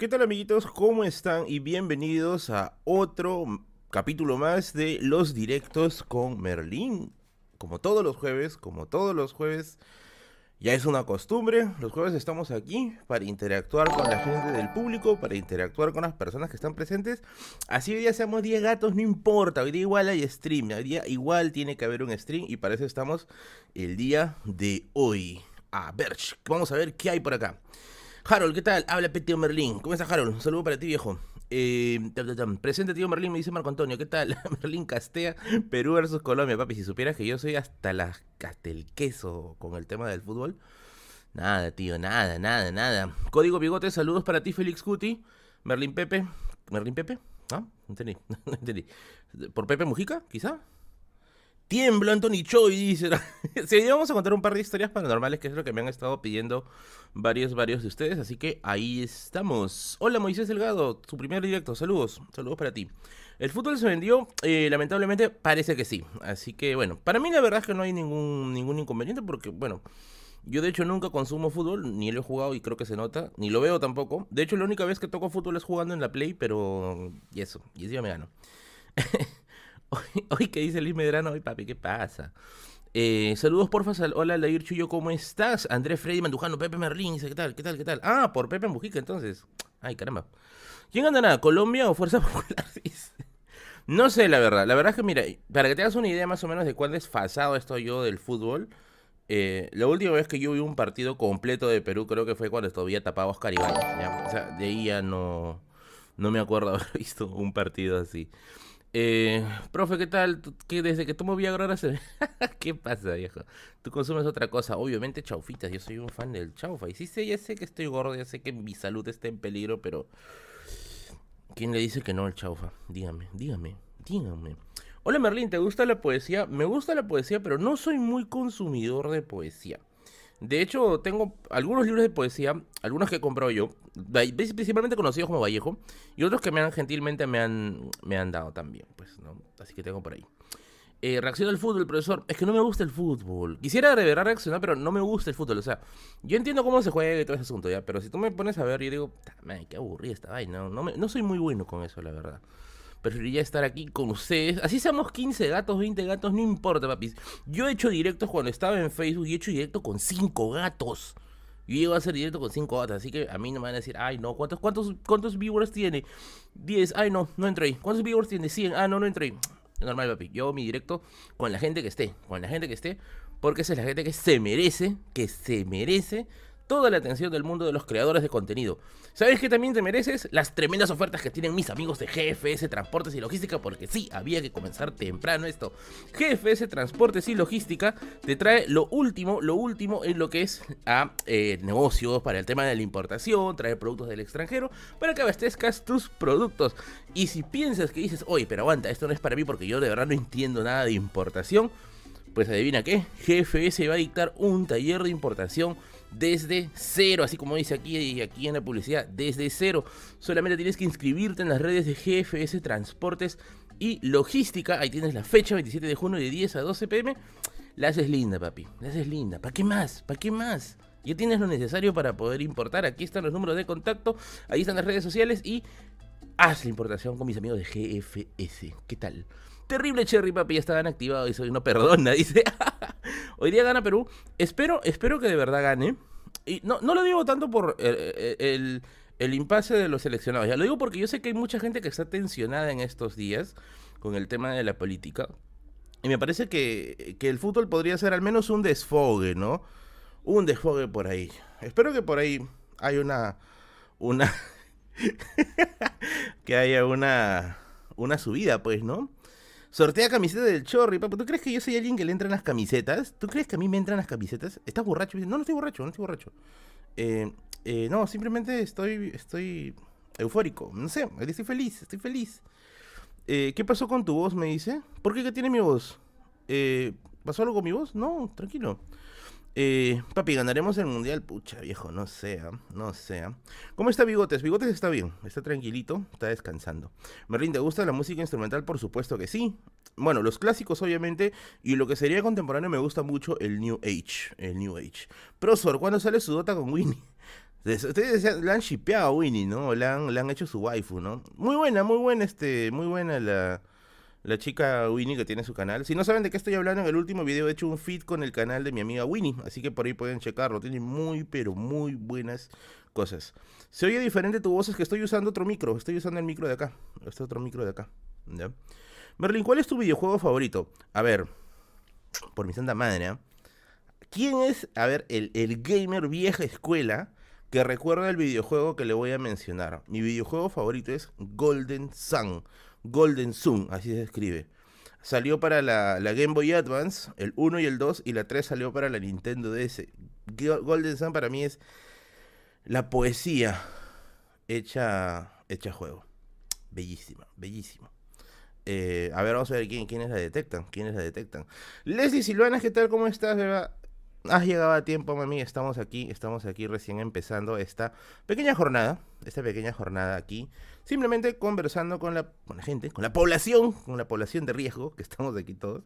¿Qué tal amiguitos? ¿Cómo están? Y bienvenidos a otro capítulo más de los directos con Merlín. Como todos los jueves, como todos los jueves, ya es una costumbre. Los jueves estamos aquí para interactuar con la gente del público, para interactuar con las personas que están presentes. Así hoy día seamos 10 gatos, no importa. Hoy día igual hay stream. Hoy día igual tiene que haber un stream y para eso estamos el día de hoy. A ver, vamos a ver qué hay por acá. Harold, ¿qué tal? Habla Tío Merlín. ¿Cómo estás, Harold? Un saludo para ti, viejo. Eh, presente, tío Merlín, me dice Marco Antonio. ¿Qué tal? Merlín Castea, Perú versus Colombia. Papi, si supieras que yo soy hasta, la, hasta el queso con el tema del fútbol. Nada, tío, nada, nada, nada. Código Bigote, saludos para ti, Félix Cuti. Merlín Pepe. ¿Merlín Pepe? No entendí, no entendí. ¿Por Pepe Mujica, quizá? Tiembla Anthony Choi, dice. sí, vamos a contar un par de historias paranormales, que es lo que me han estado pidiendo varios, varios de ustedes. Así que ahí estamos. Hola Moisés Delgado, su primer directo. Saludos, saludos para ti. El fútbol se vendió, eh, lamentablemente parece que sí. Así que bueno, para mí la verdad es que no hay ningún, ningún inconveniente porque, bueno, yo de hecho nunca consumo fútbol, ni lo he jugado y creo que se nota, ni lo veo tampoco. De hecho, la única vez que toco fútbol es jugando en la Play, pero... Y eso, y eso ya me gano. Hoy, que dice Luis Medrano, hoy papi, ¿qué pasa? Eh, saludos porfa, hola Lair Chuyo, ¿cómo estás? Andrés Freddy Mandujano, Pepe Merlín, dice, ¿qué tal? ¿Qué tal? ¿Qué tal? Ah, por Pepe Mujica entonces. Ay, caramba. ¿Quién nada? ¿Colombia o Fuerza Popular? no sé, la verdad. La verdad es que, mira, para que te hagas una idea más o menos de cuán desfasado estoy yo del fútbol, eh, la última vez que yo vi un partido completo de Perú creo que fue cuando todavía tapaba Oscar Ibáñez. O sea, de ahí ya no, no me acuerdo haber visto un partido así. Eh, profe, ¿qué tal? ¿Qué, desde que tomo Viagra ahora se... ¿Qué pasa, viejo? Tú consumes otra cosa. Obviamente chaufitas. Yo soy un fan del chaufa. Y sí sé, ya sé que estoy gordo, ya sé que mi salud está en peligro, pero... ¿Quién le dice que no al chaufa? Dígame, dígame, dígame. Hola Merlín, ¿te gusta la poesía? Me gusta la poesía, pero no soy muy consumidor de poesía. De hecho, tengo algunos libros de poesía, algunos que he comprado yo, principalmente conocidos como Vallejo, y otros que me han gentilmente me han, me han dado también, pues, ¿no? Así que tengo por ahí. Eh, reacciona al fútbol, profesor. Es que no me gusta el fútbol. Quisiera de verdad reaccionar, pero no me gusta el fútbol. O sea, yo entiendo cómo se juega y todo ese asunto, ya. Pero si tú me pones a ver, yo digo, qué aburrida esta vaina. No, no, no soy muy bueno con eso, la verdad preferiría estar aquí con ustedes. Así seamos 15 gatos, 20 gatos, no importa, papis. Yo he hecho directos cuando estaba en Facebook y he hecho directo con 5 gatos. Yo llego a hacer directo con 5 gatos, así que a mí no me van a decir, ay no, ¿cuántos, cuántos, cuántos viewers tiene? 10, ay no, no entré. ¿Cuántos viewers tiene? 100, ah no, no entré. Normal, papi. Yo hago mi directo con la gente que esté, con la gente que esté, porque esa es la gente que se merece, que se merece toda la atención del mundo de los creadores de contenido. ¿Sabes qué también te mereces? Las tremendas ofertas que tienen mis amigos de GFS Transportes y Logística, porque sí, había que comenzar temprano esto. GFS Transportes y Logística te trae lo último, lo último en lo que es a eh, negocios para el tema de la importación, trae productos del extranjero, para que abastezcas tus productos. Y si piensas que dices, oye, pero aguanta, esto no es para mí porque yo de verdad no entiendo nada de importación, pues adivina qué, GFS va a dictar un taller de importación desde cero, así como dice aquí y aquí en la publicidad, desde cero. Solamente tienes que inscribirte en las redes de GFS Transportes y Logística. Ahí tienes la fecha, 27 de junio de 10 a 12 pm. La haces linda, papi. La haces linda. ¿Para qué más? ¿Para qué más? Ya tienes lo necesario para poder importar. Aquí están los números de contacto. Ahí están las redes sociales y haz la importación con mis amigos de GFS. ¿Qué tal? Terrible Cherry, papi, ya estaban activados y soy no perdona, dice. Hoy día gana Perú. Espero, espero que de verdad gane. Y no, no lo digo tanto por eh, eh, el, impasse de los seleccionados. Ya lo digo porque yo sé que hay mucha gente que está tensionada en estos días con el tema de la política. Y me parece que, que el fútbol podría ser al menos un desfogue, ¿no? Un desfogue por ahí. Espero que por ahí hay una. Una. que haya una. Una subida, pues, ¿no? Sortea camiseta del Chorri, papá. ¿Tú crees que yo soy alguien que le entran las camisetas? ¿Tú crees que a mí me entran las camisetas? ¿Estás borracho? No, no estoy borracho, no estoy borracho. Eh, eh, no, simplemente estoy, estoy eufórico. No sé, estoy feliz, estoy feliz. Eh, ¿Qué pasó con tu voz? Me dice. ¿Por qué? ¿Qué tiene mi voz? ¿Pasó algo con mi voz? No, tranquilo. Eh, papi, ganaremos el mundial. Pucha, viejo, no sea, no sea. ¿Cómo está Bigotes? Bigotes está bien, está tranquilito, está descansando. Merlin, ¿te gusta la música instrumental? Por supuesto que sí. Bueno, los clásicos, obviamente, y lo que sería contemporáneo me gusta mucho el New Age. El New Age. Profesor, ¿cuándo sale su dota con Winnie? Ustedes le han shipeado a Winnie, ¿no? Le han, le han hecho su waifu, ¿no? Muy buena, muy buena, este, muy buena la, la chica Winnie que tiene su canal. Si no saben de qué estoy hablando, en el último video he hecho un feed con el canal de mi amiga Winnie, así que por ahí pueden checarlo. Tiene muy, pero muy buenas cosas. Se oye diferente tu voz, es que estoy usando otro micro. Estoy usando el micro de acá. Este otro micro de acá. ¿ya? Merlin, ¿cuál es tu videojuego favorito? A ver, por mi santa madre, ¿eh? ¿Quién es, a ver, el, el gamer vieja escuela que recuerda el videojuego que le voy a mencionar? Mi videojuego favorito es Golden Sun. Golden Sun, así se escribe. Salió para la, Game Boy Advance, el 1 y el 2, y la 3 salió para la Nintendo DS. Golden Sun para mí es la poesía hecha, hecha juego. Bellísima, bellísima. Eh, a ver, vamos a ver quién, quiénes la detectan. Quiénes la detectan. Leslie Silvana, ¿qué tal? ¿Cómo estás, beba? Has llegado a tiempo, mami. Estamos aquí, estamos aquí recién empezando esta pequeña jornada. Esta pequeña jornada aquí. Simplemente conversando con la, con la gente, con la población, con la población de riesgo, que estamos aquí todos.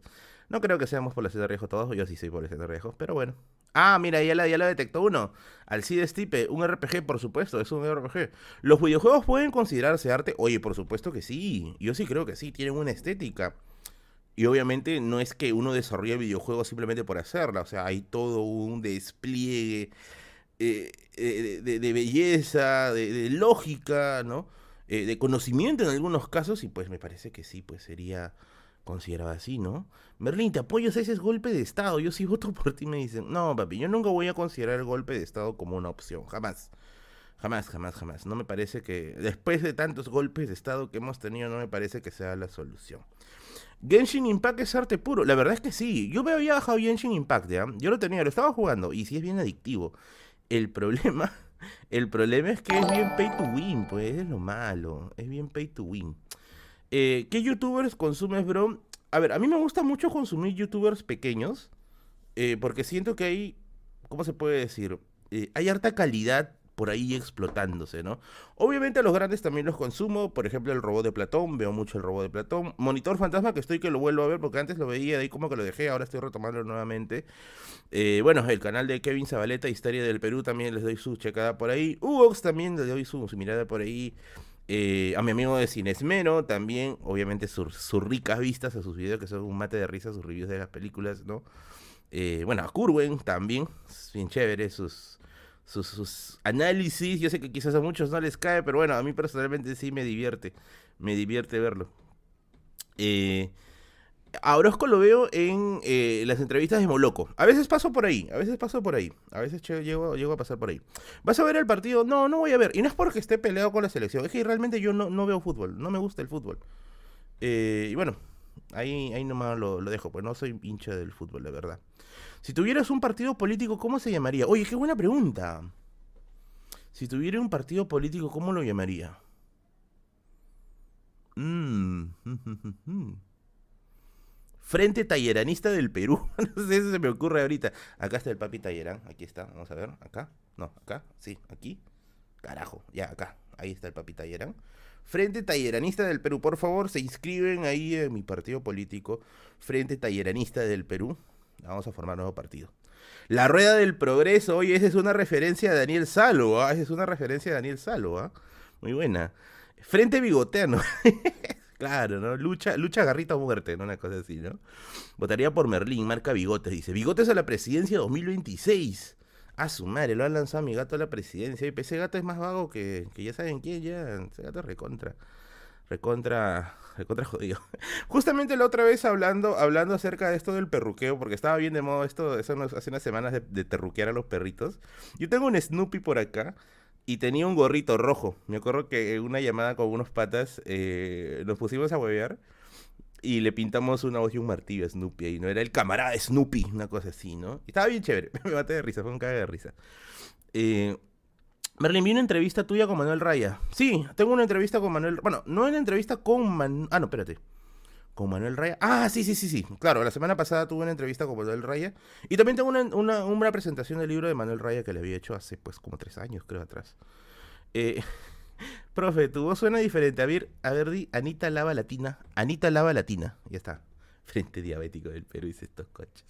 No creo que seamos población de riesgo todos, yo sí soy población de riesgo, pero bueno. Ah, mira, ya la, ya la detectó uno. Alcides Stipe, un RPG, por supuesto, es un RPG. ¿Los videojuegos pueden considerarse arte? Oye, por supuesto que sí. Yo sí creo que sí, tienen una estética. Y obviamente no es que uno desarrolle videojuegos simplemente por hacerla, o sea, hay todo un despliegue eh, eh, de, belleza, de, lógica, ¿no? Eh, de conocimiento en algunos casos, y pues me parece que sí, pues sería considerado así, ¿no? Merlín, te apoyo, ese es golpe de Estado, yo sí voto por ti, me dicen, no, papi, yo nunca voy a considerar el golpe de Estado como una opción, jamás. Jamás, jamás, jamás. No me parece que, después de tantos golpes de Estado que hemos tenido, no me parece que sea la solución. Genshin Impact es arte puro. La verdad es que sí. Yo me había bajado Genshin Impact, ¿ya? Yo lo tenía, lo estaba jugando y sí es bien adictivo. El problema, el problema es que es bien pay to win, pues es lo malo. Es bien pay to win. Eh, ¿Qué youtubers consumes, bro? A ver, a mí me gusta mucho consumir youtubers pequeños. Eh, porque siento que hay, ¿cómo se puede decir? Eh, hay harta calidad por ahí explotándose, ¿no? Obviamente a los grandes también los consumo, por ejemplo el robot de Platón, veo mucho el robot de Platón, Monitor Fantasma que estoy que lo vuelvo a ver porque antes lo veía de ahí como que lo dejé, ahora estoy retomando nuevamente. Eh, bueno, el canal de Kevin Zabaleta, Historia del Perú, también les doy su checada por ahí. Uvox también les doy su, mirada por ahí. Eh, a mi amigo de Cinesmero también, obviamente sus, ricas vistas a sus videos que son un mate de risa, sus reviews de las películas, ¿no? Eh, bueno, a Kurwen también, bien chévere sus sus, análisis. Yo sé que quizás a muchos no les cae, pero bueno, a mí personalmente sí me divierte. Me divierte verlo. Eh, a Orozco lo veo en eh, las entrevistas de Moloco. A veces paso por ahí, a veces paso por ahí. A veces llego, llego a pasar por ahí. ¿Vas a ver el partido? No, no voy a ver. Y no es porque esté peleado con la selección. Es que realmente yo no, no veo fútbol. No me gusta el fútbol. Eh, y bueno, ahí, ahí nomás lo, lo dejo. Pues no soy hincha del fútbol, la verdad. Si tuvieras un partido político, ¿cómo se llamaría? Oye, qué buena pregunta. Si tuviera un partido político, ¿cómo lo llamaría? Mm. Frente Talleranista del Perú. no sé, eso se me ocurre ahorita. Acá está el papi Tallerán. Aquí está. Vamos a ver. Acá. No, acá. Sí, aquí. Carajo. Ya, acá. Ahí está el papi Tallerán. Frente Talleranista del Perú. Por favor, se inscriben ahí en mi partido político. Frente Talleranista del Perú. Vamos a formar nuevo partido. La Rueda del Progreso, oye, esa es una referencia a Daniel Salo, ¿ah? esa es una referencia a Daniel Salo, ¿ah? Muy buena. Frente Bigoteano. claro, ¿no? Lucha, lucha garrita o muerte, ¿no? Una cosa así, ¿no? Votaría por Merlín, marca Bigotes, dice. Bigotes a la presidencia 2026. A su madre, lo ha lanzado mi gato a la presidencia. Y ese gato es más vago que, que ya saben quién, ya. Ese gato es recontra recontra, recontra jodido. Justamente la otra vez hablando, hablando acerca de esto del perruqueo, porque estaba bien de modo esto, eso hace unas semanas de, de terruquear a los perritos. Yo tengo un Snoopy por acá y tenía un gorrito rojo. Me acuerdo que en una llamada con unos patas eh, nos pusimos a huevear y le pintamos una voz y un martillo a Snoopy y no era el camarada Snoopy, una cosa así, ¿no? Y estaba bien chévere, me maté de risa, fue un caga de risa. Eh, Merlin, vi una entrevista tuya con Manuel Raya. Sí, tengo una entrevista con Manuel. Bueno, no una entrevista con Manuel. Ah, no, espérate. Con Manuel Raya. Ah, sí, sí, sí, sí. Claro, la semana pasada tuve una entrevista con Manuel Raya. Y también tengo una, una, presentación del libro de Manuel Raya que le había hecho hace, pues, como tres años, creo, atrás. Eh, profe, tu voz suena diferente. A ver, a ver, di Anita Lava Latina. Anita Lava Latina. Ya está. Frente diabético del Perú, dice estos coches.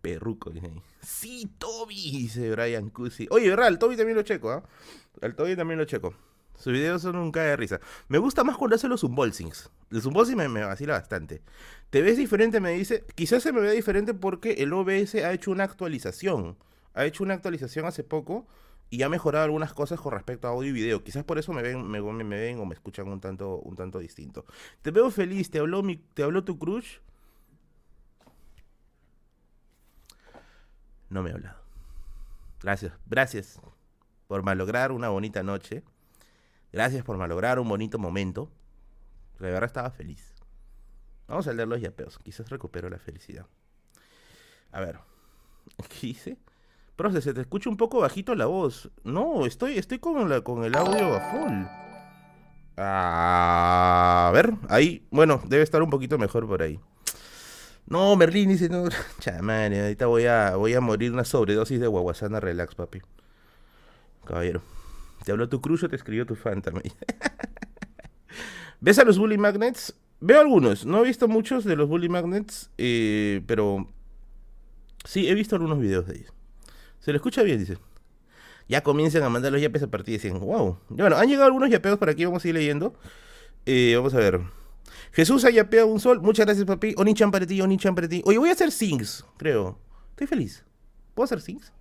Perruco, dice ahí. Sí, Toby, dice Brian Cusi. Oye, ¿verdad? El Toby también lo checo, ¿ah? El Toby también lo checo. Sus videos son un cae de risa. Me gusta más cuando hace los unboxings. Los unboxings me, vacila bastante. ¿Te ves diferente? Me dice. Quizás se me vea diferente porque el OBS ha hecho una actualización. Ha hecho una actualización hace poco y ha mejorado algunas cosas con respecto a audio y video. Quizás por eso me ven, me, ven o me escuchan un tanto, un tanto distinto. Te veo feliz. ¿Te habló, te habló tu crush? No me ha hablado. Gracias, gracias por malograr una bonita noche. Gracias por malograr un bonito momento. De verdad estaba feliz. Vamos a leer los yapeos. Quizás recupero la felicidad. A ver. ¿Qué dice? Profe, se te escucha un poco bajito la voz. No, estoy, estoy con, la, con el audio a full. A ver, ahí, bueno, debe estar un poquito mejor por ahí. No, Merlín dice, no, chamán, ahorita voy a, voy a morir una sobredosis de guaguasana relax, papi. Caballero. Te habló tu cruzo, te escribió tu fan también. ¿Ves a los Bully Magnets? Veo algunos. No he visto muchos de los Bully Magnets, eh, pero sí, he visto algunos videos de ellos. Se lo escucha bien, dice. Ya comienzan a mandar los yapes a partir de 100. Wow. Bueno, han llegado algunos yapeos por aquí, vamos a ir leyendo. Eh, vamos a ver. Jesús ha yapeado un sol. Muchas gracias, papi. Oni-chan para ti, Oni-chan para ti. Oye, voy a hacer sings, creo. Estoy feliz. ¿Puedo hacer sings?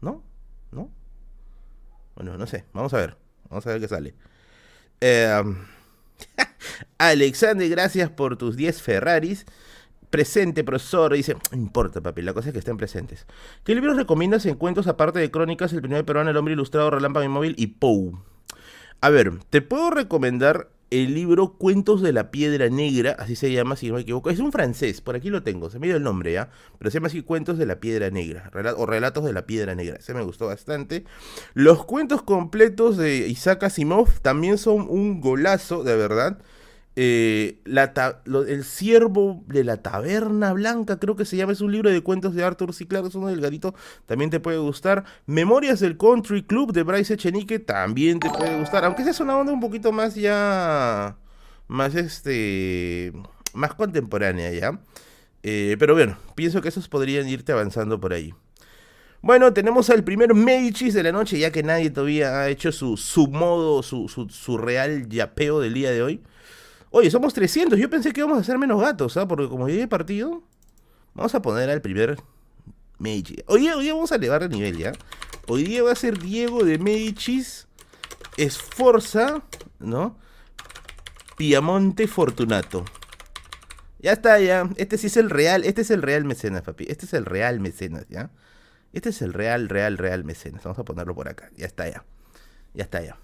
¿No? ¿No? Bueno, no sé. Vamos a ver. Vamos a ver qué sale. Eh, Alexander, gracias por tus 10 Ferraris. Presente, profesor. Dice, no importa, papi, la cosa es que estén presentes. ¿Qué libros recomiendas en cuentos aparte de crónicas, El primer peruano, El hombre ilustrado, Relámpago Móvil y Pou? A ver, te puedo recomendar el libro Cuentos de la Piedra Negra, así se llama, si no me equivoco. Es un francés, por aquí lo tengo, se me dio el nombre ya, pero se llama así Cuentos de la Piedra Negra, o Relatos de la Piedra Negra, ese me gustó bastante. Los cuentos completos de Isaac Asimov también son un golazo, de verdad. Eh, el ciervo de la taberna blanca, creo que se llama, es un libro de cuentos de Arthur C. Clarke, es uno delgadito, también te puede gustar. Memorias del Country Club de Bryce Echenique, también te puede gustar, aunque esa es una onda un poquito más ya, más este, más contemporánea ya. Eh, pero bueno, pienso que esos podrían irte avanzando por ahí. Bueno, tenemos al primer Medicis de la noche, ya que nadie todavía ha hecho su, su modo, su, su, su real yapeo del día de hoy. Oye, somos 300. Yo pensé que íbamos a hacer menos gatos, ¿sabes? Porque como ya partido, vamos a poner al primer Medici. Hoy hoy vamos a elevar de nivel, ¿ya? Hoy día va a ser Diego de Medicis, Esforza, ¿no? Piamonte Fortunato. Ya está, ya. Este sí es el real, este es el real mecenas, papi. Este es el real mecenas, ¿ya? Este es el real, real, real mecenas. Vamos a ponerlo por acá. Ya está, ya. Ya está, ya.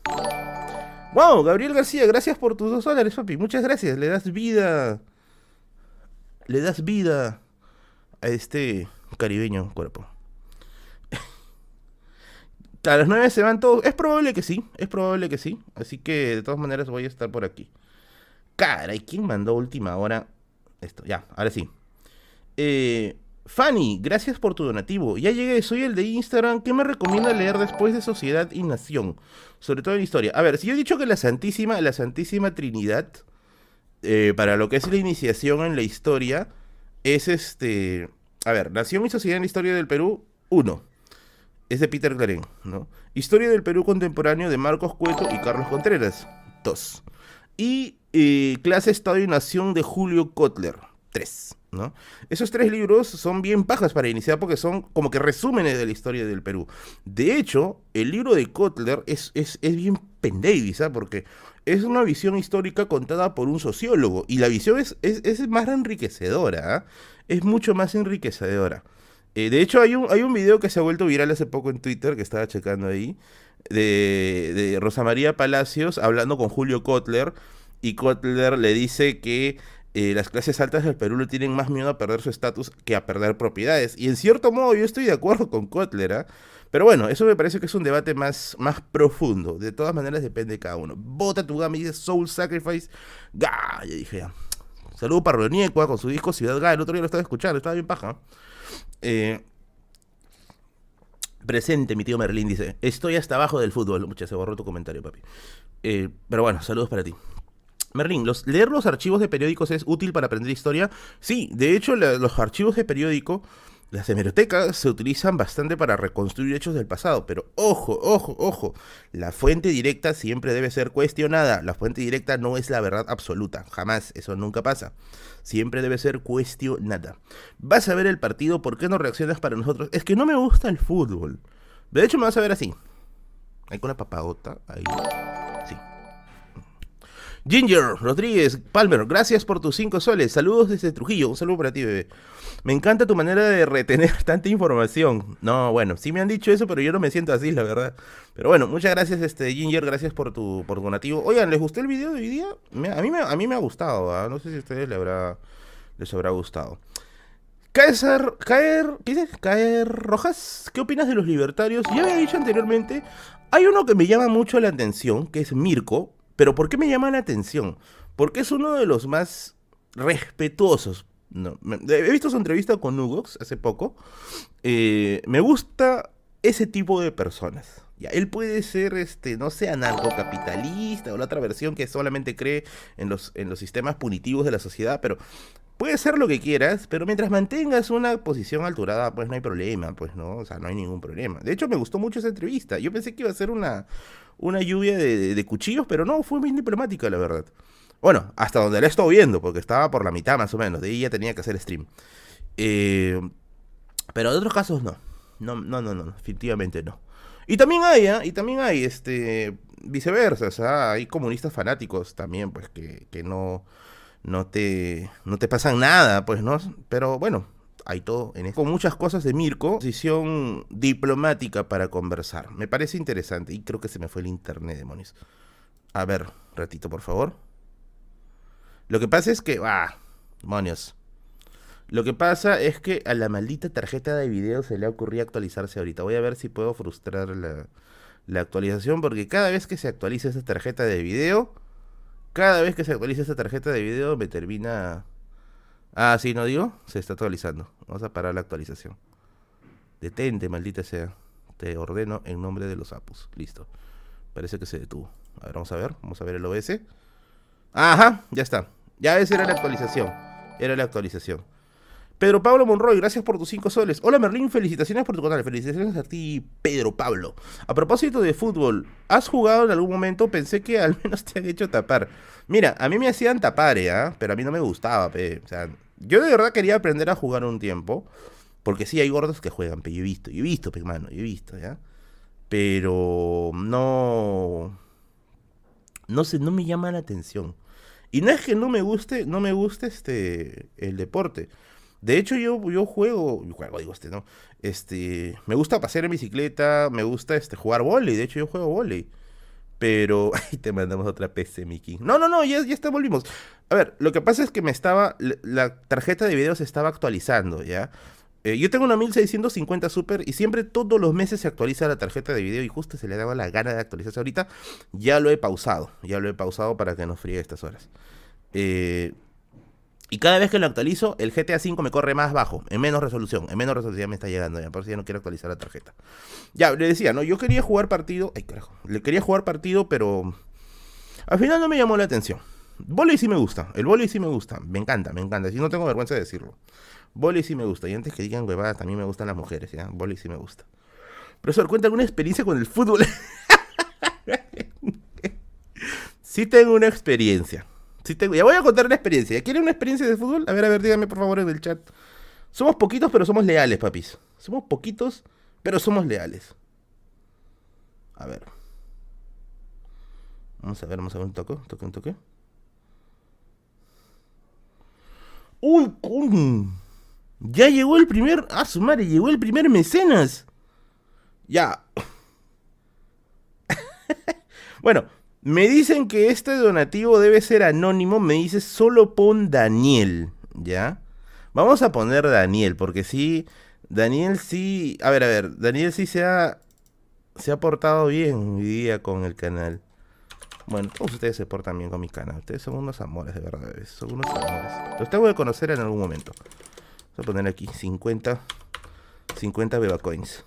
Wow, Gabriel García, gracias por tus dos dólares, papi. Muchas gracias. Le das vida. Le das vida a este caribeño cuerpo. A las nueve se van todos. Es probable que sí, es probable que sí. Así que de todas maneras voy a estar por aquí. Cara, ¿y quién mandó última hora esto? Ya, ahora sí. Eh, Fanny, gracias por tu donativo. Ya llegué, soy el de Instagram. ¿Qué me recomienda leer después de Sociedad y Nación? Sobre todo en historia. A ver, si yo he dicho que la Santísima, la Santísima Trinidad, eh, para lo que es la iniciación en la historia, es este. A ver, Nación y Sociedad en la Historia del Perú, uno. Es de Peter Claren, ¿no? Historia del Perú Contemporáneo de Marcos Cueto y Carlos Contreras, dos. Y eh, Clase Estado y Nación de Julio Kotler, tres. Esos tres libros son bien pajas para iniciar porque son como que resúmenes de la historia del Perú. De hecho, el libro de Kotler es, es, bien pendavis, ¿ah? Porque es una visión histórica contada por un sociólogo y la visión es, es, más enriquecedora, ¿ah? es mucho más enriquecedora. Eh, de hecho, hay un, hay un video que se ha vuelto viral hace poco en Twitter, que estaba checando ahí, de, de Rosa María Palacios hablando con Julio Kotler, y Kotler le dice que eh, las clases altas del Perú le tienen más miedo a perder su estatus que a perder propiedades. Y en cierto modo yo estoy de acuerdo con Kotler, ¿ah? Pero bueno, eso me parece que es un debate más, más profundo. De todas maneras depende de cada uno. Vota tu gama y dice Soul Sacrifice. Ga, ya dije ya. Saludo para Roniecua con su disco Ciudad Ga. El otro día lo estaba escuchando, estaba bien paja. Eh, presente, mi tío Merlín dice, estoy hasta abajo del fútbol. Mucha, se borró tu comentario, papi. Eh, pero bueno, saludos para ti. Merlin, ¿leer los archivos de periódicos es útil para aprender historia? Sí, de hecho los archivos de periódico Las hemerotecas se utilizan bastante para reconstruir hechos del pasado, pero ojo, ojo, ojo, la fuente directa siempre debe ser cuestionada. La fuente directa no es la verdad absoluta, jamás, eso nunca pasa. Siempre debe ser cuestionada. Vas a ver el partido, ¿por qué no reaccionas para nosotros? Es que no me gusta el fútbol. De hecho, me vas a ver así. Ahí con la papadota, ahí. Ginger Rodríguez Palmer, gracias por tus cinco soles. Saludos desde Trujillo. Un saludo para ti, bebé. Me encanta tu manera de retener tanta información. No, bueno, sí me han dicho eso, pero yo no me siento así, la verdad. Pero bueno, muchas gracias, este Ginger, gracias por tu, por donativo. Oigan, ¿les gustó el video de hoy día? a, mí me, a mí me ha gustado, ¿ah? no sé si a ustedes les habrá, les habrá gustado. Caer, caer, ¿qué dices? Caer Rojas, ¿qué opinas de los libertarios? Ya había dicho anteriormente, hay uno que me llama mucho la atención, que es Mirko, pero ¿por qué me llama la atención? Porque es uno de los más respetuosos. He visto su entrevista con Hugox hace poco. Eh, me gusta ese tipo de personas. Él puede ser, este, no sé, anarcocapitalista o la otra versión que solamente cree en los, en los sistemas punitivos de la sociedad, pero puede ser lo que quieras, pero mientras mantengas una posición alturada, pues no hay problema, pues no, o sea, no hay ningún problema. De hecho, me gustó mucho esa entrevista. Yo pensé que iba a ser una, una lluvia de, cuchillos, pero no, fue muy diplomática, la verdad. Bueno, hasta donde la estoy viendo, porque estaba por la mitad más o menos, de ahí ya tenía que hacer stream. Eh, pero de otros casos no. No, no, no, no, definitivamente no. Y también hay, ¿eh? y también hay, este, viceversa, o sea, hay comunistas fanáticos también, pues, que, que no, no te, no te pasan nada, pues, ¿no? Pero bueno, hay todo en esto. Con muchas cosas de Mirko, posición diplomática para conversar. Me parece interesante y creo que se me fue el internet, demonios. A ver, ratito, por favor. Lo que pasa es que, ah, demonios. Lo que pasa es que a la maldita tarjeta de video se le ocurrió actualizarse ahorita. Voy a ver si puedo frustrar la, la actualización porque cada vez que se actualiza esa tarjeta de video, cada vez que se actualiza esa tarjeta de video me termina Ah, sí, no digo, se está actualizando. Vamos a parar la actualización. Detente, maldita sea. Te ordeno en nombre de los apus. Listo. Parece que se detuvo. A ver, vamos a ver. Vamos a ver el OBS. Ajá, ya está. Ya esa era la actualización. Era la actualización. Pedro Pablo Monroy, gracias por tus 5 soles. Hola Merlín, felicitaciones por tu canal. Felicitaciones a ti, Pedro Pablo. A propósito de fútbol, ¿has jugado en algún momento? Pensé que al menos te han hecho tapar. Mira, a mí me hacían tapar, ¿eh? Pero a mí no me gustaba, pe. O sea, yo de verdad quería aprender a jugar un tiempo. Porque sí hay gordos que juegan, pero yo he visto, yo he visto, pe, mano, yo he visto, ¿ya? Pero no. No sé, no me llama la atención. Y no es que no me guste, no me guste este el deporte. De hecho, yo, yo juego, juego, digo este, ¿no? Este, me gusta pasear en bicicleta, me gusta este jugar volei, de hecho yo juego volei. Pero, ahí te mandamos otra PC, Mickey. No, no, no, ya, ya está, volvimos. A ver, lo que pasa es que me estaba, la tarjeta de video se estaba actualizando, ¿ya? Eh, yo tengo una 1650 Super y siempre todos los meses se actualiza la tarjeta de video y justo se le daba la gana de actualizarse ahorita. Ya lo he pausado, ya lo he pausado para que no fríe estas horas. Eh, y cada vez que lo actualizo, el GTA V me corre más bajo, en menos resolución. En menos resolución me está llegando ya, por eso ya no quiero actualizar la tarjeta. Ya, le decía, ¿no? Yo quería jugar partido. Ay, carajo. Le quería jugar partido, pero. Al final no me llamó la atención. Voley sí me gusta. El volei sí me gusta. Me encanta, me encanta. Si no tengo vergüenza de decirlo. Voley sí me gusta. Y antes que digan huevadas, también me gustan las mujeres, ¿ya? Voley sí me gusta. Profesor, cuenta alguna experiencia con el fútbol. sí tengo una experiencia ya voy a contar una experiencia. ¿Quieren una experiencia de fútbol? A ver, a ver, díganme por favor en el chat. Somos poquitos, pero somos leales, papis. Somos poquitos, pero somos leales. A ver. Vamos a ver, vamos a ver un toque, un toque, un toque. ¡Uy! ¡Pum! Ya llegó el primer. ¡Ah, su madre! Llegó el primer mecenas. Ya. bueno, me dicen que este donativo debe ser anónimo. Me dice solo pon Daniel. ¿Ya? Vamos a poner Daniel, porque sí. Daniel sí. A ver, a ver. Daniel sí se ha. Se ha portado bien hoy día con el canal. Bueno, todos ustedes se portan bien con mi canal. Ustedes son unos amores, de verdad. Son unos amores. Los tengo que conocer en algún momento. Voy a poner aquí 50. 50 Beba Coins.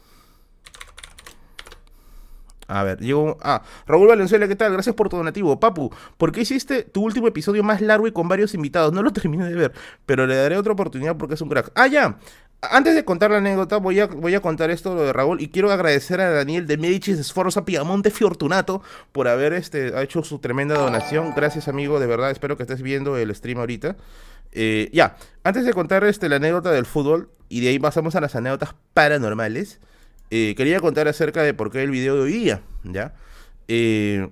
A ver, llegó. Ah, Raúl Valenzuela, ¿qué tal? Gracias por tu donativo. Papu, ¿por qué hiciste tu último episodio más largo y con varios invitados? No lo terminé de ver, pero le daré otra oportunidad porque es un crack. Ah, ya. antes de contar la anécdota, voy a, voy a contar esto lo de Raúl y quiero agradecer a Daniel de Medicis Sforza Piamonte Fortunato por haber este, hecho su tremenda donación. Gracias, amigo, de verdad. Espero que estés viendo el stream ahorita. Eh, ya, antes de contar este, la anécdota del fútbol y de ahí pasamos a las anécdotas paranormales, eh, quería contar acerca de por qué el video de hoy día, ¿ya? Eh,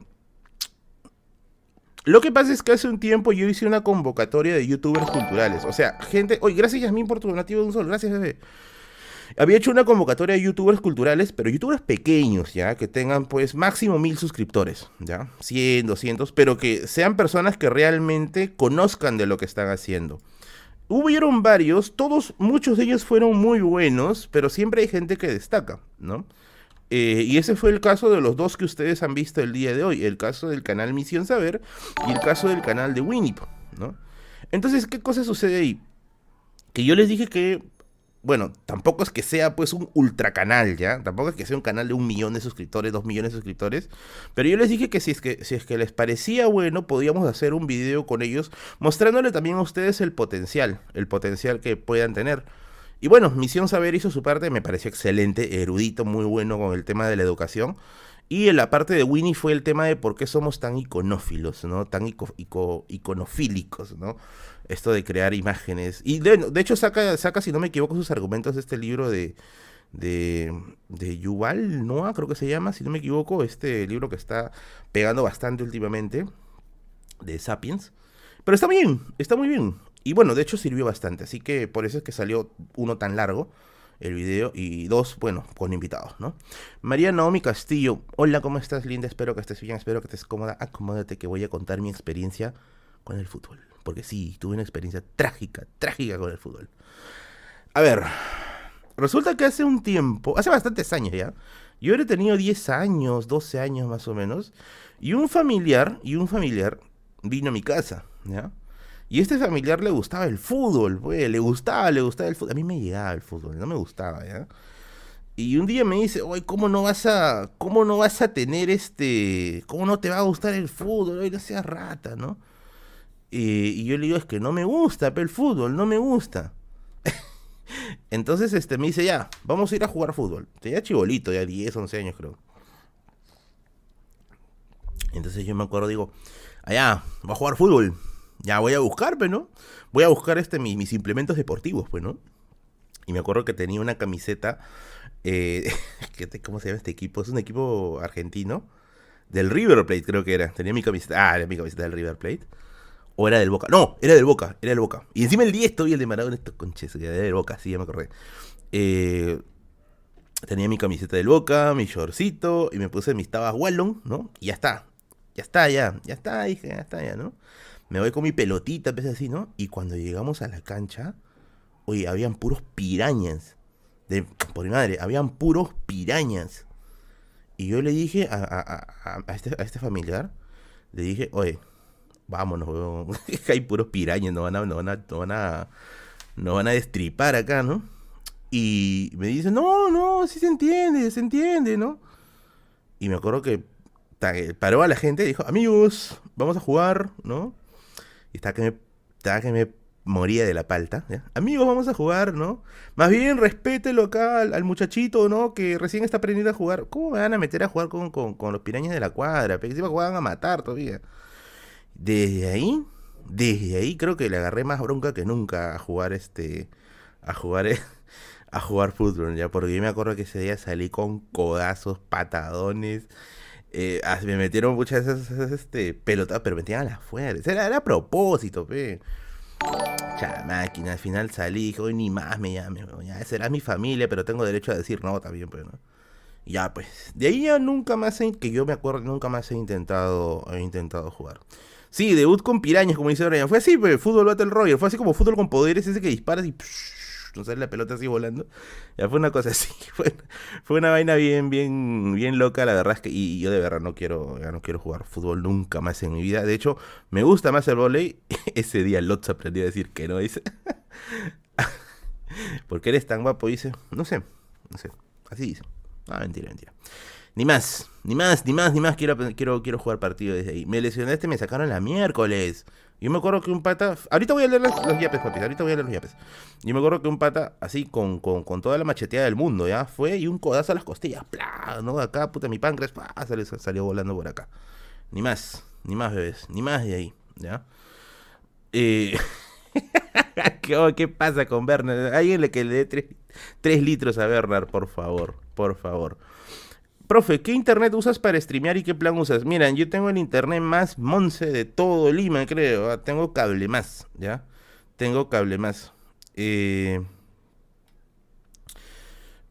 lo que pasa es que hace un tiempo yo hice una convocatoria de youtubers culturales. O sea, gente. Oye, gracias Yasmin por tu donativo de un sol. Gracias, bebé. Había hecho una convocatoria de youtubers culturales, pero youtubers pequeños, ¿ya? Que tengan, pues, máximo mil suscriptores, ¿ya? 100, 200, pero que sean personas que realmente conozcan de lo que están haciendo. Hubieron varios, todos, muchos de ellos fueron muy buenos, pero siempre hay gente que destaca, ¿no? Eh, y ese fue el caso de los dos que ustedes han visto el día de hoy, el caso del canal Misión Saber y el caso del canal de Winnie, ¿no? Entonces, ¿qué cosa sucede ahí? Que yo les dije que, bueno, tampoco es que sea pues un ultra canal, ¿ya? Tampoco es que sea un canal de un millón de suscriptores, dos millones de suscriptores, pero yo les dije que si es que, si es que les parecía bueno, podíamos hacer un video con ellos, mostrándole también a ustedes el potencial, el potencial que puedan tener. Y bueno, Misión Saber hizo su parte, me pareció excelente, erudito, muy bueno con el tema de la educación. Y en la parte de Winnie fue el tema de por qué somos tan iconófilos, ¿no? Tan iconofílicos, ¿no? Esto de crear imágenes. Y de, hecho saca, saca, si no me equivoco, sus argumentos de este libro de, de, de Yuval Noah, creo que se llama, si no me equivoco, este libro que está pegando bastante últimamente, de Sapiens. Pero está bien, está muy bien. Y bueno, de hecho sirvió bastante, así que por eso es que salió uno tan largo el video y dos, bueno, con invitados, ¿no? María Naomi Castillo, hola, ¿cómo estás, linda? Espero que estés bien, espero que estés cómoda. Acomódate que voy a contar mi experiencia con el fútbol. Porque sí, tuve una experiencia trágica, trágica con el fútbol. A ver, resulta que hace un tiempo, hace bastantes años ya, yo he tenido 10 años, 12 años más o menos, y un familiar, y un familiar vino a mi casa, ¿ya? Y este familiar le gustaba el fútbol, pues, le gustaba, le gustaba el fútbol. A mí me llegaba el fútbol, no me gustaba, ¿ya? Y un día me dice, oye, ¿cómo no vas a, cómo no vas a tener este, cómo no te va a gustar el fútbol? Oye, no seas rata, ¿no? Y yo le digo, es que no me gusta el fútbol, no me gusta. Entonces este, me dice, ya, vamos a ir a jugar fútbol. Tenía chibolito, ya 10, 11 años creo. Entonces yo me acuerdo, digo, allá, va a jugar fútbol ya voy a buscar, pues, ¿no? Voy a buscar este, mis, implementos deportivos, pues, ¿no? Y me acuerdo que tenía una camiseta, eh, ¿cómo se llama este equipo? Es un equipo argentino, del River Plate creo que era. Tenía mi camiseta, ah, era mi camiseta del River Plate. O era del Boca. No, era del Boca, era del Boca. Y encima el 10 todavía el de Maradona, estos conches, era del Boca, sí, ya me acordé. Eh, tenía mi camiseta del Boca, mi shortcito, y me puse mis tabas Wallon, ¿no? Y ya está. Ya está, ya. Ya está, dije, ya está, ya, ¿no? me voy con mi pelotita, empecé así, ¿no? Y cuando llegamos a la cancha, oye, habían puros pirañas. De, por mi madre, habían puros pirañas. Y yo le dije a, este, a este familiar, le dije, oye, vámonos, hay puros pirañas, no van a, no van a, no van a, no van a destripar acá, ¿no? Y me dice, no, no, sí se entiende, se entiende, ¿no? Y me acuerdo que paró a la gente y dijo, amigos, vamos a jugar, ¿no? Y estaba que me, estaba que me moría de la palta. Amigos, vamos a jugar, ¿no? Más bien respételo acá al, muchachito, ¿no? Que recién está aprendiendo a jugar. ¿Cómo me van a meter a jugar con, los pirañas de la cuadra? Porque encima jugaban a matar todavía. Desde ahí, desde ahí creo que le agarré más bronca que nunca a jugar este. A jugar. A jugar fútbol, ya. Porque yo me acuerdo que ese día salí con codazos, patadones eh, me metieron muchas esas, este, pelotas, pero metían a las fuerzas. Era, era a propósito, pe. máquina, al final salí, dije, ni más me llame, ya, será mi familia, pero tengo derecho a decir no también, pues, ¿no? Ya, pues, de ahí ya nunca más, que yo me acuerdo, nunca más he intentado, he intentado jugar. Sí, debut con pirañas, como dice Brian. Fue así, pues, fútbol Battle Royale. Fue así como fútbol con poderes, ese que disparas y no sale la pelota así volando. Ya fue una cosa así, fue, fue, una vaina bien, bien, bien loca, la verdad es que, y, yo de verdad no quiero, ya no quiero jugar fútbol nunca más en mi vida. De hecho, me gusta más el volei. Ese día Lotz aprendió a decir que no, dice. ¿Por qué eres tan guapo? Dice, no sé, no sé, así dice. Ah, mentira, mentira. Ni más, ni más, ni más, ni más quiero, quiero, quiero jugar partido desde ahí. Me lesioné este, me sacaron la miércoles. Yo me acuerdo que un pata. Ahorita voy a leer los, yapes, papi. Ahorita voy a leer los yapes. Yo me acuerdo que un pata, así, con, con, con toda la macheteada del mundo, ¿ya? Fue y un codazo a las costillas. ¡Plá! ¿No? Acá, puta, mi páncreas. ¡pah! Salió, salió volando por acá. Ni más, ni más, bebés. Ni más de ahí, ¿ya? Eh. ¿Qué, pasa con Bernard? Alguien le que le dé 3 litros a Bernard, por favor. Por favor. Profe, ¿qué internet usas para streamear y qué plan usas? Miren, yo tengo el internet más monce de todo Lima, creo. Ah, tengo cable más, ¿ya? Tengo cable más. Eh,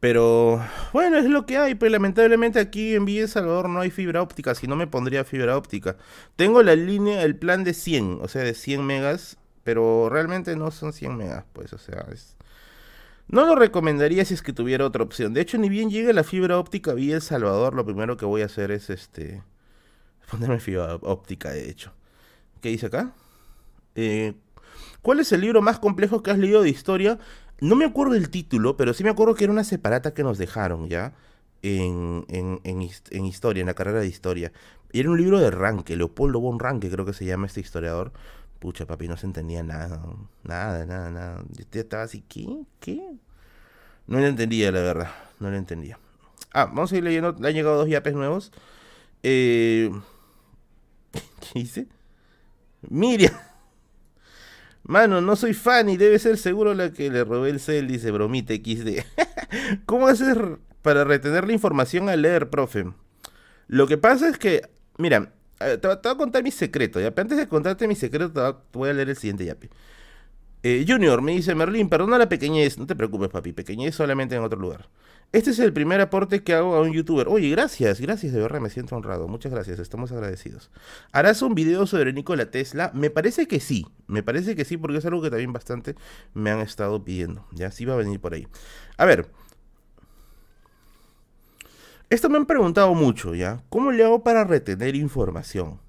pero bueno, es lo que hay. Pues lamentablemente aquí en Villa Salvador no hay fibra óptica. Si no me pondría fibra óptica. Tengo la línea, el plan de 100, o sea, de 100 megas. Pero realmente no son 100 megas, pues, o sea, es no lo recomendaría si es que tuviera otra opción. De hecho, ni bien llegue la fibra óptica vía El Salvador, lo primero que voy a hacer es este ponerme fibra óptica, de hecho. ¿Qué dice acá? Eh, ¿Cuál es el libro más complejo que has leído de historia? No me acuerdo del título, pero sí me acuerdo que era una separata que nos dejaron, ¿ya? En, en, en, historia, en la carrera de historia. Y era un libro de Ranke, Leopoldo von Ranke creo que se llama este historiador. Pucha, papi, no se entendía nada. Nada, nada, nada. Yo estaba así, ¿qué? ¿Qué? No lo entendía, la verdad. No lo entendía. Ah, vamos a ir leyendo. Le han llegado dos yapes nuevos. Eh... ¿Qué dice? Miriam. Mano, no soy fan y debe ser seguro la que le robé el cel, dice Bromite XD. ¿Cómo hacer para retener la información al leer, profe? Lo que pasa es que, mira, te, te, voy a contar mi secreto. ¿ya? Antes de contarte mi secreto, te voy a leer el siguiente yapi. Eh, Junior me dice, Merlin, perdona la pequeñez. No te preocupes, papi. Pequeñez solamente en otro lugar. Este es el primer aporte que hago a un youtuber. Oye, gracias, gracias, de verdad, me siento honrado. Muchas gracias, estamos agradecidos. ¿Harás un video sobre Nikola Tesla? Me parece que sí. Me parece que sí, porque es algo que también bastante me han estado pidiendo. Ya, sí va a venir por ahí. A ver, esto me han preguntado mucho, ¿ya? ¿Cómo le hago para retener información?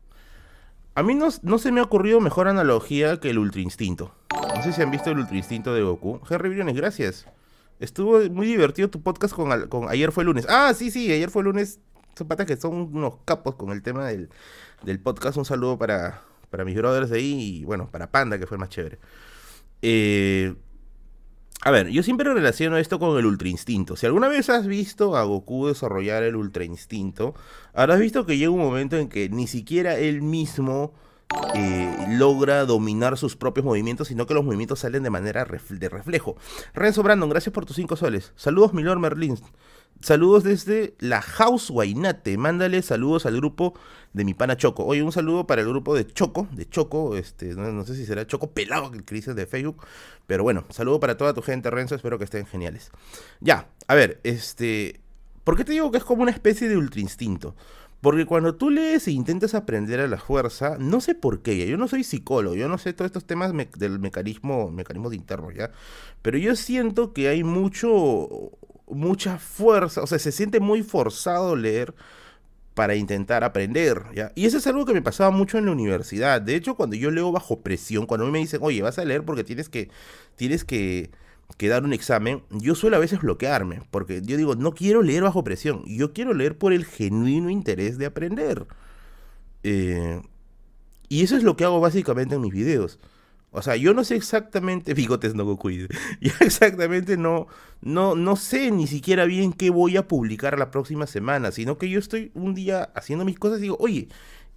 A mí no, no se me ha ocurrido mejor analogía que el Ultra Instinto. No sé si han visto el Ultra Instinto de Goku. Henry Briones, gracias. Estuvo muy divertido tu podcast con, con Ayer fue lunes. Ah, sí, sí, ayer fue lunes. Son patas que son unos capos con el tema del, del podcast. Un saludo para, para mis brothers de ahí y bueno, para Panda, que fue más chévere. Eh, a ver, yo siempre relaciono esto con el Ultra Instinto. Si alguna vez has visto a Goku desarrollar el Ultra Instinto, habrás visto que llega un momento en que ni siquiera él mismo logra dominar sus propios movimientos, sino que los movimientos salen de manera de reflejo. Renzo Brandon, gracias por tus 5 soles. Saludos, Milor Merlin. Saludos desde la House Guainate. Mándale saludos al grupo de mi pana Choco. Oye, un saludo para el grupo de Choco, de Choco, este, no, sé si será Choco pelado que dices de Facebook, pero bueno, saludo para toda tu gente, Renzo, espero que estén geniales. Ya, a ver, este, ¿por qué te digo que es como una especie de ultra instinto? Porque cuando tú lees e intentas aprender a la fuerza, no sé por qué, yo no soy psicólogo, yo no sé todos estos temas del mecanismo, mecanismos internos, ¿ya? Pero yo siento que hay mucho, mucha fuerza, o sea, se siente muy forzado leer para intentar aprender, ¿ya? Y eso es algo que me pasaba mucho en la universidad. De hecho, cuando yo leo bajo presión, cuando me dicen, oye, vas a leer porque tienes que, tienes que, que dar un examen, yo suelo a veces bloquearme, porque yo digo, no quiero leer bajo presión, yo quiero leer por el genuino interés de aprender. Eh, y eso es lo que hago básicamente en mis videos. O sea, yo no sé exactamente, bigotes no yo exactamente no, no, no sé ni siquiera bien qué voy a publicar la próxima semana, sino que yo estoy un día haciendo mis cosas y digo, oye,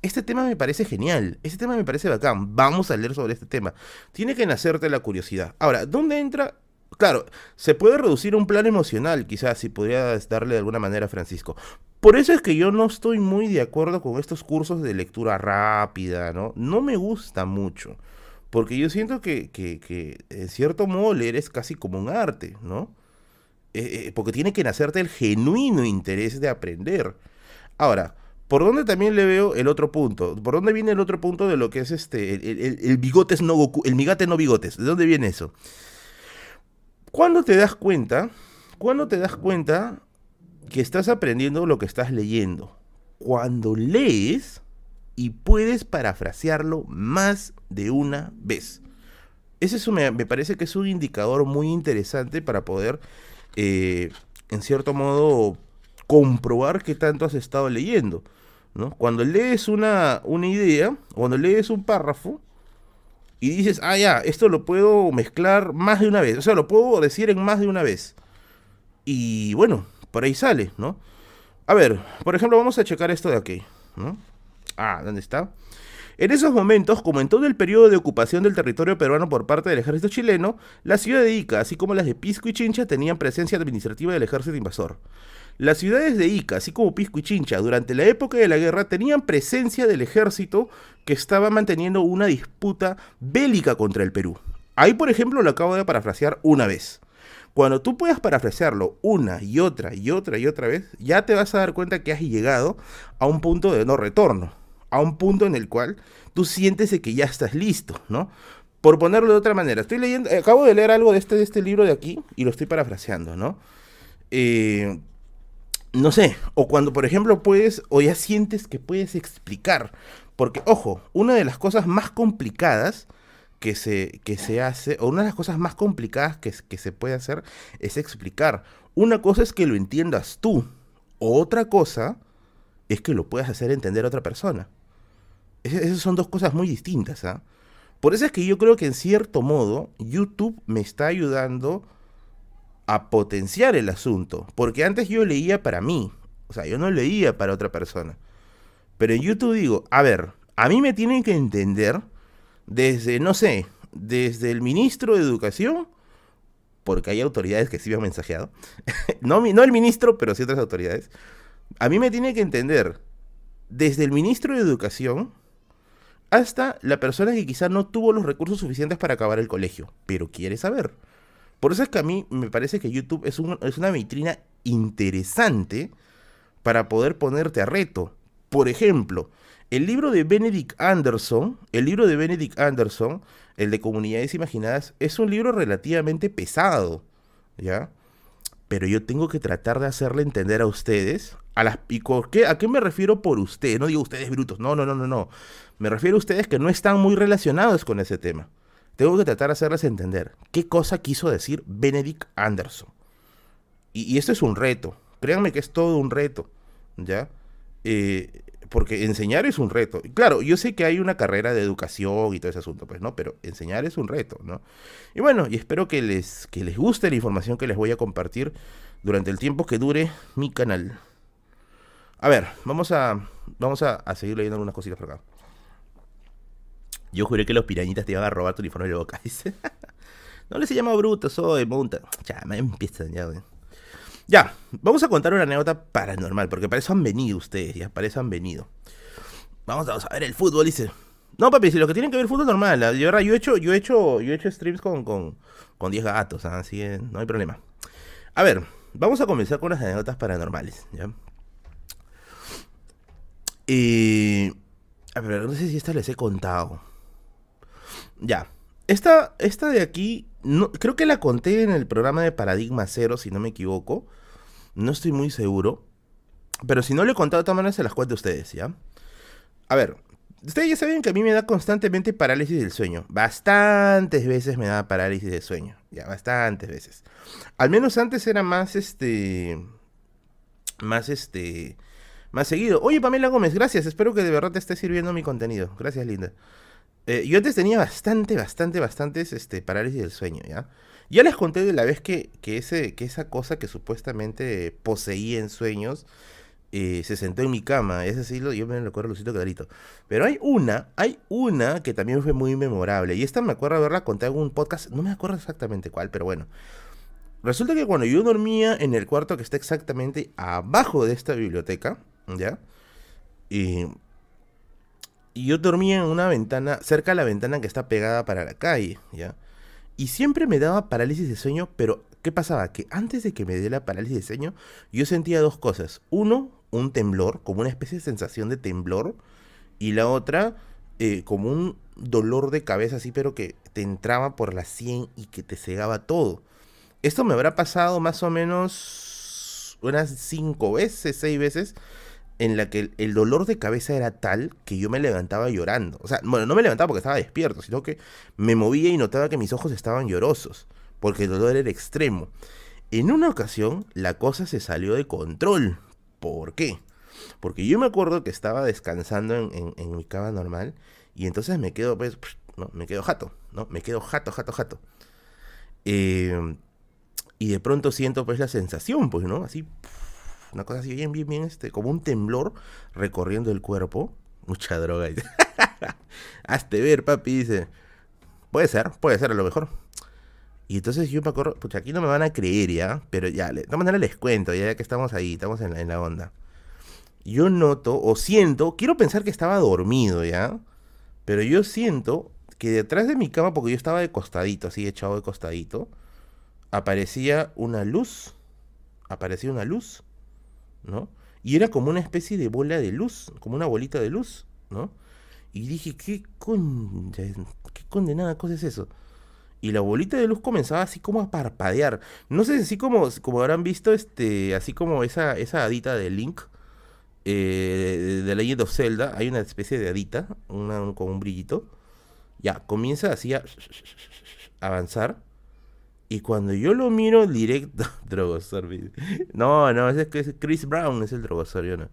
este tema me parece genial, este tema me parece bacán, vamos a leer sobre este tema. Tiene que nacerte la curiosidad. Ahora, ¿dónde entra? Claro, se puede reducir un plan emocional, quizás, si podrías darle de alguna manera a Francisco. Por eso es que yo no estoy muy de acuerdo con estos cursos de lectura rápida, ¿no? No me gusta mucho. Porque yo siento que, que, que en cierto modo leer es casi como un arte, ¿no? Eh, eh, porque tiene que nacerte el genuino interés de aprender. Ahora, ¿por dónde también le veo el otro punto? ¿Por dónde viene el otro punto de lo que es este, el, el, bigotes no Goku, el migate no bigotes? ¿De dónde viene eso? ¿Cuándo te das cuenta? ¿Cuándo te das cuenta que estás aprendiendo lo que estás leyendo? Cuando lees y puedes parafrasearlo más de una vez. Ese me, parece que es un indicador muy interesante para poder, eh, en cierto modo, comprobar qué tanto has estado leyendo. ¿no? Cuando lees una, una idea, cuando lees un párrafo y dices, ah, ya, esto lo puedo mezclar más de una vez, o sea, lo puedo decir en más de una vez. Y bueno, por ahí sale, ¿no? A ver, por ejemplo, vamos a checar esto de aquí, ¿no? Ah, ¿dónde está? En esos momentos, como en todo el periodo de ocupación del territorio peruano por parte del ejército chileno, la ciudad de Ica, así como las de Pisco y Chincha, tenían presencia administrativa del ejército invasor. Las ciudades de Ica, así como Pisco y Chincha, durante la época de la guerra tenían presencia del ejército que estaba manteniendo una disputa bélica contra el Perú. Ahí, por ejemplo, lo acabo de parafrasear una vez. Cuando tú puedas parafrasearlo una y otra y otra y otra vez, ya te vas a dar cuenta que has llegado a un punto de no retorno a un punto en el cual tú sientes que ya estás listo, ¿no? Por ponerlo de otra manera, estoy leyendo, acabo de leer algo de este, de este libro de aquí y lo estoy parafraseando, ¿no? Eh, no sé, o cuando por ejemplo puedes, o ya sientes que puedes explicar, porque ojo, una de las cosas más complicadas que se, que se hace, o una de las cosas más complicadas que, que se puede hacer es explicar. Una cosa es que lo entiendas tú, otra cosa es que lo puedas hacer entender a otra persona. esas son dos cosas muy distintas. ¿ah? Por eso es que yo creo que en cierto modo YouTube me está ayudando a potenciar el asunto. Porque antes yo leía para mí. O sea, yo no leía para otra persona. Pero en YouTube digo, a ver, a mí me tienen que entender desde, no sé, desde el ministro de Educación, porque hay autoridades que sí me han mensajeado. no, no el ministro, pero sí otras autoridades a mí me tiene que entender desde el ministro de Educación hasta la persona que quizá no tuvo los recursos suficientes para acabar el colegio, pero quiere saber. Por eso es que a mí me parece que YouTube es, es una vitrina interesante para poder ponerte a reto. Por ejemplo, el libro de Benedict Anderson, el libro de Benedict Anderson, el de Comunidades Imaginadas, es un libro relativamente pesado, ¿ya? Pero yo tengo que tratar de hacerle entender a ustedes a las, ¿y qué, ¿A qué me refiero por ustedes? No digo ustedes brutos, no, no, no, no, no. Me refiero a ustedes que no están muy relacionados con ese tema. Tengo que tratar de hacerles entender qué cosa quiso decir Benedict Anderson. Y, esto es un reto. Créanme que es todo un reto, ¿ya? Eh, porque enseñar es un reto. Claro, yo sé que hay una carrera de educación y todo ese asunto, pues, ¿no? Pero enseñar es un reto, ¿no? Y bueno, y espero que les, que les guste la información que les voy a compartir durante el tiempo que dure mi canal. A ver, vamos a, vamos a, seguir leyendo algunas cositas por acá. Yo juré que los pirañitas te iban a robar tu uniforme de boca. no les he llamado bruto, soy monta. Ya, me empieza ya, Ya, vamos a contar una anécdota paranormal, porque para eso han venido ustedes, ya, para eso han venido. Vamos, a ver el fútbol, dice. No, papi, si lo que tienen que ver fútbol normal. Yo, yo he hecho, yo he hecho, yo he hecho streams con, con, con 10 gatos, así que no hay problema. A ver, vamos a comenzar con las anécdotas paranormales, ¿ya? Y... A ver, no sé si esta les he contado. Ya. Esta, esta de aquí, no, creo que la conté en el programa de Paradigma Cero, si no me equivoco. No estoy muy seguro. Pero si no le he contado, de todas maneras se las cuento a ustedes, ¿ya? A ver, ustedes ya saben que a mí me da constantemente parálisis del sueño. Bastantes veces me da parálisis del sueño. Ya, bastantes veces. Al menos antes era más, este... Más, este más seguido. Oye, Pamela Gómez, gracias. Espero que de verdad te esté sirviendo mi contenido. Gracias, linda. Eh, yo antes tenía bastante, bastante, bastantes este, parálisis del sueño, ¿ya? Ya les conté de la vez que, que, ese, que esa cosa que supuestamente poseía en sueños eh, se sentó en mi cama. Ese sí, yo me lo acuerdo lucito clarito. Pero hay una, hay una que también fue muy memorable. Y esta me acuerdo haberla contado en un podcast, no me acuerdo exactamente cuál, pero bueno. Resulta que cuando yo dormía en el cuarto que está exactamente abajo de esta biblioteca, ¿ya? Y, y yo dormía en una ventana, cerca de la ventana que está pegada para la calle, ¿ya? Y siempre me daba parálisis de sueño, pero ¿qué pasaba? Que antes de que me dé la parálisis de sueño, yo sentía dos cosas. Uno, un temblor, como una especie de sensación de temblor, y la otra, eh, como un dolor de cabeza así, pero que te entraba por la sien y que te cegaba todo. Esto me habrá pasado más o menos unas cinco veces, seis veces, en la que el, dolor de cabeza era tal que yo me levantaba llorando. O sea, bueno, no me levantaba porque estaba despierto, sino que me movía y notaba que mis ojos estaban llorosos, porque el dolor era extremo. En una ocasión, la cosa se salió de control, ¿Por qué? Porque yo me acuerdo que estaba descansando en, mi cama normal y entonces me quedo, pues, no, me quedo jato, ¿no? Me quedo jato, jato, jato. Em, y de pronto siento pues la sensación, pues, ¿no? Así, una cosa así bien, bien, bien, este, como un temblor recorriendo el cuerpo. Mucha droga. Hazte ver, papi, dice. Puede ser, puede ser a lo mejor. Y entonces yo me acuerdo, pucha, aquí no me van a creer ya, pero ya, de todas maneras les cuento, ya que estamos ahí, estamos en la, en la onda. Yo noto o siento, quiero pensar que estaba dormido ya, pero yo siento que detrás de mi cama, porque yo estaba de costadito, así echado de costadito, aparecía una luz, aparecía una luz, ¿no? Y era como una especie de bola de luz, como una bolita de luz, ¿no? Y dije, ¿qué, con... ¿qué condenada cosa es eso? y la bolita de luz comenzaba así como a parpadear. No sé, así como, como habrán visto, este, así como esa, esa hadita de Link, eh, de Legend of Zelda, hay una especie de hadita, una, con un brillito. Ya, comienza así a avanzar. Y cuando yo lo miro directo, Drogosor, no, no, es, es Chris Brown, es el Drogosor, yo no.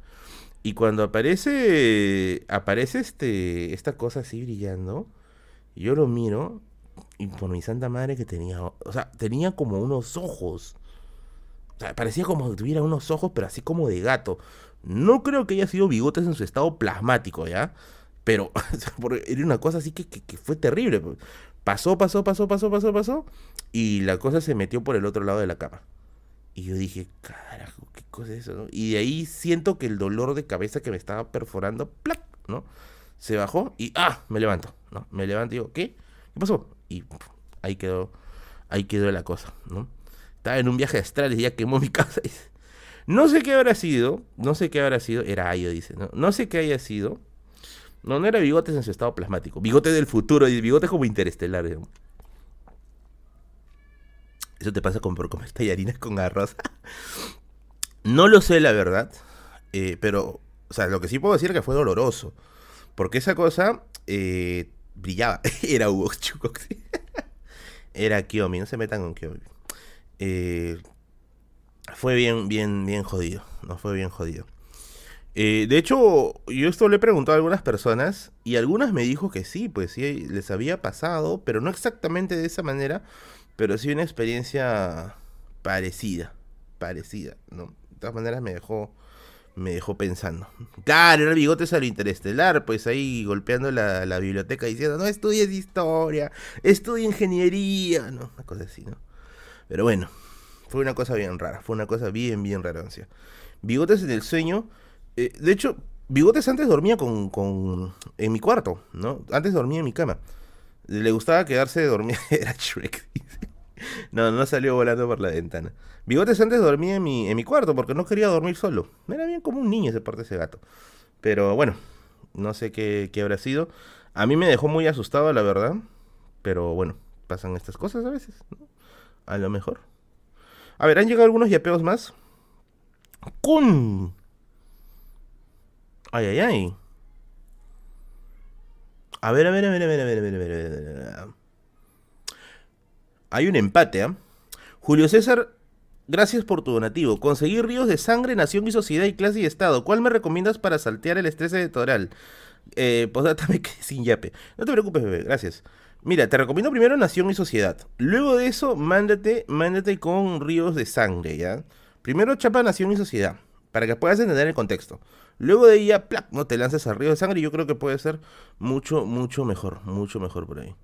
Y cuando aparece, aparece este, esta cosa así brillando, yo lo miro y por mi santa madre que tenía, o sea, tenía como unos ojos. O sea, parecía como que tuviera unos ojos, pero así como de gato. No creo que haya sido bigotes en su estado plasmático, ¿ya? Pero era una cosa así que, que, fue terrible. Pues. Pasó, pasó, pasó, pasó, pasó, pasó. Y la cosa se metió por el otro lado de la cama. Y yo dije, carajo, ¿qué cosa es eso? Y de ahí siento que el dolor de cabeza que me estaba perforando, ¡plac! ¿no? Se bajó y ¡ah! Me levanto, ¿no? Me levanto y digo, ¿qué? ¿Qué pasó? y ahí quedó, ahí quedó la cosa, ¿no? Estaba en un viaje astral y ya quemó mi casa. No sé qué habrá sido, no sé qué habrá sido, era Ayo, dice, ¿no? No sé qué haya sido. No, no era bigotes en su estado plasmático. Bigote del futuro, y bigote como interestelar, Eso te pasa con por comer tallarinas con arroz. no lo sé, la verdad. Eh, pero, o sea, lo que sí puedo decir es que fue doloroso. Porque esa cosa eh, brillaba. Era Hugo Chucox. Era Kiomi, no se metan con Kiomi. Eh, fue bien, bien, bien jodido. No fue bien jodido. Eh, de hecho, yo esto le he preguntado a algunas personas y algunas me dijo que sí, pues sí, les había pasado, pero no exactamente de esa manera, pero sí una experiencia parecida, parecida, ¿no? De todas maneras me dejó, me dejó pensando. Claro, era el bigote al interestelar, pues ahí golpeando la, la, biblioteca diciendo, no estudies historia, estudia ingeniería, no, una cosa así, ¿no? Pero bueno, fue una cosa bien rara, fue una cosa bien, bien rara. Bigotes en el sueño, eh, de hecho, Bigotes antes dormía con, con, en mi cuarto, ¿no? Antes dormía en mi cama. Le gustaba quedarse dormir, era Shrek, No, no salió volando por la ventana. Bigotes antes dormía en mi, en mi cuarto porque no quería dormir solo. Era bien como un niño ese parte ese gato. Pero bueno, no sé qué, qué habrá sido. A mí me dejó muy asustado, la verdad. Pero bueno, pasan estas cosas a veces. A lo mejor. A ver, han llegado algunos yapeos más. ¡Kun! Ay, ay, ay. A ver, a ver, a ver, a ver, a ver, a ver, a ver. Hay un empate, ¿ah? Julio César, gracias por tu donativo. Conseguir ríos de sangre, nación y sociedad y clase y estado. ¿Cuál me recomiendas para saltear el estrés editorial? Eh, pues me quedé sin yape. No te preocupes, bebé, gracias. Mira, te recomiendo primero Nación y Sociedad. Luego de eso, mándate, mándate con ríos de sangre, ¿ya? Primero chapa Nación y Sociedad, para que puedas entender el contexto. Luego de ella, ¡plac! no te lances al río de sangre yo creo que puede ser mucho, mucho mejor, mucho mejor por ahí.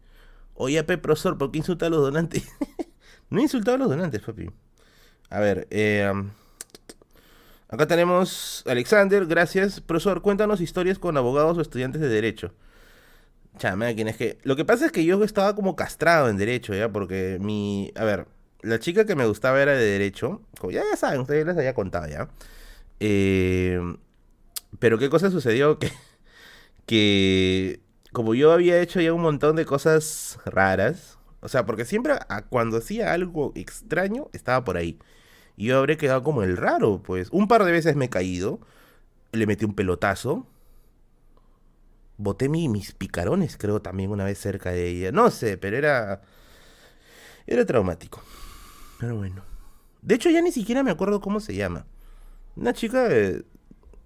Oye, P, profesor, ¿por qué insulta a los donantes? no he insultado a los donantes, papi. A ver, eh, acá tenemos Alexander, gracias. Profesor, cuéntanos historias con abogados o estudiantes de Derecho. Chame, ¿quién es que...? Lo que pasa es que yo estaba como castrado en Derecho, ¿ya? Porque mi... A ver, la chica que me gustaba era de Derecho. Como ya, ya saben, ustedes les había contado, ¿ya? Eh, pero ¿qué cosa sucedió? Que... Que como yo había hecho ya un montón de cosas raras, o sea, porque siempre cuando hacía algo extraño estaba por ahí. Y yo habría quedado como el raro, pues. Un par de veces me he caído, le metí un pelotazo. Boté mis picarones, creo, también una vez cerca de ella. No sé, pero era. Era traumático. Pero bueno. De hecho, ya ni siquiera me acuerdo cómo se llama. Una chica, de,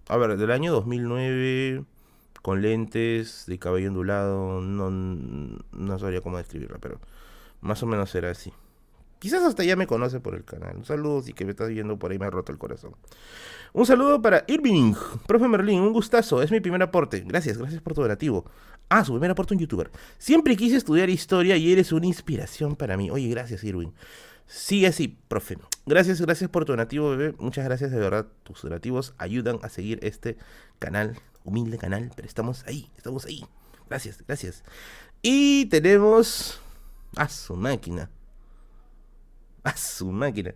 a ver, del año 2009, con lentes, de cabello ondulado, no, no sabría cómo describirla, pero más o menos era así. Quizás hasta ya me conoce por el canal. Un saludo si que me estás viendo por ahí me ha roto el corazón. Un saludo para Irving, profe Merlin, un gustazo, es mi primer aporte. Gracias, gracias por tu donativo. Ah, su primer aporte un youtuber. Siempre quise estudiar historia y eres una inspiración para mí. Oye, gracias Irving. Sigue así, profe. Gracias, gracias por tu donativo, bebé. Muchas gracias, de verdad. Tus donativos ayudan a seguir este canal, humilde canal, pero estamos ahí, estamos ahí. Gracias, gracias. Y tenemos a su máquina. A su máquina.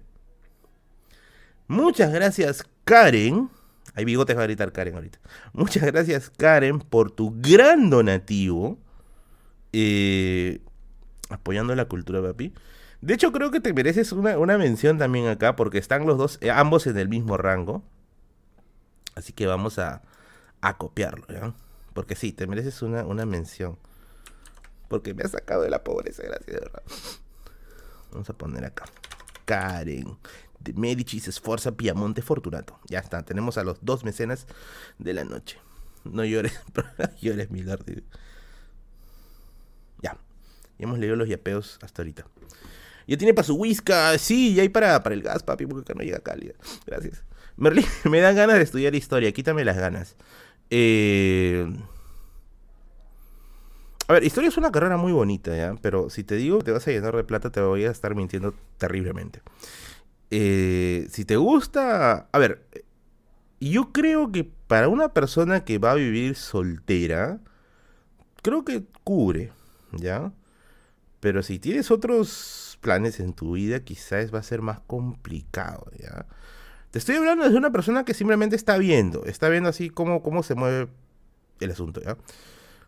Muchas gracias, Karen. Hay bigotes va a gritar Karen ahorita. Muchas gracias, Karen, por tu gran donativo. Eh, apoyando la cultura, papi. De hecho, creo que te mereces una, mención también acá, porque están los dos, eh, ambos en el mismo rango. Así que vamos a, a copiarlo, ¿ya? Porque sí, te mereces una, una mención. Porque me ha sacado de la pobreza, gracias. Vamos a poner acá. Karen de Medici se esforza Piamonte Fortunato. Ya está, tenemos a los dos mecenas de la noche. No llores, llores, mi lord. Ya. Ya hemos leído los yapeos hasta ahorita. Ya tiene para su whisky. Sí, ya hay para, para el gas, papi, porque acá no llega cálida. Gracias. Merlin, me dan ganas de estudiar historia. Quítame las ganas. Eh... A ver, historia es una carrera muy bonita, ¿ya? Pero si te digo que te vas a llenar de plata, te voy a estar mintiendo terriblemente. Eh, si te gusta... A ver, yo creo que para una persona que va a vivir soltera, creo que cubre, ¿ya? Pero si tienes otros planes en tu vida, quizás va a ser más complicado, ¿ya? Te estoy hablando de una persona que simplemente está viendo, está viendo así cómo, cómo se mueve el asunto, ¿ya?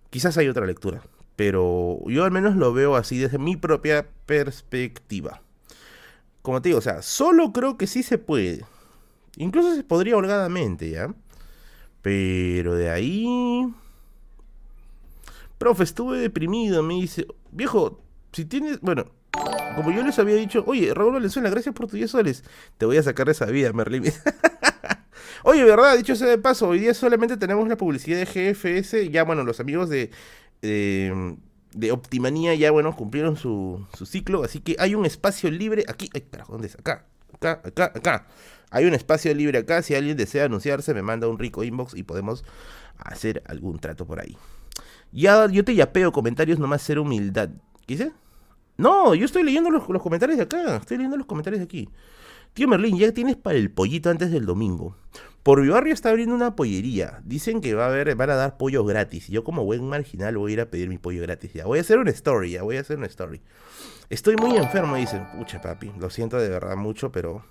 Quizás hay otra lectura, pero yo al menos lo veo así desde mi propia perspectiva. Como te digo, o sea, solo creo que sí se puede. Incluso se podría holgadamente, ¿ya? Pero de ahí... Profe, estuve deprimido, me dice, viejo, si tienes, bueno, como yo les había dicho, oye, Raúl Valenzuela, gracias por tus 10 soles. Te voy a sacar de esa vida, Merlin. oye, ¿verdad? Dicho sea de paso, hoy día solamente tenemos la publicidad de GFS. Ya, bueno, los amigos de, de, Optimanía ya, bueno, cumplieron su, su, ciclo. Así que hay un espacio libre aquí. Ay, carajo, ¿dónde es? Acá, acá, acá, acá. Hay un espacio libre acá. Si alguien desea anunciarse, me manda un rico inbox y podemos hacer algún trato por ahí. Ya, yo te yapeo comentarios, nomás ser humildad. ¿Qué? No, yo estoy leyendo los, comentarios de acá. Estoy leyendo los comentarios de aquí. Tío Merlín, ya tienes para el pollito antes del domingo. Por mi barrio está abriendo una pollería. Dicen que va a haber, van a dar pollo gratis. Yo como buen marginal voy a ir a pedir mi pollo gratis. Ya voy a hacer una story, ya voy a hacer una story. Estoy muy enfermo, dicen. Pucha, papi, lo siento de verdad mucho, pero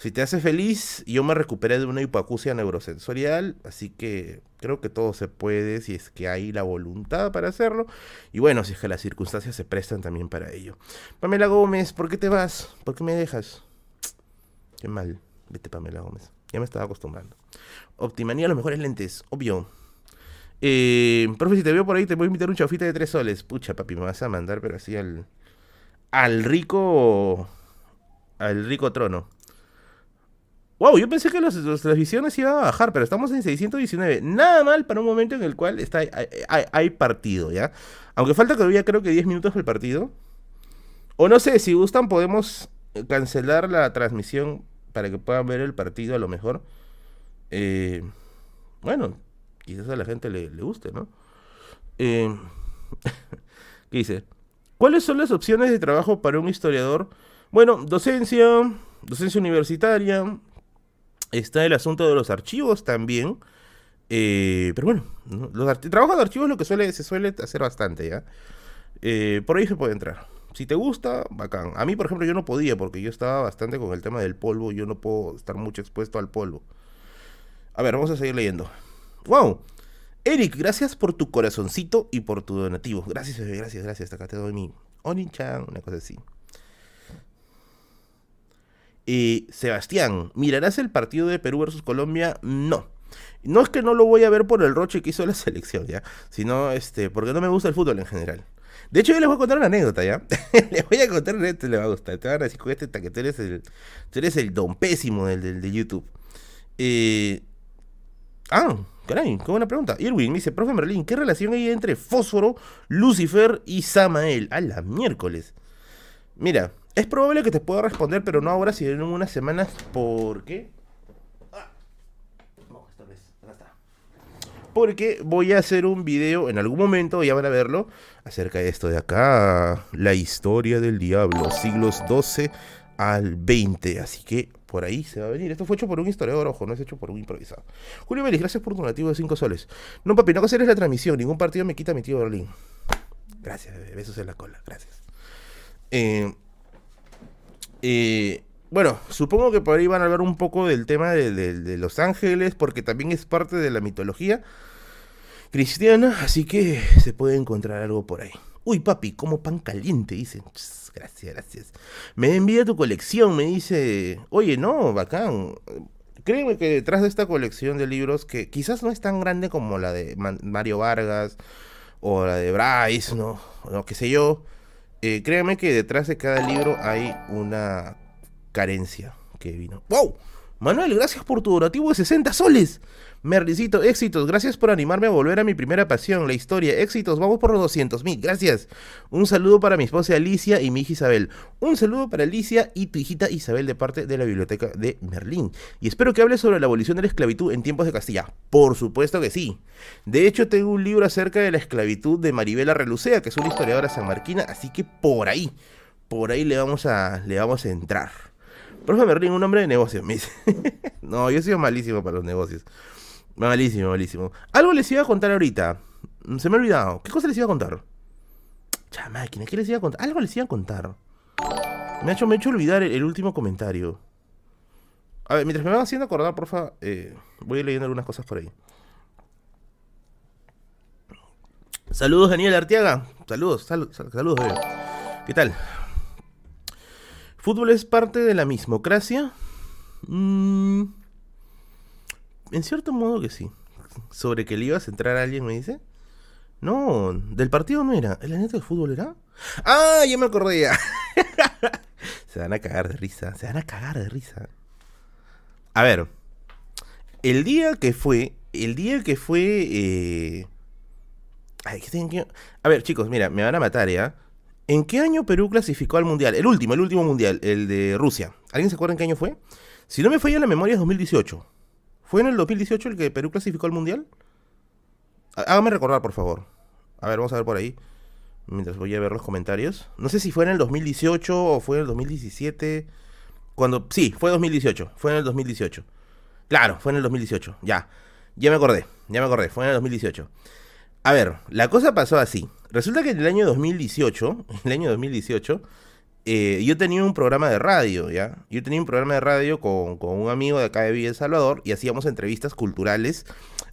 si te hace feliz, yo me recuperé de una hipoacusia neurosensorial, así que creo que todo se puede si es que hay la voluntad para hacerlo. Y bueno, si es que las circunstancias se prestan también para ello. Pamela Gómez, ¿por qué te vas? ¿Por qué me dejas? Qué mal. Vete, Pamela Gómez. Ya me estaba acostumbrando. Optimanía, los mejores lentes, obvio. Eh, profe, si te veo por ahí, te voy a invitar un chafita de tres soles. Pucha, papi, me vas a mandar, pero así al. Al rico. Al rico trono. Wow, yo pensé que las, televisiones iban a bajar, pero estamos en 619. Nada mal para un momento en el cual está, hay, partido, ¿ya? Aunque falta todavía creo que 10 minutos del partido. O no sé, si gustan podemos cancelar la transmisión para que puedan ver el partido a lo mejor. Eh, bueno, quizás a la gente le, guste, ¿no? Eh, ¿Qué dice? ¿Cuáles son las opciones de trabajo para un historiador? Bueno, docencia, docencia universitaria, Está el asunto de los archivos también. Eh, pero bueno, los trabajo de archivos es lo que suele, se suele hacer bastante, ¿ya? Eh, por ahí se puede entrar. Si te gusta, bacán. A mí, por ejemplo, yo no podía porque yo estaba bastante con el tema del polvo. Yo no puedo estar mucho expuesto al polvo. A ver, vamos a seguir leyendo. ¡Wow! Eric, gracias por tu corazoncito y por tu donativo. Gracias, gracias, gracias. Acá te doy mi Onichan, una cosa así. Sebastián, ¿mirarás el partido de Perú versus Colombia? No. No es que no lo voy a ver por el roche que hizo la selección, ¿ya? Sino, este, porque no me gusta el fútbol en general. De hecho, yo les voy a contar una anécdota, ¿ya? les voy a contar, este le va a gustar. Te van a decir, este, que tú eres el, eres el don pésimo del, de YouTube. Eh, ah, caray, qué buena pregunta. Irwin me dice, profe Merlín, ¿qué relación hay entre Fósforo, Lucifer y Samael? A la miércoles. Mira, es probable que te pueda responder, pero no ahora, sino en unas semanas. ¿Por qué? Ah. Esta vez. Porque voy a hacer un video en algún momento, ya van a verlo, acerca de esto de acá. La historia del diablo, siglos 12 al 20. Así que por ahí se va a venir. Esto fue hecho por un historiador, ojo, no es hecho por un improvisado. Julio Vélez, gracias por tu donativo de 5 soles. No, papi, no hacer la transmisión. Ningún partido me quita mi tío Berlín. Gracias, bebé. Besos en la cola. Gracias. Eh, eh, bueno, supongo que por ahí van a hablar un poco del tema de, Los Ángeles, porque también es parte de la mitología cristiana, así que se puede encontrar algo por ahí. Uy, papi, como pan caliente, dice. Ch, Gracias, gracias. Me envía tu colección, me dice. Oye, no, bacán. Créeme que detrás de esta colección de libros, que quizás no es tan grande como la de Mario Vargas o la de Bryce, ¿no? O qué sé yo. Eh, créeme que detrás de cada libro hay una carencia que vino. ¡Wow! Manuel, gracias por tu donativo de 60 soles. Merlicito, éxitos. Gracias por animarme a volver a mi primera pasión, la historia. Éxitos, vamos por los 200 mil. Gracias. Un saludo para mi esposa Alicia y mi hija Isabel. Un saludo para Alicia y tu hijita Isabel de parte de la biblioteca de Merlín. Y espero que hables sobre la abolición de la esclavitud en tiempos de Castilla. Por supuesto que sí. De hecho, tengo un libro acerca de la esclavitud de Maribela Relucea, que es una historiadora sanmarquina, así que por ahí, por ahí le vamos a, le vamos a entrar. Profe Merlín, un hombre de negocios, me no, yo he sido malísimo para los negocios. Malísimo, malísimo. Algo les iba a contar ahorita. Mm, Se me ha olvidado. ¿Qué cosa les iba a contar? Cha máquina, ¿qué les iba a contar? Algo les iba a contar. Me ha hecho, me ha hecho olvidar el, último comentario. A ver, mientras me van haciendo acordar, porfa, eh, voy leyendo algunas cosas por ahí. Saludos, Daniel Arteaga. Saludos, sal- sal- saludos. ¿Qué tal? ¿Fútbol es parte de la mismocracia? Mm, en cierto modo que sí. ¿Sobre que le ibas a entrar a alguien, me dice? No, del partido no era. ¿El neta de fútbol era? ¡Ah! Ya me acordé ya. se van a cagar de risa. Se van a cagar de risa. A ver. El día que fue. El día que fue. eh, Ay, ¿qué tengo que- A ver, chicos, mira, me van a matar, ¿ya? ¿En qué año Perú clasificó al mundial? El último, el último mundial, el de Rusia. ¿Alguien se acuerda en qué año fue? Si no me falla la memoria, es 2018. ¿Fue en el 2018 el que Perú clasificó al mundial? Há- Hágame recordar, por favor. A ver, vamos a ver por ahí. Mientras voy a ver los comentarios. No sé si fue en el 2018 o fue en el 2017. Cuando. Sí, fue 2018. Fue en el 2018. Claro, fue en el 2018. Ya. Ya me acordé. Ya me acordé. Fue en el 2018. A ver, la cosa pasó así. Resulta que en el año 2018, en el año 2018, eh, yo tenía un programa de radio, ¿ya? Yo tenía un programa de radio con, con un amigo de acá de Villa El Salvador y hacíamos entrevistas culturales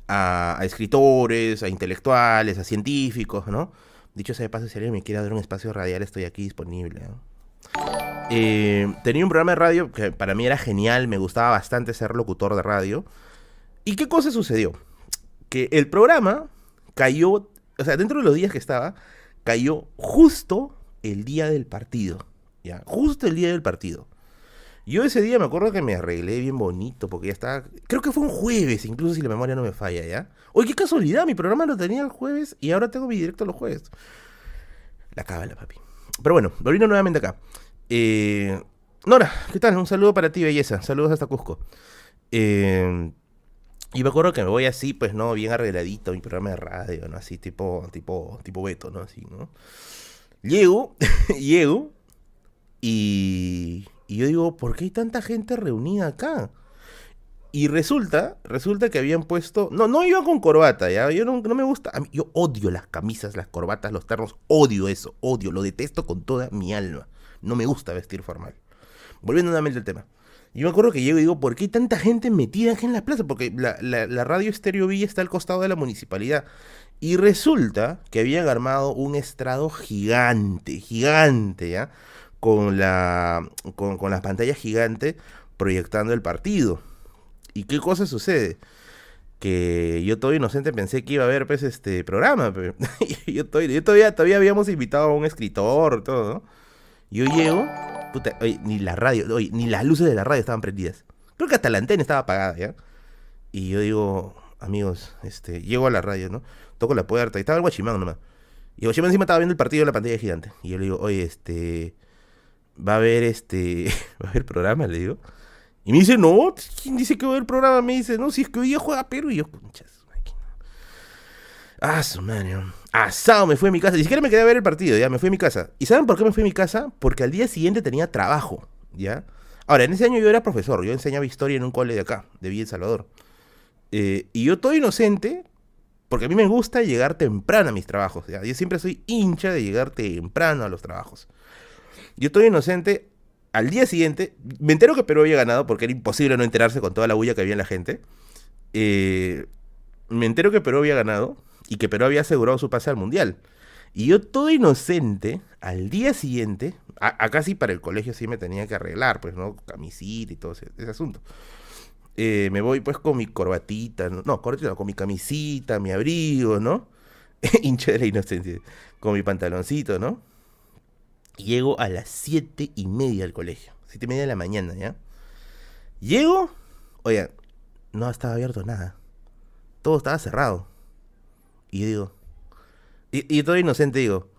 a, escritores, a intelectuales, a científicos, ¿no? Dicho sea de paso, si alguien me quiere dar un espacio radial, estoy aquí disponible. Eh, tenía un programa de radio que para mí era genial, me gustaba bastante ser locutor de radio. ¿Y qué cosa sucedió? Que el programa cayó, o sea, dentro de los días que estaba, cayó justo el día del partido. ¿Ya? Justo el día del partido. Yo ese día me acuerdo que me arreglé bien bonito porque ya estaba. Creo que fue un jueves, incluso si la memoria no me falla, ¿ya? Oye, qué casualidad, mi programa lo tenía el jueves y ahora tengo mi directo los jueves. La cábala, papi. Pero bueno, volviendo nuevamente acá. Eh, Nora, ¿qué tal? Un saludo para ti, belleza. Saludos hasta Cusco. Eh, y me acuerdo que me voy así, pues, ¿no? Bien arregladito, mi programa de radio, ¿no? Así, tipo, tipo, tipo Beto, ¿no? Así, ¿no? Llego, llego, y, y yo digo, ¿por qué hay tanta gente reunida acá? Y resulta, resulta que habían puesto, no, no iba con corbata, ya, yo no, no me gusta, a mí- yo odio las camisas, las corbatas, los ternos, odio eso, odio, lo detesto con toda mi alma, no me gusta vestir formal. Volviendo nuevamente al tema. Yo me acuerdo que llego y digo, ¿por qué hay tanta gente metida aquí en la plaza? Porque la, radio Estéreo Villa está al costado de la municipalidad. Y resulta que habían armado un estrado gigante, gigante, ¿ya? Con, la, con, con las pantallas gigantes proyectando el partido. ¿Y qué cosa sucede? Que yo todo inocente pensé que iba a haber pues este programa. Yo, todavía, todavía, todavía habíamos invitado a un escritor, todo, ¿no? Yo llego, ni la radio, oye, ni las luces de la radio estaban prendidas. Creo que hasta la antena estaba apagada, ¿ya? Y yo digo, amigos, este, llego a la radio, ¿no? Toco la puerta y estaba el guachimán nomás. Y el guachimán encima estaba viendo el partido en la pantalla gigante. Y yo le digo, oye, este, va a haber este, va a haber programa, le digo. Y me dice, no, ¿quién dice que va a haber programa? Me dice, no, si es que hoy día juega Perú. Y yo, conchas, Ah, su madre. Asado, me fui a mi casa. Ni siquiera me quedé a ver el partido, ya, me fui a mi casa. ¿Y saben por qué me fui a mi casa? Porque al día siguiente tenía trabajo, ¿ya? Ahora, en ese año yo era profesor, yo enseñaba historia en un cole de acá, de Villa El Salvador. Eh, y yo todo inocente, porque a mí me gusta llegar temprano a mis trabajos, ¿ya? Yo siempre soy hincha de llegar temprano a los trabajos. Yo estoy inocente, al día siguiente, me entero que Perú había ganado, porque era imposible no enterarse con toda la bulla que había en la gente. Eh, me entero que Perú había ganado y que Perú había asegurado su pase al Mundial. Y yo todo inocente, al día siguiente, acá sí para el colegio sí me tenía que arreglar, pues, ¿no? Camisita y todo ese, asunto. Eh, me voy pues con mi corbatita, no, no corbatita, con mi camisita, mi abrigo, ¿no? Hincha de la inocencia, con mi pantaloncito, ¿no? Llego a las siete y media al colegio, siete y media de la mañana, ¿ya? Llego, oiga, no estaba abierto nada, todo estaba cerrado. Y digo, y, todo inocente digo,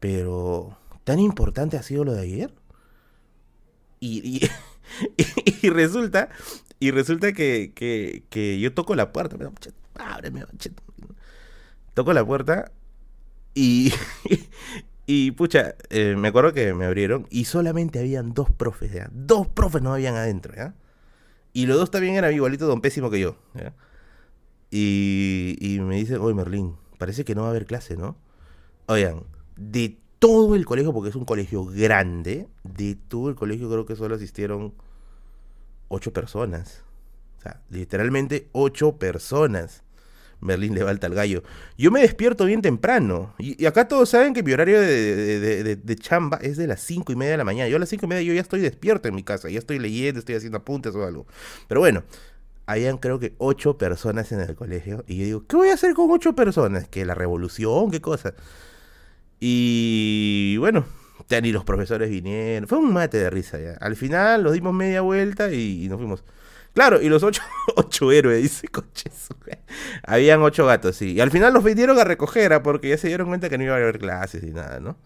pero ¿tan importante ha sido lo de ayer? Y, y, resulta, y resulta que, que, yo toco la puerta, ábreme, toco la puerta y, y pucha, eh, me acuerdo que me abrieron y solamente habían dos profes, ¿ya? dos profes no habían adentro, ¿ya? Y los dos también eran igualitos don pésimo que yo, ¿ya? Y, me dice, oye Merlín, parece que no va a haber clase, ¿no? Oigan, de todo el colegio, porque es un colegio grande, de todo el colegio creo que solo asistieron ocho personas. O sea, literalmente ocho personas. Berlín levanta al gallo. Yo me despierto bien temprano. Y, acá todos saben que mi horario de, chamba es de las cinco y media de la mañana. Yo a las cinco y media yo ya estoy despierto en mi casa. Ya estoy leyendo, estoy haciendo apuntes o algo. Pero bueno, habían creo que ocho personas en el colegio. Y yo digo, ¿qué voy a hacer con ocho personas? ¿Que la revolución? ¿Qué cosa? Y bueno, ya ni los profesores vinieron. Fue un mate de risa ya. Al final nos dimos media vuelta y, nos fuimos. Claro, y los ocho, ocho héroes, dice coches. Habían ocho gatos, sí. Y al final los vinieron a recoger, ¿ah? porque ya se dieron cuenta que no iba a haber clases y nada, ¿no?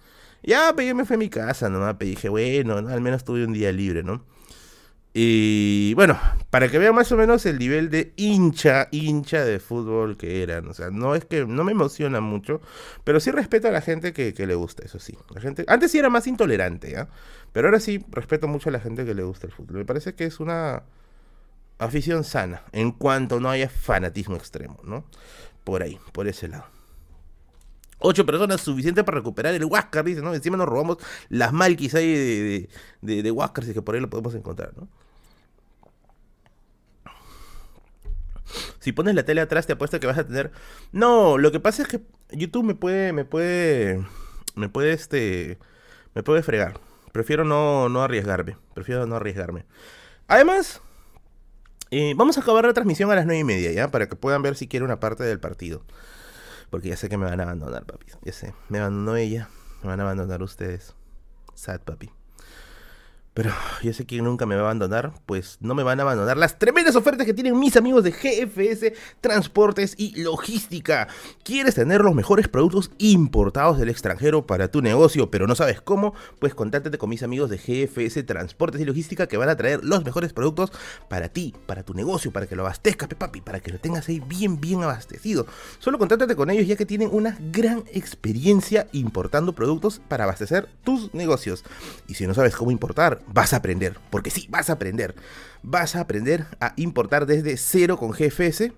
Ya, pues yo me fui a mi casa nomás, pues, dije, bueno, al menos tuve un día libre, ¿no? Y bueno, para que vean más o menos el nivel de hincha, hincha de fútbol que eran. O sea, no es que no me emociona mucho, pero sí respeto a la gente que, le gusta, eso sí. La gente, antes sí era más intolerante, ¿ya? Pero ahora sí respeto mucho a la gente que le gusta el fútbol. Me parece que es una afición sana, en cuanto no haya fanatismo extremo, ¿no? Por ahí, por ese lado. Ocho personas suficiente para recuperar el Huáscar, dice, ¿no? Encima nos robamos las malquis ahí de, de, de, Huáscar, así que por ahí lo podemos encontrar, ¿no? Si pones la tele atrás, te apuesto que vas a tener. No, lo que pasa es que YouTube me puede. Me puede. Me puede este. Me puede fregar. Prefiero no, no arriesgarme. Prefiero no arriesgarme. Además. Eh, vamos a acabar la transmisión a las nueve y media, ¿ya? Para que puedan ver si quiere una parte del partido. Porque ya sé que me van a abandonar, papi. Ya sé. Me abandonó ella. Me van a abandonar ustedes. Sad, papi. Pero yo sé que nunca me va a abandonar, pues no me van a abandonar las tremendas ofertas que tienen mis amigos de GFS Transportes y Logística. ¿Quieres tener los mejores productos importados del extranjero para tu negocio, pero no sabes cómo? Pues contáctate con mis amigos de GFS Transportes y Logística que van a traer los mejores productos para ti, para tu negocio, para que lo abastezcas, papi, para que lo tengas ahí bien, bien abastecido. Solo contáctate con ellos ya que tienen una gran experiencia importando productos para abastecer tus negocios. Y si no sabes cómo importar, vas a aprender, porque sí, vas a aprender. Vas a aprender a importar desde cero con GFS.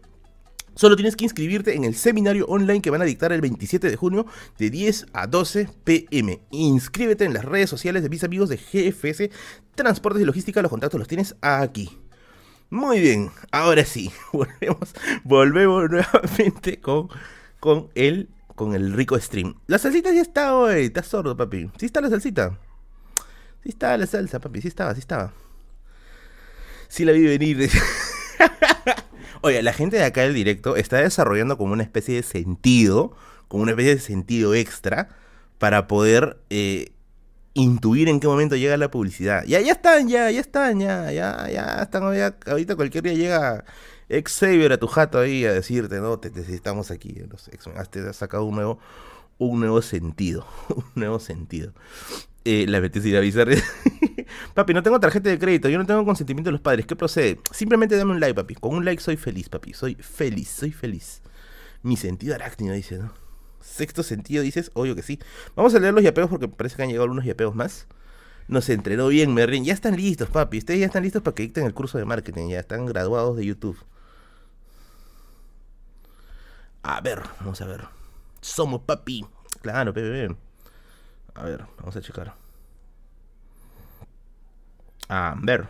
Solo tienes que inscribirte en el seminario online que van a dictar el 27 de junio de 10 a 12 pm. Inscríbete en las redes sociales de mis amigos de GFS Transportes y Logística. Los contactos los tienes aquí. Muy bien, ahora sí, volvemos, volvemos nuevamente con, con, el, con el rico stream. La salsita ya está hoy, estás sordo, papi. ¿Sí está la salsita? Sí estaba la salsa, papi, sí estaba, sí estaba. Sí la vi venir. Oye, la gente de acá del directo está desarrollando como una especie de sentido, como una especie de sentido extra, para poder eh, intuir en qué momento llega la publicidad. Ya, ya están, ya, ya están, ya, ya, ya están, ya, ahorita cualquier día llega Xavier a tu jato ahí a decirte, no, te necesitamos aquí. Los has sacado un nuevo, un nuevo sentido, un nuevo sentido. Eh, la ir a avisar. papi, no tengo tarjeta de crédito, yo no tengo consentimiento de los padres. ¿Qué procede? Simplemente dame un like, papi. Con un like soy feliz, papi. Soy feliz, soy feliz. Mi sentido arácnido, dice, ¿no? Sexto sentido, dices, obvio que sí. Vamos a leer los yapeos porque parece que han llegado algunos yapeos más. Nos entrenó bien, Merlin. Ya están listos, papi. Ustedes ya están listos para que dicten el curso de marketing. Ya están graduados de YouTube. A ver, vamos a ver. Somos papi. Claro, pepe. A ver, vamos a checar. A ver.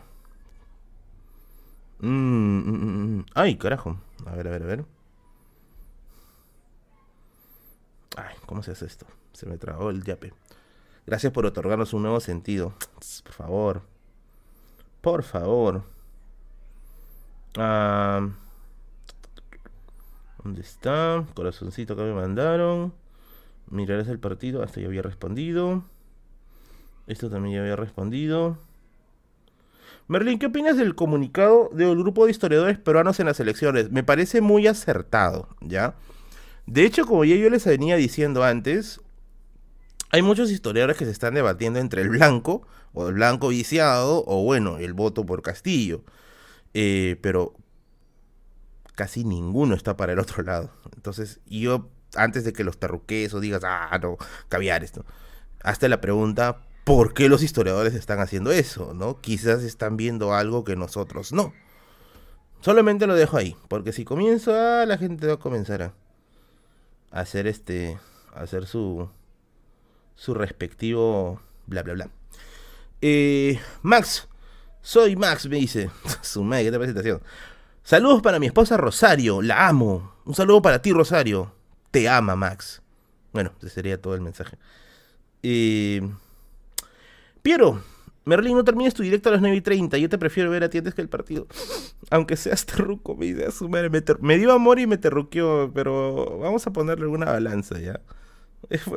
Mm, mm, mm, Ay, carajo. A ver, a ver, a ver. Ay, ¿cómo se hace esto? Se me trabó el yape. Gracias por otorgarnos un nuevo sentido. Por favor. Por favor. ¿Dónde está? Corazoncito que me mandaron. Mirarás el partido. Hasta ya había respondido. Esto también ya había respondido. Merlin, ¿qué opinas del comunicado del grupo de historiadores peruanos en las elecciones? Me parece muy acertado, ¿ya? De hecho, como ya yo les venía diciendo antes, hay muchos historiadores que se están debatiendo entre el blanco, o el blanco viciado, o bueno, el voto por Castillo. Eh, pero casi ninguno está para el otro lado. Entonces, yo, antes de que los terruques o digas, ah, no, caviar esto, hasta la pregunta, ¿por qué los historiadores están haciendo eso? ¿No? Quizás están viendo algo que nosotros no. Solamente lo dejo ahí, porque si comienzo, ah, la gente va a comenzar a hacer este hacer su su respectivo bla bla bla eh, Max soy Max me dice su madre qué presentación saludos para mi esposa Rosario la amo un saludo para ti Rosario te ama Max bueno ese sería todo el mensaje Piero Merlin, no termines tu directo a las 9 y 30. Yo te prefiero ver a ti antes que el partido. Aunque seas terruco, me su madre. Me, dio amor y me terruqueó, pero vamos a ponerle alguna balanza ya.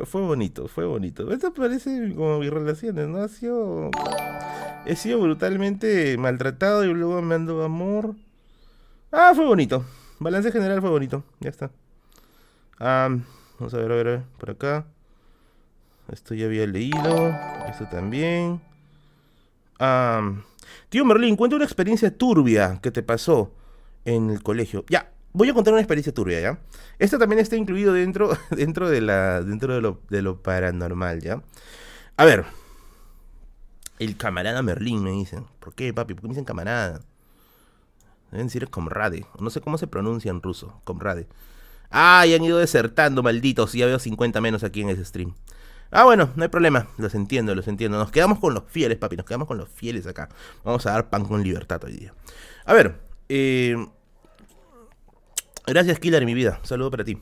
Fue, bonito, fue bonito. Esto parece como mis relaciones, ¿no? Ha sido. He sido brutalmente maltratado y luego me ando amor. Ah, fue bonito. Balance general fue bonito. Ya está. Vamos a ver, a ver, a ver. Por acá. Esto ya había leído. Esto también tío Merlín, cuenta una experiencia turbia que te pasó en el colegio. Ya, voy a contar una experiencia turbia, ¿ya? Esto también está incluido dentro, dentro, de, la, dentro de, lo, de lo paranormal, ¿ya? A ver, el camarada Merlín me dicen. ¿Por qué, papi? ¿Por qué me dicen camarada? Deben decir comrade. No sé cómo se pronuncia en ruso. Comrade. Ah, y han ido desertando, malditos. Ya veo 50 menos aquí en ese stream. Ah, bueno, no hay problema. Los entiendo, los entiendo. Nos quedamos con los fieles, papi. Nos quedamos con los fieles acá. Vamos a dar pan con libertad hoy día. A ver. Eh, gracias, Killer, mi vida. saludo para ti.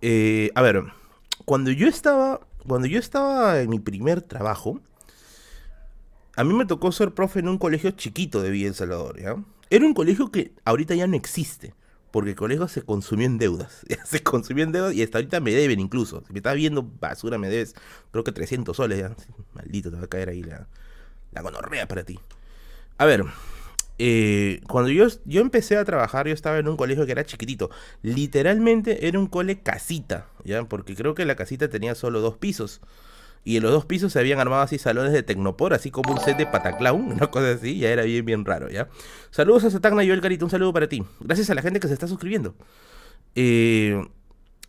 Eh, a ver. Cuando yo estaba. Cuando yo estaba en mi primer trabajo. A mí me tocó ser profe en un colegio chiquito de Villa El Salvador, ¿ya? Era un colegio que ahorita ya no existe porque el colegio se consumió en deudas. se consumió en deudas y hasta ahorita me deben incluso. Si me estás viendo basura, me debes, creo que 300 soles. Maldito, te va a caer ahí la, la gonorrea para ti. A ver, eh, cuando yo, yo empecé a trabajar, yo estaba en un colegio que era chiquitito. Literalmente era un cole casita, ¿ya? Porque creo que la casita tenía solo dos pisos. Y en los dos pisos se habían armado así salones de Tecnopor, así como un set de Pataclown, una cosa así, ya era bien, bien raro, ¿ya? Saludos a Satagna y el Carito, un saludo para ti. Gracias a la gente que se está suscribiendo. Eh,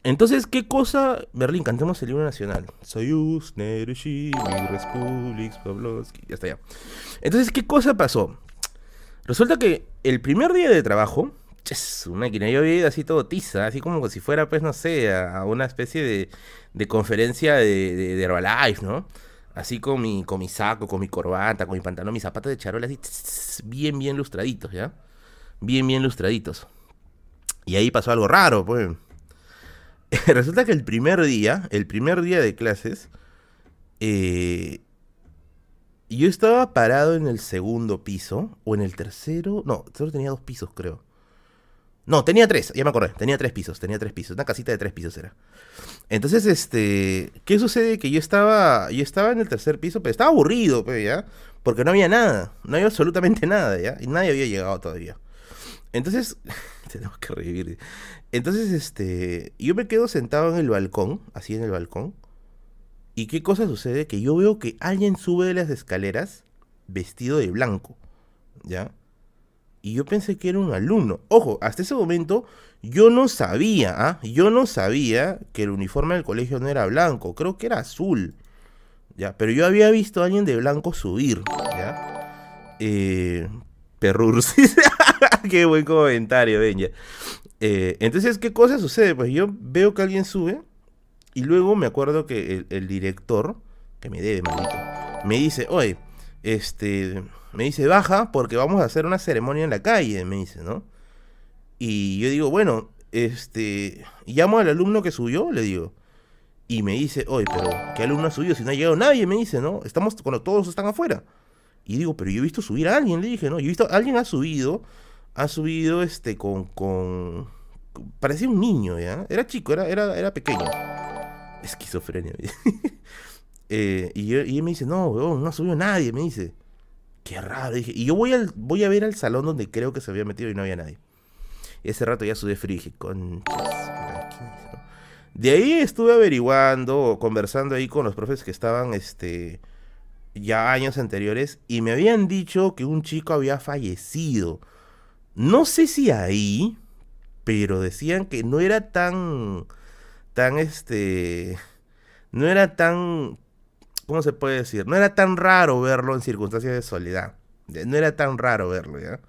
entonces, ¿qué cosa? Berlín, cantemos el himno nacional. Soyuz, Nerushi, Republic, Pavlovsky, ya está ya. Entonces, ¿qué cosa pasó? Resulta que el primer día de trabajo, una máquina, yo había ido así todo tiza, así como si fuera, pues, no sé, a una especie de de conferencia de, de, Herbalife, ¿no? Así con mi, con mi saco, con mi corbata, con mi pantalón, mis zapatos de charola, así bien, bien lustraditos, ¿ya? Bien, bien lustraditos. Y ahí pasó algo raro, pues. Resulta que el primer día, el primer día de clases, eh, yo estaba parado en el segundo piso, o en el tercero, no, solo tenía dos pisos, creo. No, tenía tres, ya me acordé, tenía tres pisos, tenía tres pisos, una casita de tres pisos era. Entonces, este, ¿qué sucede? Que yo estaba, yo estaba en el tercer piso, pero estaba aburrido, pues, ¿ya? Porque no había nada, no había absolutamente nada, ¿ya? Y nadie había llegado todavía. Entonces, tenemos que revivir. Entonces, este, yo me quedo sentado en el balcón, así en el balcón, ¿y qué cosa sucede? Que yo veo que alguien sube de las escaleras vestido de blanco, ¿ya? Y yo pensé que era un alumno. Ojo, hasta ese momento yo no sabía, ¿ah? Yo no sabía que el uniforme del colegio no era blanco, creo que era azul. ¿Ya? Pero yo había visto a alguien de blanco subir, ¿ya? Eh, Qué buen comentario, ven ya. Eh, entonces, ¿qué cosa sucede? Pues yo veo que alguien sube y luego me acuerdo que el, el director, que me debe, maldito, me dice, oye, este, me dice, baja porque vamos a hacer una ceremonia en la calle, me dice, ¿no? Y yo digo, bueno, este, llamo al alumno que subió, le digo. Y me dice, oye, pero ¿qué alumno ha subido? Si no ha llegado nadie, me dice, ¿no? Estamos cuando todos están afuera. Y digo, pero yo he visto subir a alguien, le dije, ¿no? Yo he visto, alguien ha subido, ha subido este con, con, parecía un niño, ¿ya? Era chico, era, era, era pequeño. Esquizofrenia. eh, y, y, él me dice, no, no ha subido nadie, me dice. Qué raro. Dije, y yo voy, al, voy a ver al salón donde creo que se había metido y no había nadie. Ese rato ya sudé frío. De ahí estuve averiguando, conversando ahí con los profes que estaban, este, ya años anteriores, y me habían dicho que un chico había fallecido. No sé si ahí, pero decían que no era tan, tan, este, no era tan, ¿cómo se puede decir? No era tan raro verlo en circunstancias de soledad. No era tan raro verlo, ¿ya?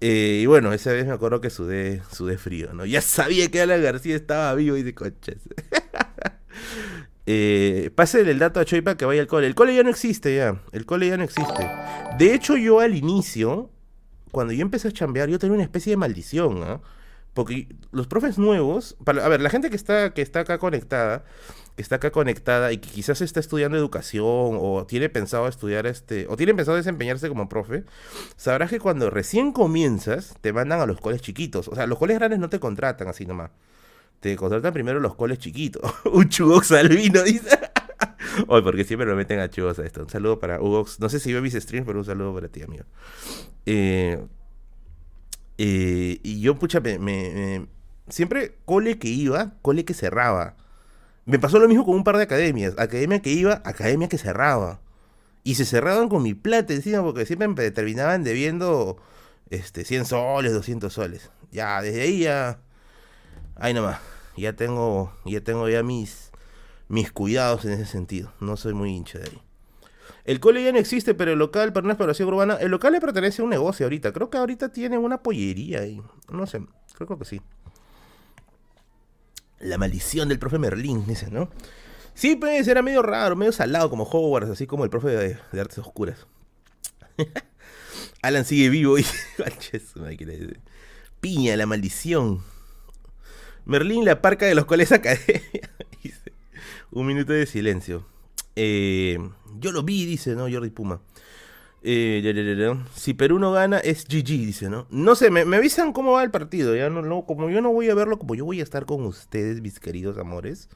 Eh, y bueno, esa vez me acuerdo que sudé, sudé frío, ¿no? Ya sabía que Alan García estaba vivo y de coches. eh, el dato a Choipa que vaya al cole. El cole ya no existe ya. El cole ya no existe. De hecho, yo al inicio, cuando yo empecé a chambear, yo tenía una especie de maldición, ¿no? Porque los profes nuevos, para, a ver, la gente que está, que está acá conectada, está acá conectada y que quizás está estudiando educación o tiene pensado estudiar este, o tiene pensado desempeñarse como profe, sabrás que cuando recién comienzas, te mandan a los coles chiquitos. O sea, los coles grandes no te contratan así nomás. Te contratan primero los coles chiquitos. un chugox albino, dice. Hoy, porque siempre lo meten a chugos a esto. Un saludo para Hugox. No sé si veo mis streams, pero un saludo para ti, amigo. Eh, eh, y yo, pucha, me, siempre cole que iba, cole que cerraba. Me pasó lo mismo con un par de academias. Academia que iba, academia que cerraba. Y se cerraban con mi plata encima porque siempre me terminaban debiendo este, 100 soles, 200 soles. Ya, desde ahí ya... Ahí nomás. Ya tengo, ya tengo ya mis, mis cuidados en ese sentido. No soy muy hincha de ahí. El cole ya no existe, pero el local para una exploración urbana. El local le pertenece a un negocio ahorita. Creo que ahorita tiene una pollería ahí. No sé, creo que sí. La maldición del profe Merlín, dice, ¿no? Sí, pues era medio raro, medio salado como Hogwarts, así como el profe de, artes oscuras. Alan sigue vivo y. Piña, la maldición. Merlín, la parca de los coles academia. Un minuto de silencio. Eh, yo lo vi, dice, ¿no? Jordi Puma. Eh, si Perú no gana, es GG, dice, ¿no? No sé, me, avisan cómo va el partido. Ya no, como yo no voy a verlo, como yo voy a estar con ustedes, mis queridos amores,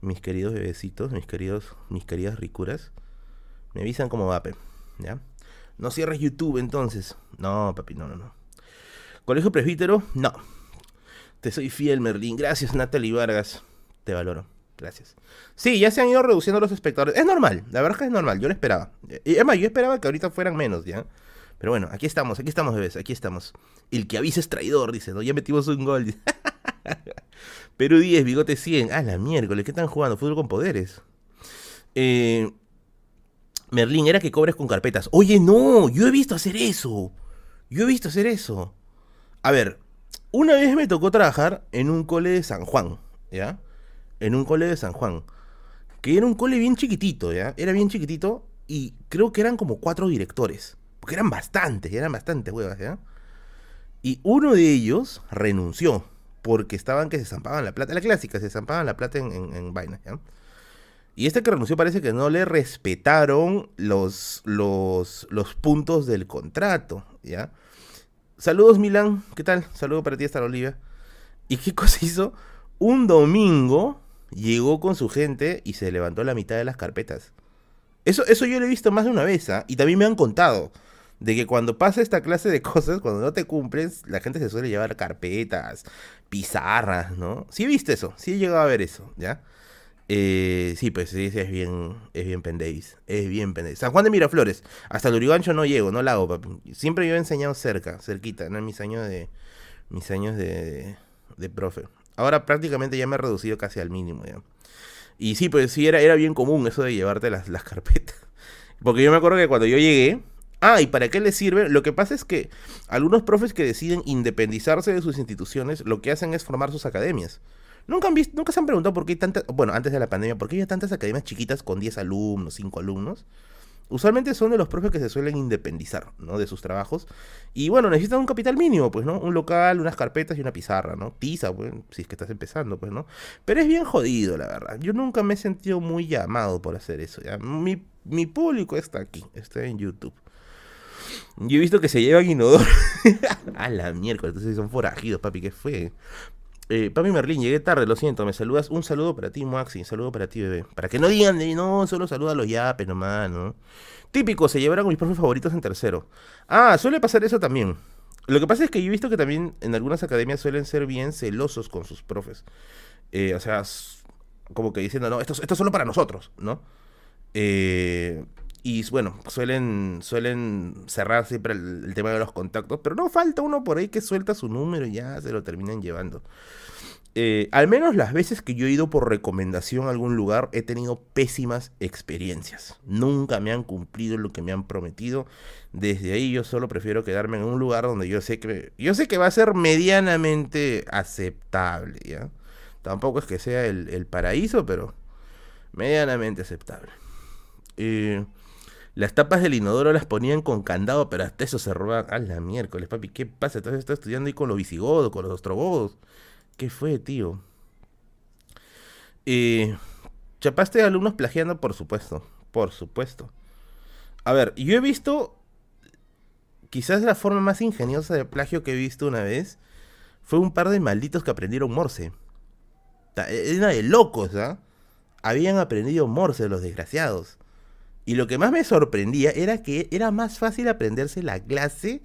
mis queridos bebecitos, mis queridos, mis queridas ricuras. Me avisan cómo va, pe, ¿ya? No cierres YouTube entonces. No, papi, no, no, no. Colegio Presbítero, no. Te soy fiel, Merlín. Gracias, Natalie Vargas. Te valoro. Gracias. Sí, ya se han ido reduciendo los espectadores. Es normal, la verdad es que es normal, yo lo esperaba. Y además, yo esperaba que ahorita fueran menos, ¿ya? Pero bueno, aquí estamos, aquí estamos, bebés, aquí estamos. El que avisa es traidor, dice, ¿no? Ya metimos un gol. Perú 10, bigote 100. Ah, la miércoles, ¿qué están jugando? Fútbol con poderes. Eh, Merlín, era que cobres con carpetas. Oye, no, yo he visto hacer eso. Yo he visto hacer eso. A ver, una vez me tocó trabajar en un cole de San Juan, ¿ya? En un cole de San Juan que era un cole bien chiquitito, ¿ya? Era bien chiquitito y creo que eran como cuatro directores, porque eran bastantes, eran bastantes huevas, ¿ya? Y uno de ellos renunció, porque estaban que se zampaban la plata, la clásica, se zampaban la plata en, en, vainas, ¿ya? Y este que renunció parece que no le respetaron los, los, los puntos del contrato, ¿ya? saludos Milán, ¿qué tal? Saludo para ti hasta la Olivia. ¿Y qué cosa hizo? Un domingo llegó con su gente y se levantó la mitad de las carpetas. Eso, eso yo lo he visto más de una vez, ¿ah? Y también me han contado de que cuando pasa esta clase de cosas, cuando no te cumples, la gente se suele llevar carpetas, pizarras, ¿no? Sí he visto eso, sí he llegado a ver eso, ¿ya? Eh, sí, pues sí, es bien, es bien pendeis, es bien pendeis. San Juan de Miraflores, hasta el Urigancho no llego, no la hago, papi. Siempre yo he enseñado cerca, cerquita, ¿no? En mis años de, mis años de, de profe. Ahora prácticamente ya me he reducido casi al mínimo, ya. Y sí, pues sí, era, era bien común eso de llevarte las, las carpetas. Porque yo me acuerdo que cuando yo llegué, Ah, ¿y para qué les sirve? Lo que pasa es que algunos profes que deciden independizarse de sus instituciones, lo que hacen es formar sus academias. Nunca han visto, nunca se han preguntado por qué hay tantas, bueno, antes de la pandemia, por qué hay tantas academias chiquitas con 10 alumnos, 5 alumnos. Usualmente son de los profes que se suelen independizar, ¿no? De sus trabajos. Y bueno, necesitan un capital mínimo, pues, ¿no? Un local, unas carpetas y una pizarra, ¿no? Tiza, pues, si es que estás empezando, pues, ¿no? Pero es bien jodido, la verdad. Yo nunca me he sentido muy llamado por hacer eso, mi público está aquí, está en YouTube. Yo he visto que se llevan inodoro. a la miércoles, entonces son forajidos, papi, ¿qué fue? Eh, papi Merlín, llegué tarde, lo siento, me saludas. Un saludo para ti, Maxi, un saludo para ti, bebé. Para que no digan de no, solo saluda a los yapes nomás, ¿no? Típico, se llevaron mis profes favoritos en tercero. Ah, suele pasar eso también. Lo que pasa es que yo he visto que también en algunas academias suelen ser bien celosos con sus profes. Eh, o sea, como que diciendo, no, esto, esto es solo para nosotros, ¿no? Eh, y bueno, suelen, suelen cerrar siempre el, tema de los contactos, pero no falta uno por ahí que suelta su número y ya se lo terminan llevando. Eh, al menos las veces que yo he ido por recomendación a algún lugar he tenido pésimas experiencias. Nunca me han cumplido lo que me han prometido. Desde ahí yo solo prefiero quedarme en un lugar donde yo sé que yo sé que va a ser medianamente aceptable, ¿ya? Tampoco es que sea el, el paraíso, pero medianamente aceptable. Eh, las tapas del inodoro las ponían con candado, pero hasta eso se robaban. A la miércoles, papi, ¿qué pasa? Entonces estás estudiando ahí con los visigodos, con los ostrogodos. ¿Qué fue, tío? Eh, ¿Chapaste a alumnos plagiando? Por supuesto, por supuesto. A ver, yo he visto. Quizás la forma más ingeniosa de plagio que he visto una vez fue un par de malditos que aprendieron Morse. Era de locos, ¿ah? Habían aprendido Morse los desgraciados. Y lo que más me sorprendía era que era más fácil aprenderse la clase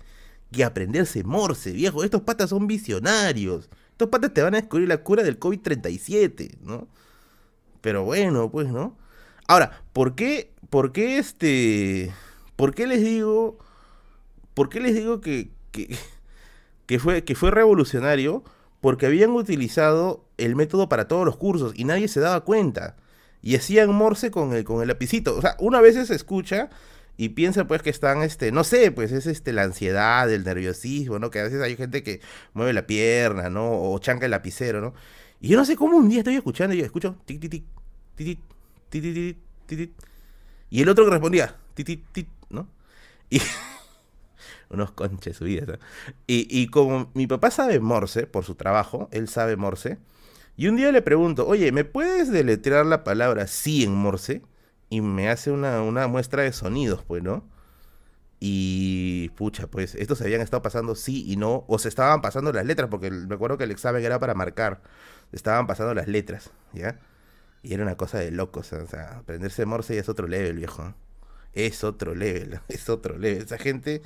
que aprenderse Morse, viejo. Estos patas son visionarios. Estos patas te van a descubrir la cura del COVID-37, ¿no? Pero bueno, pues, ¿no? Ahora, ¿por qué, por qué este, por qué les digo, por qué les digo que, que, fue, que fue revolucionario? Porque habían utilizado el método para todos los cursos y nadie se daba cuenta y hacían morse con el, con el lapicito. O sea, una vez se escucha y piensa pues que están, este, no sé, pues es este la ansiedad, el nerviosismo, ¿no? Que a veces hay gente que mueve la pierna, ¿no? O chanca el lapicero, ¿no? Y yo no sé cómo un día estoy escuchando y yo escucho tic tic tic tic tic tic tic y el otro que respondía tic tic tic, ¿no? Y unos conches subidas, ¿no? Y, y como mi papá sabe morse por su trabajo, él sabe morse, y un día le pregunto, oye, ¿me puedes deletrear la palabra sí en Morse? Y me hace una, muestra de sonidos, pues, ¿no? Y pucha, pues estos se habían estado pasando sí y no, o se estaban pasando las letras, porque me acuerdo que el examen era para marcar, estaban pasando las letras, ¿ya? Y era una cosa de locos, o sea, aprenderse Morse ya es otro level, viejo. Es otro level, es otro level. Esa gente,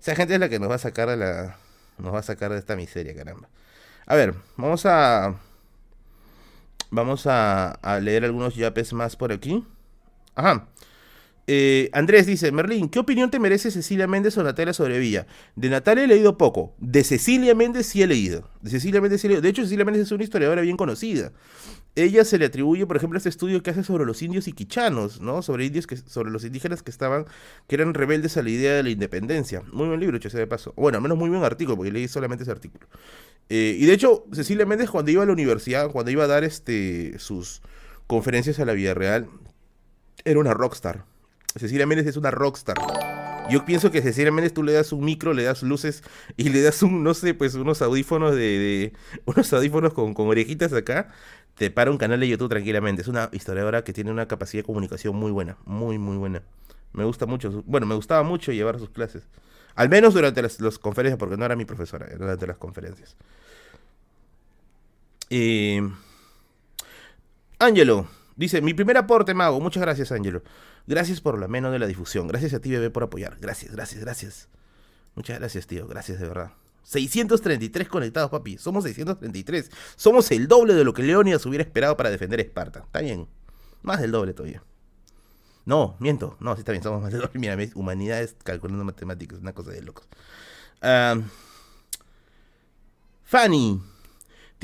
esa gente es la que nos va a sacar a la, nos va a sacar de esta miseria, caramba. A ver, vamos a Vamos a, leer algunos yapes más por aquí. Ajá. Eh, Andrés dice, Merlín, ¿qué opinión te merece Cecilia Méndez o Natalia Sobrevilla? De Natalia he leído poco, de Cecilia Méndez sí he leído. De Cecilia Méndez sí he leído. De hecho, Cecilia Méndez es una historiadora bien conocida. Ella se le atribuye, por ejemplo, este estudio que hace sobre los indios y quichanos, ¿no? Sobre indios que, sobre los indígenas que estaban, que eran rebeldes a la idea de la independencia. Muy buen libro, hecho sea de paso. Bueno, al menos muy buen artículo, porque leí solamente ese artículo. Eh, y de hecho, Cecilia Méndez cuando iba a la universidad, cuando iba a dar este sus conferencias a la vida real, era una rockstar. Cecilia Méndez es una rockstar. Yo pienso que Cecilia Méndez tú le das un micro, le das luces y le das un, no sé, pues unos audífonos de, unos audífonos con, con, orejitas acá, te para un canal de YouTube tranquilamente. Es una historiadora que tiene una capacidad de comunicación muy buena, muy, muy buena. Me gusta mucho, bueno, me gustaba mucho llevar sus clases. Al menos durante las, las conferencias, porque no era mi profesora, era durante las conferencias. Eh, Ángelo, dice, mi primer aporte, Mago. Muchas gracias, Ángelo. Gracias por lo menos de la difusión. Gracias a ti, bebé, por apoyar. Gracias, gracias, gracias. Muchas gracias, tío. Gracias, de verdad. 633 conectados, papi. Somos 633. Somos el doble de lo que Leonidas hubiera esperado para defender Esparta. Está bien. Más del doble todavía. No, miento. No, sí está bien. Somos más del doble. Mira, humanidades calculando matemáticas. Una cosa de locos. Ah, Fanny.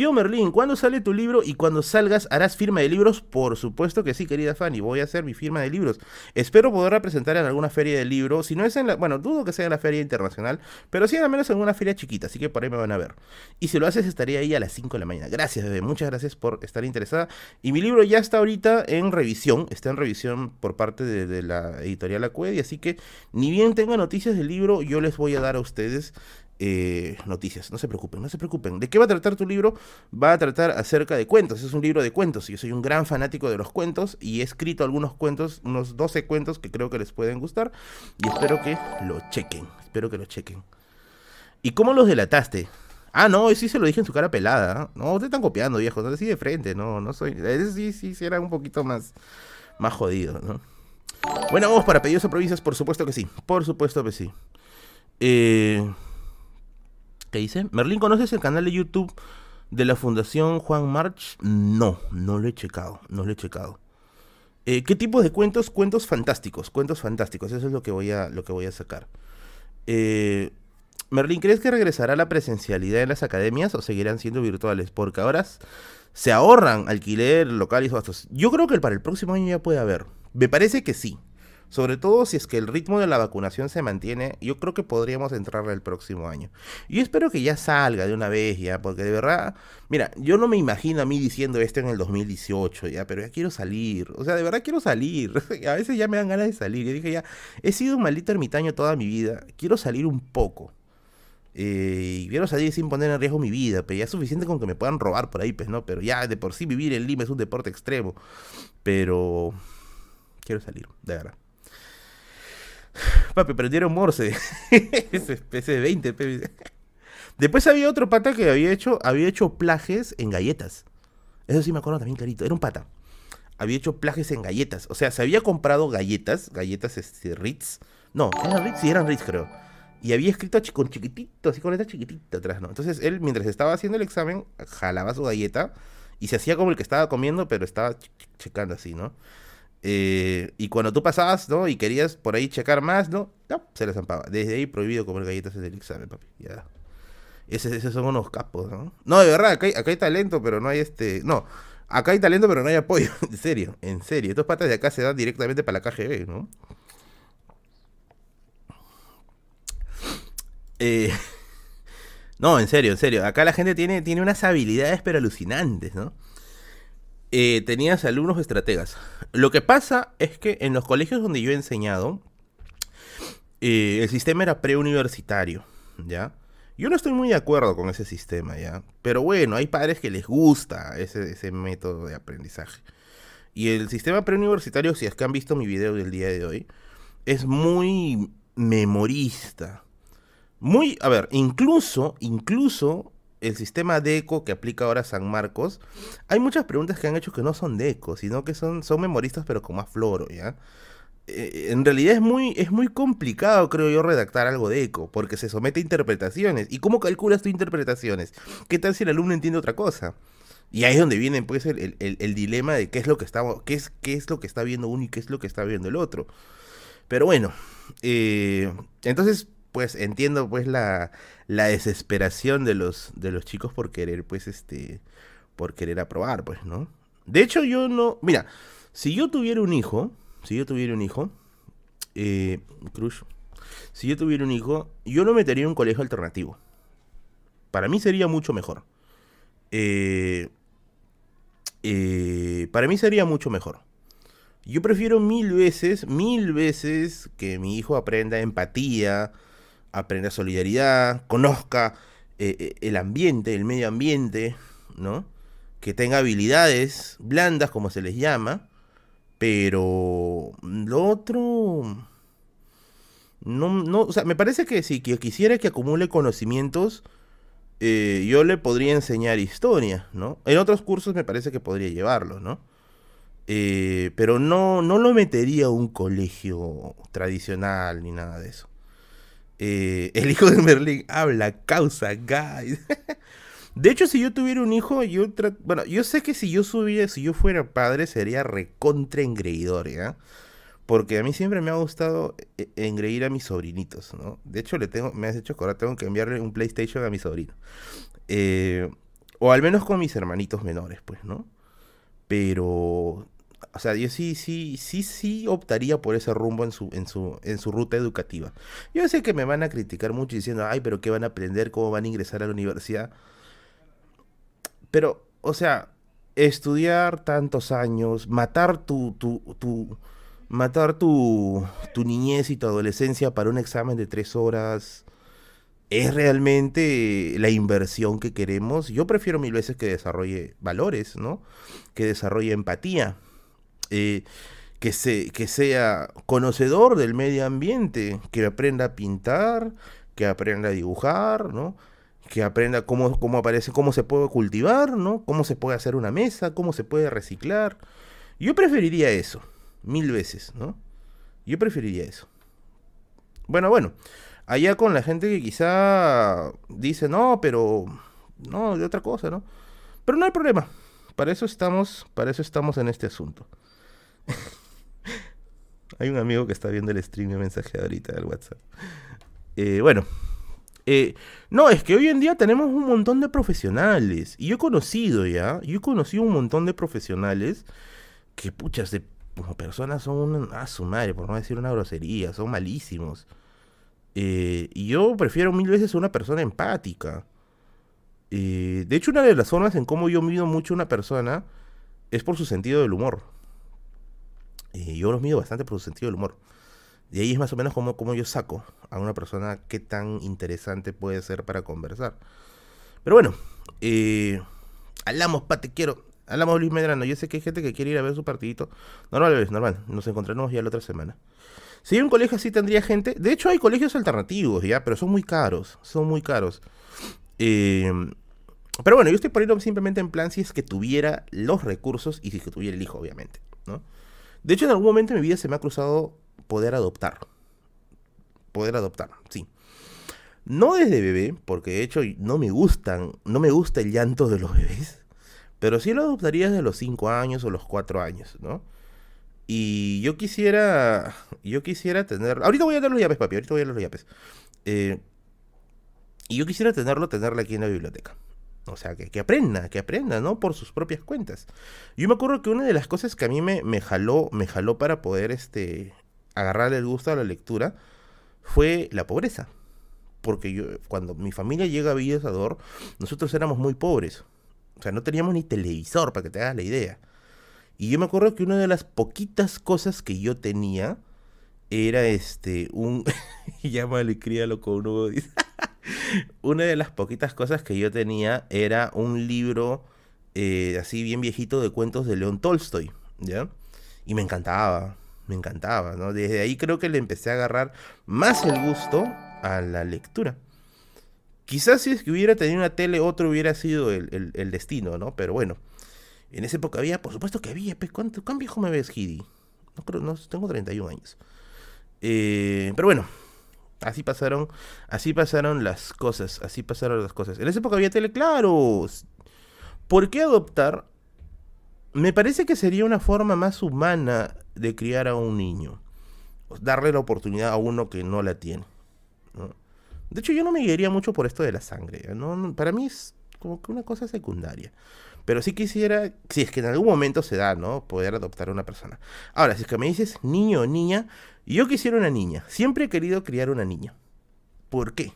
Tío Merlín, ¿cuándo sale tu libro y cuando salgas harás firma de libros? Por supuesto que sí, querida Fanny, voy a hacer mi firma de libros. Espero poderla presentar en alguna feria de libros, si no es en la, bueno, dudo que sea en la feria internacional, pero sí al menos en una feria chiquita, así que por ahí me van a ver. Y si lo haces estaría ahí a las 5 de la mañana. Gracias, bebé, muchas gracias por estar interesada. Y mi libro ya está ahorita en revisión, está en revisión por parte de, la editorial Acuedi, así que ni bien tenga noticias del libro, yo les voy a dar a ustedes eh, noticias. No se preocupen, no se preocupen. ¿De qué va a tratar tu libro? Va a tratar acerca de cuentos. Es un libro de cuentos. Yo soy un gran fanático de los cuentos y he escrito algunos cuentos, unos 12 cuentos que creo que les pueden gustar y espero que lo chequen. Espero que lo chequen. ¿Y cómo los delataste? Ah, no, sí se lo dije en su cara pelada. No, te están copiando, viejo. No, así de frente, no, no soy. sí, sí, sí, era un poquito más, más jodido, ¿no? Bueno, vamos para pedidos a provincias, por supuesto que sí. Por supuesto que sí. Eh. ¿Qué dice? Merlín, ¿conoces el canal de YouTube de la Fundación Juan March? No, no lo he checado, no lo he checado. Eh, ¿Qué tipo de cuentos? Cuentos fantásticos, cuentos fantásticos, eso es lo que voy a, lo que voy a sacar. Eh, Merlín, ¿crees que regresará la presencialidad en las academias o seguirán siendo virtuales? Porque ahora se ahorran alquiler, local y gastos. Yo creo que para el próximo año ya puede haber. Me parece que sí. Sobre todo si es que el ritmo de la vacunación se mantiene, yo creo que podríamos entrar el próximo año. Y espero que ya salga de una vez ya, porque de verdad, mira, yo no me imagino a mí diciendo esto en el 2018 ya, pero ya quiero salir. O sea, de verdad quiero salir. a veces ya me dan ganas de salir. Yo dije ya, he sido un maldito ermitaño toda mi vida, quiero salir un poco. Eh, y quiero salir sin poner en riesgo mi vida, pero ya es suficiente con que me puedan robar por ahí, pues, ¿no? Pero ya de por sí vivir en Lima es un deporte extremo. Pero quiero salir, de verdad. Papi, prendieron Morse. De 20. Después había otro pata que había hecho, había hecho plajes en galletas. Eso sí me acuerdo también clarito. Era un pata. Había hecho plajes en galletas. O sea, se había comprado galletas, galletas este, Ritz. No, ¿eran Ritz? Sí, eran Ritz, creo. Y había escrito con chiquitito, así con letra chiquitita atrás, ¿no? Entonces él, mientras estaba haciendo el examen, jalaba su galleta y se hacía como el que estaba comiendo, pero estaba checando así, ¿no? Eh, y cuando tú pasabas, ¿no? Y querías por ahí checar más, ¿no? no se les zampaba. Desde ahí prohibido comer galletas en el examen, papi. Ya. Esos, son unos capos, ¿no? No, de verdad, acá hay, talento, pero no hay este. No, acá hay talento, pero no hay apoyo. en serio, en serio. Estos patas de acá se dan directamente para la KGB, ¿no? Eh, no, en serio, en serio. Acá la gente tiene, tiene unas habilidades, pero alucinantes, ¿no? Eh, tenías alumnos estrategas. Lo que pasa es que en los colegios donde yo he enseñado, eh, el sistema era preuniversitario, ¿ya? Yo no estoy muy de acuerdo con ese sistema, ¿ya? Pero bueno, hay padres que les gusta ese, ese método de aprendizaje. Y el sistema preuniversitario, si es que han visto mi video del día de hoy, es muy memorista. Muy, a ver, incluso, incluso el sistema de eco que aplica ahora San Marcos, hay muchas preguntas que han hecho que no son de eco, sino que son, son memoristas pero con más floro, ¿ya? Eh, en realidad es muy, es muy complicado, creo yo, redactar algo de eco, porque se somete a interpretaciones. ¿Y cómo calculas tus interpretaciones? ¿Qué tal si el alumno entiende otra cosa? Y ahí es donde viene pues el, dilema de qué es lo que estamos, qué es, qué es lo que está viendo uno y qué es lo que está viendo el otro. Pero bueno, eh, entonces pues entiendo pues la, la desesperación de los, de los chicos por querer, pues, este, por querer aprobar, pues, ¿no? De hecho, yo no, mira, si yo tuviera un hijo, si yo tuviera un hijo, eh, Cruz, si yo tuviera un hijo, yo lo metería en un colegio alternativo. Para mí sería mucho mejor. Eh, eh, para mí sería mucho mejor. Yo prefiero mil veces, mil veces que mi hijo aprenda empatía, aprenda solidaridad, conozca eh, eh, el ambiente, el medio ambiente, ¿no? Que tenga habilidades blandas, como se les llama, pero lo otro... No, no, o sea, me parece que si quisiera que acumule conocimientos, eh, yo le podría enseñar historia, ¿no? En otros cursos me parece que podría llevarlo, ¿no? Pero no, no lo metería a un colegio tradicional ni nada de eso. Eh, el hijo de Merlín habla, causa, guys. de hecho, si yo tuviera un hijo, yo bueno, yo sé que si yo subiera, si yo fuera padre, sería recontra engreidor, ¿ya? Porque a mí siempre me ha gustado engreír a mis sobrinitos, ¿no? De hecho, le tengo, me has hecho ahora tengo que enviarle un PlayStation a mi sobrino. Eh, o al menos con mis hermanitos menores, pues, ¿no? Pero o sea, yo sí, sí, sí, sí optaría por ese rumbo en su, en su, en su ruta educativa. Yo sé que me van a criticar mucho diciendo, ay, pero ¿qué van a aprender? ¿Cómo van a ingresar a la universidad? Pero, o sea, estudiar tantos años, matar tu, tu, tu matar tu, tu niñez y tu adolescencia para un examen de tres horas, ¿es realmente la inversión que queremos? Yo prefiero mil veces que desarrolle valores, ¿no? Que desarrolle empatía eh, que, se, que sea conocedor del medio ambiente, que aprenda a pintar, que aprenda a dibujar, ¿no? que aprenda cómo, cómo aparece, cómo se puede cultivar, ¿no? Cómo se puede hacer una mesa, cómo se puede reciclar. Yo preferiría eso, mil veces, ¿no? Yo preferiría eso. Bueno, bueno, allá con la gente que quizá dice, no, pero, no, de otra cosa, ¿no? Pero no hay problema. Para eso estamos, para eso estamos en este asunto. Hay un amigo que está viendo el stream de mensaje ahorita del WhatsApp. Eh, bueno. Eh, no, es que hoy en día tenemos un montón de profesionales. Y yo he conocido ya, yo he conocido un montón de profesionales que, puchas, de como personas son a su madre, por no decir una grosería, son malísimos. Eh, y yo prefiero mil veces una persona empática. de hecho, una de las formas en cómo yo mido mucho a una persona es por su sentido del humor. Eh, yo los mido bastante por su sentido del humor. Y ahí es más o menos como, como yo saco a una persona qué tan interesante puede ser para conversar. Pero bueno, eh, hablamos, pa, te quiero. Hablamos Luis Medrano. Yo sé que hay gente que quiere ir a ver su partidito. Normal, normal. Nos encontraremos ya la otra semana. Si hay un colegio así tendría gente. De hecho, hay colegios alternativos, ya, pero son muy caros. Son muy caros. Eh, pero bueno, yo estoy poniendo simplemente en plan si es que tuviera los recursos y si es que tuviera el hijo, obviamente. ¿no? De hecho, en algún momento de mi vida se me ha cruzado poder adoptar. Poder adoptar, sí. No desde bebé, porque de hecho no me gustan, no me gusta el llanto de los bebés, pero sí lo adoptaría desde los 5 años o los 4 años, ¿no? Y yo quisiera, yo quisiera tener, ahorita voy a dar los llaves, papi, ahorita voy a dar los llaves. Eh, y yo quisiera tenerlo, tenerlo aquí en la biblioteca. O sea, que, aprenda, que aprenda, ¿no? Por sus propias cuentas. Yo me acuerdo que una de las cosas que a mí me, me jaló, me jaló para poder este, agarrar el gusto a la lectura fue la pobreza. Porque yo, cuando mi familia llega a Villa Sador, nosotros éramos muy pobres. O sea, no teníamos ni televisor, para que te hagas la idea. Y yo me acuerdo que una de las poquitas cosas que yo tenía era este, un... Llámale, críalo con un una de las poquitas cosas que yo tenía era un libro eh, así bien viejito de cuentos de León Tolstoy, ¿ya? Y me encantaba, me encantaba, ¿no? Desde ahí creo que le empecé a agarrar más el gusto a la lectura. Quizás si es que hubiera tenido una tele, otro hubiera sido el, destino, ¿no? Pero bueno, en esa época había, por supuesto que había, ¿cuánto, ¿cuán viejo me ves, Gidi? No creo, no, tengo 31 años. Eh, pero bueno, Así pasaron, así pasaron las cosas, así pasaron las cosas. En esa época había tele, claro. ¿Por qué adoptar? Me parece que sería una forma más humana de criar a un niño. Darle la oportunidad a uno que no la tiene. De hecho, yo no me guiaría mucho por esto de la sangre. ¿no? Para mí es como que una cosa secundaria. Pero sí quisiera, si es que en algún momento se da, ¿no? Poder adoptar a una persona. Ahora, si es que me dices niño o niña, yo quisiera una niña. Siempre he querido criar una niña. ¿Por qué?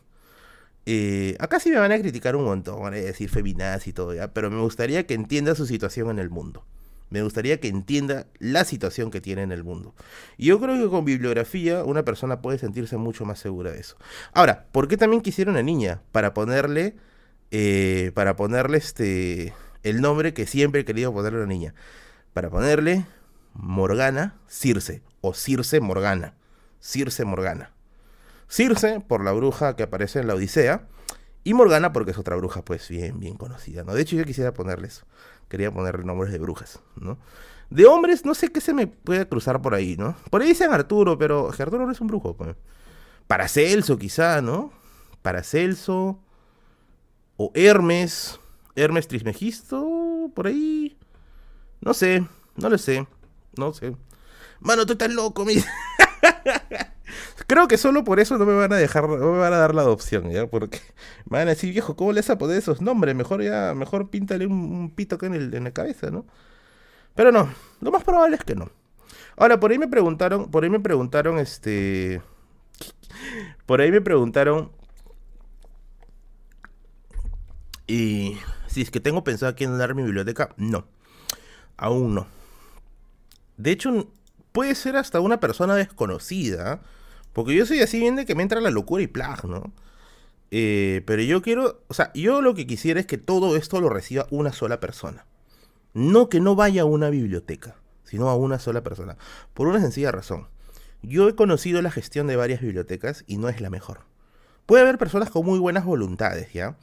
Eh, acá sí me van a criticar un montón, van a decir feminaz y todo ya, pero me gustaría que entienda su situación en el mundo. Me gustaría que entienda la situación que tiene en el mundo. Y yo creo que con bibliografía una persona puede sentirse mucho más segura de eso. Ahora, ¿por qué también quisiera una niña? Para ponerle, eh, para ponerle este, el nombre que siempre he querido ponerle a una niña. Para ponerle Morgana Circe o Circe Morgana. Circe Morgana. Circe, por la bruja que aparece en la Odisea. Y Morgana, porque es otra bruja, pues bien, bien conocida, ¿no? De hecho, yo quisiera ponerle eso. Quería ponerle nombres de brujas, ¿no? De hombres, no sé qué se me puede cruzar por ahí, ¿no? Por ahí dicen Arturo, pero Arturo no es un brujo, pues. Paracelso, quizá, ¿no? Paracelso. O Hermes. Hermes Trismegisto, por ahí. No sé, no lo sé. No sé. Mano, tú estás loco, mi. Creo que solo por eso no me van a dejar, no me van a dar la adopción, ¿ya? Porque me van a decir, viejo, ¿cómo le vas a poner esos nombres? Mejor ya, mejor píntale un, pito acá en, el, en la cabeza, ¿no? Pero no, lo más probable es que no. Ahora, por ahí me preguntaron, por ahí me preguntaron, este... Por ahí me preguntaron... Y si es que tengo pensado aquí en dar mi biblioteca, no. Aún no. De hecho, puede ser hasta una persona desconocida porque yo soy así bien de que me entra la locura y plag, ¿no? Eh, pero yo quiero, o sea, yo lo que quisiera es que todo esto lo reciba una sola persona. No que no vaya a una biblioteca, sino a una sola persona. Por una sencilla razón. Yo he conocido la gestión de varias bibliotecas y no es la mejor. Puede haber personas con muy buenas voluntades, ¿ya?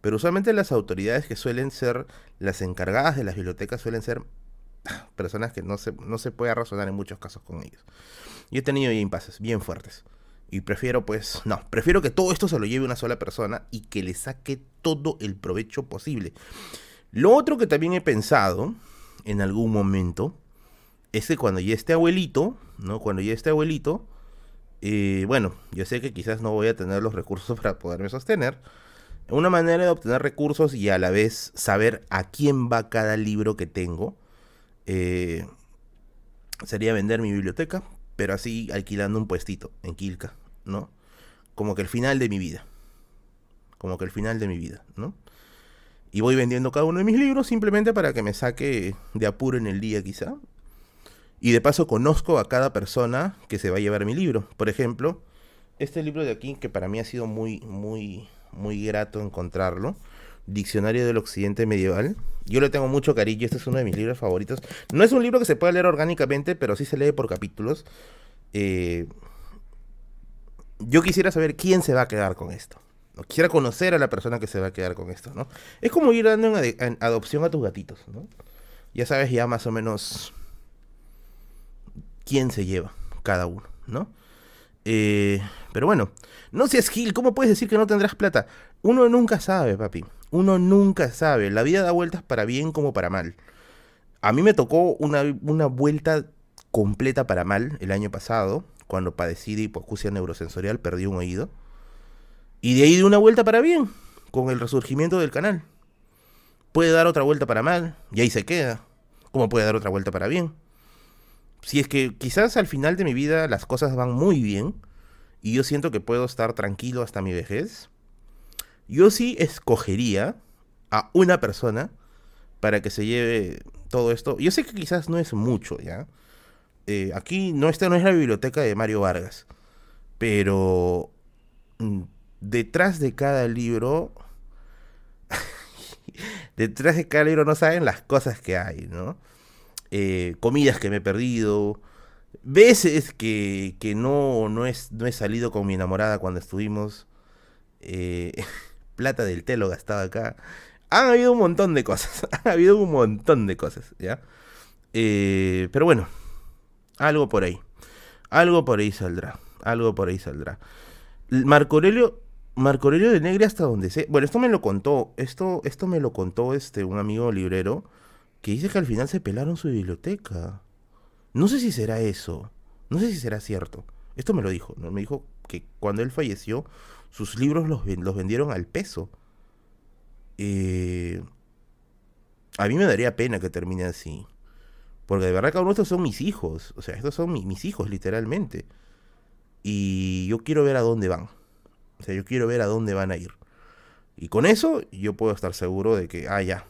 Pero usualmente las autoridades que suelen ser las encargadas de las bibliotecas suelen ser personas que no se, no se puede razonar en muchos casos con ellos. Y he tenido impases bien fuertes. Y prefiero, pues, no, prefiero que todo esto se lo lleve una sola persona y que le saque todo el provecho posible. Lo otro que también he pensado en algún momento es que cuando ya esté abuelito, ¿no? Cuando ya esté abuelito, eh, bueno, yo sé que quizás no voy a tener los recursos para poderme sostener. Una manera de obtener recursos y a la vez saber a quién va cada libro que tengo eh, sería vender mi biblioteca, pero así alquilando un puestito en Quilca, ¿no? Como que el final de mi vida. Como que el final de mi vida, ¿no? Y voy vendiendo cada uno de mis libros simplemente para que me saque de apuro en el día quizá. Y de paso conozco a cada persona que se va a llevar mi libro. Por ejemplo, este libro de aquí, que para mí ha sido muy, muy, muy grato encontrarlo. Diccionario del Occidente Medieval. Yo le tengo mucho cariño, este es uno de mis libros favoritos. No es un libro que se pueda leer orgánicamente, pero sí se lee por capítulos. Eh, yo quisiera saber quién se va a quedar con esto. Quisiera conocer a la persona que se va a quedar con esto, ¿no? Es como ir dando en, adopción a tus gatitos, ¿no? Ya sabes ya más o menos quién se lleva cada uno, ¿no? Eh, pero bueno, no seas Gil, ¿cómo puedes decir que no tendrás plata? Uno nunca sabe, papi. Uno nunca sabe. La vida da vueltas para bien como para mal. A mí me tocó una, vuelta completa para mal el año pasado, cuando padecí de hipoacusia neurosensorial, perdí un oído. Y de ahí de una vuelta para bien, con el resurgimiento del canal. Puede dar otra vuelta para mal, y ahí se queda. Como puede dar otra vuelta para bien. Si es que quizás al final de mi vida las cosas van muy bien, y yo siento que puedo estar tranquilo hasta mi vejez, yo sí escogería a una persona para que se lleve todo esto. Yo sé que quizás no es mucho, ¿ya? Eh, aquí no, esta no es la biblioteca de Mario Vargas, pero mm, detrás de cada libro, detrás de cada libro no saben las cosas que hay, ¿no? Eh, comidas que me he perdido, veces que, que no, no, es, no he salido con mi enamorada cuando estuvimos. Eh, plata del telo gastado acá. Han habido un montón de cosas. Han habido un montón de cosas, ¿ya? Eh, pero bueno, algo por ahí. Algo por ahí saldrá. Algo por ahí saldrá. Marco Aurelio, Marco Aurelio de Negre hasta donde sé. Bueno, esto me lo contó. Esto, esto me lo contó este, un amigo librero. Que dice que al final se pelaron su biblioteca. No sé si será eso. No sé si será cierto. Esto me lo dijo. ¿no? Me dijo que cuando él falleció, sus libros los, vendieron al peso. Eh, a mí me daría pena que termine así. Porque de verdad cada uno estos son mis hijos. O sea, estos son mis hijos, literalmente. Y yo quiero ver a dónde van. O sea, yo quiero ver a dónde van a ir. Y con eso yo puedo estar seguro de que, ah, ya.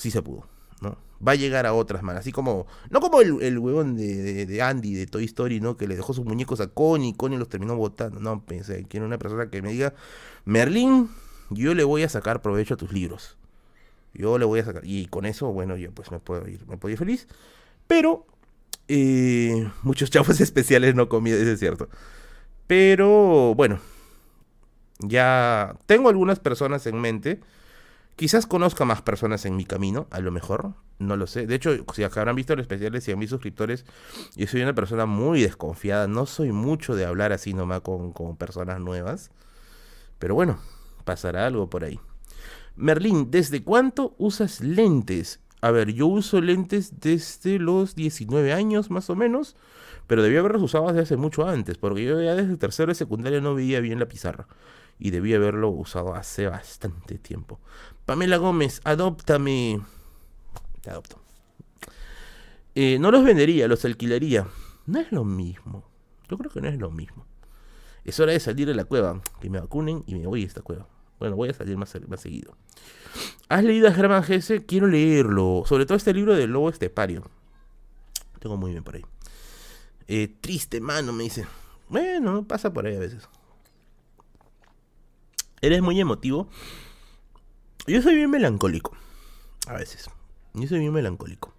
Sí se pudo, ¿no? va a llegar a otras manos. Así como, no como el, el huevón de, Andy de Toy Story, ¿no? Que le dejó sus muñecos a Connie y Connie los terminó botando. No, pensé, quiero una persona que me diga, Merlín, yo le voy a sacar provecho a tus libros. Yo le voy a sacar. Y con eso, bueno, yo pues me puedo ir, me puedo ir feliz. Pero, eh, muchos chavos especiales no comí, eso es cierto. Pero bueno, ya tengo algunas personas en mente. Quizás conozca más personas en mi camino, a lo mejor, no lo sé. De hecho, si habrán visto los especiales y a mis suscriptores, yo soy una persona muy desconfiada. No soy mucho de hablar así nomás con, con personas nuevas. Pero bueno, pasará algo por ahí. Merlín, ¿desde cuánto usas lentes? A ver, yo uso lentes desde los 19 años más o menos, pero debía haberlos usado desde hace mucho antes, porque yo ya desde tercero de secundaria no veía bien la pizarra y debía haberlo usado hace bastante tiempo. Pamela Gómez, adóptame. Te adopto. Eh, no los vendería, los alquilaría. No es lo mismo. Yo creo que no es lo mismo. Es hora de salir de la cueva, que me vacunen y me voy a esta cueva. Bueno, voy a salir más, más seguido. ¿Has leído a Germán Gese? Quiero leerlo. Sobre todo este libro del lobo estepario. Tengo muy bien por ahí. Eh, triste mano, me dice. Bueno, pasa por ahí a veces. Eres muy emotivo. Yo soy bien melancólico. A veces. Yo soy bien melancólico.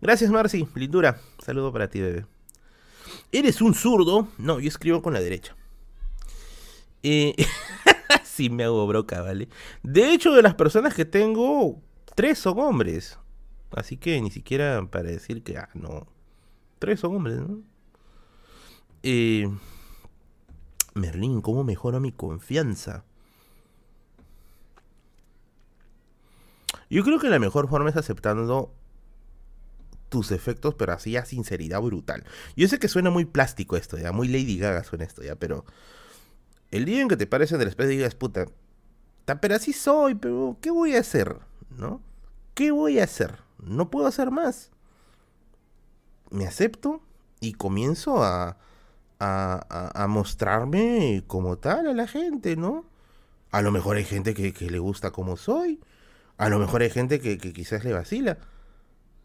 Gracias, Marcy. Lindura. Saludo para ti, bebé. ¿Eres un zurdo? No, yo escribo con la derecha. Eh, sí me hago broca, ¿vale? De hecho, de las personas que tengo, tres son hombres. Así que ni siquiera para decir que, ah, no. Tres son hombres, ¿no? Eh, Merlín, ¿cómo mejora mi confianza? Yo creo que la mejor forma es aceptando tus efectos, pero así a sinceridad brutal. Yo sé que suena muy plástico esto, ya, muy Lady Gaga suena esto, ya, pero el día en que te pares en el espejo y digas, puta, pero así soy, pero ¿qué voy a hacer? ¿No? ¿Qué voy a hacer? No puedo hacer más. Me acepto y comienzo a, a, a, mostrarme como tal a la gente, ¿no? A lo mejor hay gente que, le gusta como soy. A lo mejor hay gente que, que quizás le vacila.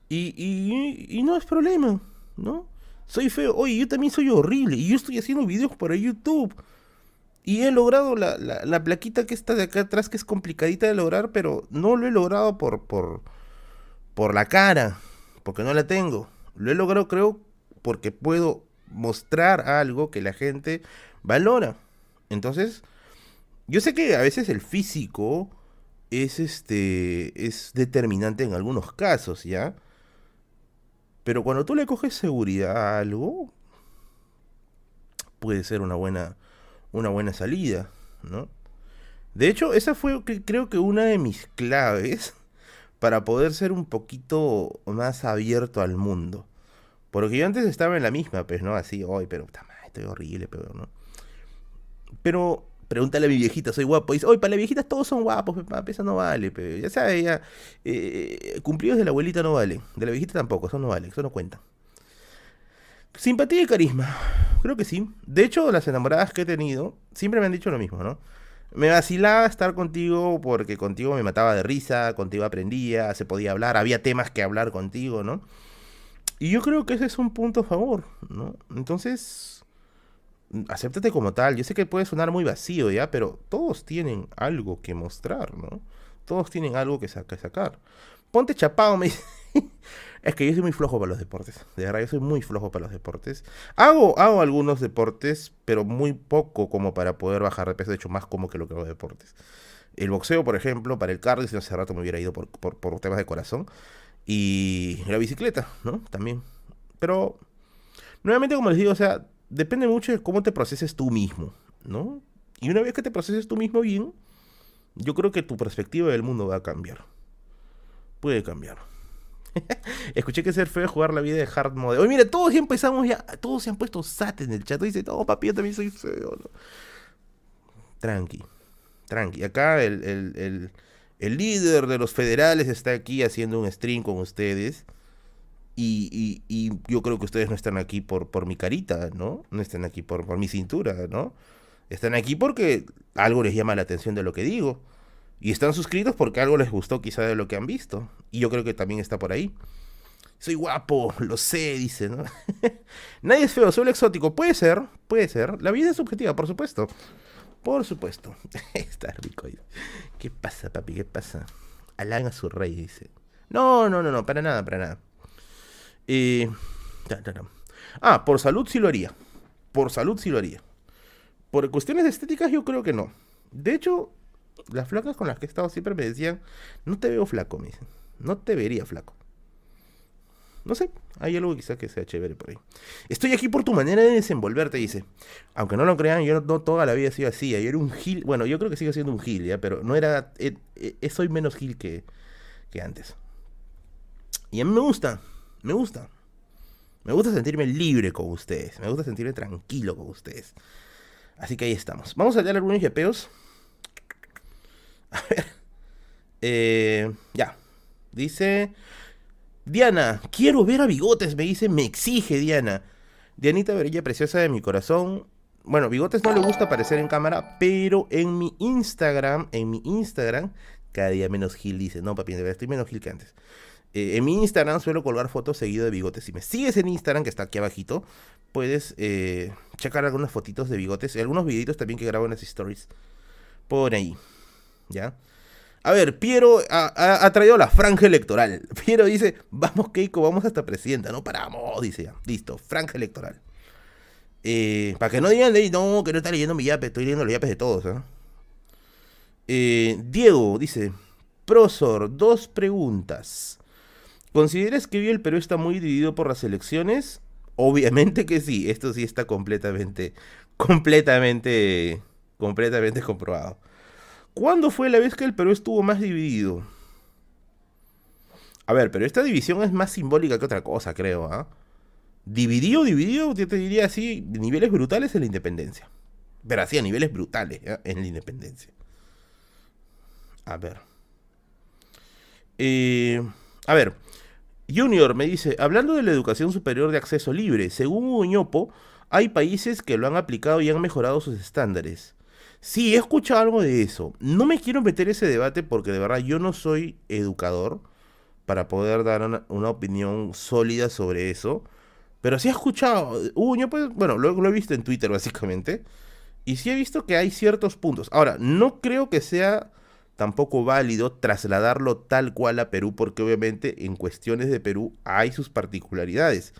Y, y, y, no es problema, ¿no? Soy feo. Oye, yo también soy horrible. Y yo estoy haciendo videos para YouTube. Y he logrado la, la, plaquita que está de acá atrás, que es complicadita de lograr, pero no lo he logrado por, por, por la cara, porque no la tengo. Lo he logrado, creo, porque puedo mostrar algo que la gente valora. Entonces, yo sé que a veces el físico es este es determinante en algunos casos, ¿ya? Pero cuando tú le coges seguridad a algo, puede ser una buena una buena salida, ¿no? De hecho, esa fue creo que una de mis claves para poder ser un poquito más abierto al mundo. Porque yo antes estaba en la misma, pues, ¿no? Así, hoy, pero estoy horrible, pero, ¿no? Pero pregúntale a mi viejita, soy guapo. dice, oye, para las viejitas todos son guapos, papi, eso no vale, pero ya sabes, ya, eh, cumplidos de la abuelita no vale, de la viejita tampoco, eso no vale, eso no cuenta. Simpatía y carisma. Creo que sí. De hecho, las enamoradas que he tenido siempre me han dicho lo mismo, ¿no? Me vacilaba estar contigo porque contigo me mataba de risa, contigo aprendía, se podía hablar, había temas que hablar contigo, ¿no? Y yo creo que ese es un punto a favor, ¿no? Entonces, acéptate como tal. Yo sé que puede sonar muy vacío, ¿ya? Pero todos tienen algo que mostrar, ¿no? Todos tienen algo que, sacar. Ponte chapado, me. Es que yo soy muy flojo para los deportes. De verdad, yo soy muy flojo para los deportes. Hago, hago algunos deportes, pero muy poco como para poder bajar de peso. De hecho, más como que lo que hago de deportes. El boxeo, por ejemplo, para el cardio, si no hace rato me hubiera ido por, por, temas de corazón. Y la bicicleta, ¿no? También. Pero, nuevamente, como les digo, o sea, depende mucho de cómo te proceses tú mismo, ¿no? Y una vez que te proceses tú mismo bien, yo creo que tu perspectiva del mundo va a cambiar. Puede cambiar. Escuché que ser feo es jugar la vida de hard mode. Oye, mira, todos ya empezamos ya, todos se han puesto sat en el chat. Dice, no, papi, yo también soy feo. Tranqui, tranqui. Acá el, líder de los federales está aquí haciendo un stream con ustedes. Y, yo creo que ustedes no están aquí por, mi carita, ¿no? No están aquí por, mi cintura, ¿no? Están aquí porque algo les llama la atención de lo que digo. Y están suscritos porque algo les gustó quizá de lo que han visto. Y yo creo que también está por ahí. Soy guapo, lo sé, dice, ¿no? Nadie es feo, soy exótico. Puede ser, puede ser. La vida es subjetiva, por supuesto. Por supuesto. está rico. ¿Qué pasa, papi? ¿Qué pasa? Alán a su rey, dice. No, no, no, no, para nada, para nada. Ah, por salud sí lo haría. Por salud sí lo haría. por cuestiones estéticas yo creo que no. De hecho, las flacas con las que he estado siempre me decían, no te veo flaco, me dicen. No te vería flaco. No sé, hay algo quizá que sea chévere por ahí. Estoy aquí por tu manera de desenvolverte, dice. Aunque no lo crean, yo no, toda la vida he sido así. Yo era un gil. Bueno, yo creo que sigo siendo un gil, ¿ya? Pero no era. Eh, eh, soy menos gil que, que antes. Y a mí me gusta. Me gusta. Me gusta sentirme libre con ustedes. Me gusta sentirme tranquilo con ustedes. Así que ahí estamos. Vamos a leer algunos yapeos. A ver. Eh, ya. Dice. Diana, quiero ver a Bigotes, me dice, me exige Diana. Dianita Verilla, preciosa de mi corazón. Bueno, Bigotes no le gusta aparecer en cámara, pero en mi Instagram, en mi Instagram, cada día menos Gil dice, no papi, estoy menos Gil que antes. Eh, en mi Instagram suelo colgar fotos seguido de bigotes. Si me sigues en Instagram, que está aquí abajito, puedes eh, checar algunas fotitos de bigotes y algunos videitos también que grabo en las stories por ahí. ¿Ya? A ver, Piero ha, traído la franja electoral. Piero dice, vamos Keiko, vamos hasta presidenta. No paramos, dice ya. Listo, franja electoral. Eh, para que no digan, no, que no está leyendo mi yape, estoy leyendo los yapes de todos. Eh, Diego dice, Prosor, dos preguntas. ¿Consideras que hoy el Perú está muy dividido por las elecciones? Obviamente que sí, esto sí está completamente, completamente, completamente comprobado. ¿Cuándo fue la vez que el Perú estuvo más dividido? A ver, pero esta división es más simbólica que otra cosa, creo. ¿ah? Dividido, dividido, yo te diría así, niveles brutales en la independencia. Pero así, a niveles brutales en la independencia. A ver. Eh, a ver. Junior me dice, hablando de la educación superior de acceso libre, según Uñopo, hay países que lo han aplicado y han mejorado sus estándares. Sí, he escuchado algo de eso. No me quiero meter ese debate porque de verdad yo no soy educador para poder dar una, opinión sólida sobre eso. Pero sí he escuchado. Uh, yo pues, bueno, lo, lo, he visto en Twitter básicamente. Y sí he visto que hay ciertos puntos. Ahora, no creo que sea tampoco válido trasladarlo tal cual a Perú porque obviamente en cuestiones de Perú hay sus particularidades.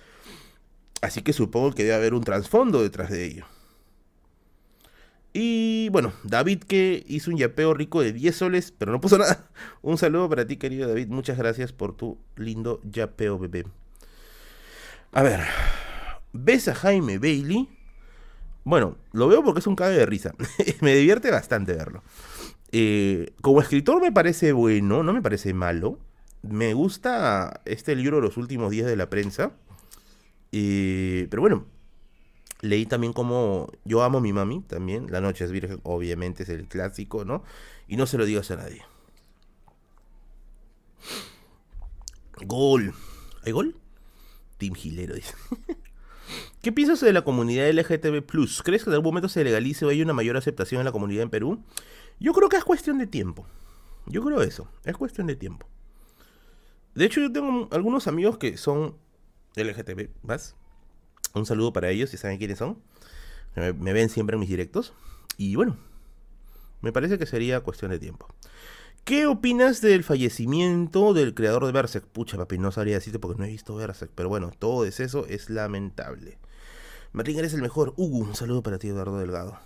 Así que supongo que debe haber un trasfondo detrás de ello. Y bueno, David que hizo un yapeo rico de 10 soles, pero no puso nada. Un saludo para ti, querido David. Muchas gracias por tu lindo yapeo, bebé. A ver, ¿ves a Jaime Bailey? Bueno, lo veo porque es un cabe de risa. me divierte bastante verlo. Eh, como escritor me parece bueno, no me parece malo. Me gusta este libro Los últimos días de la prensa. Eh, pero bueno, Leí también como Yo amo a mi mami, también. La noche es virgen, obviamente es el clásico, ¿no? Y no se lo digas a nadie. Gol. ¿Hay gol? Team Gilero dice. ¿Qué piensas de la comunidad LGTB ¿Crees que en algún momento se legalice o hay una mayor aceptación en la comunidad en Perú? Yo creo que es cuestión de tiempo. Yo creo eso. Es cuestión de tiempo. De hecho, yo tengo algunos amigos que son LGTB, ¿vas? Un saludo para ellos, si saben quiénes son. Me, ven siempre en mis directos. Y bueno, me parece que sería cuestión de tiempo. ¿Qué opinas del fallecimiento del creador de Berserk? Pucha, papi, no sabría decirte porque no he visto Berserk. Pero bueno, todo es eso, es lamentable. Martín, eres el mejor. Hugo, un saludo para ti, Eduardo Delgado.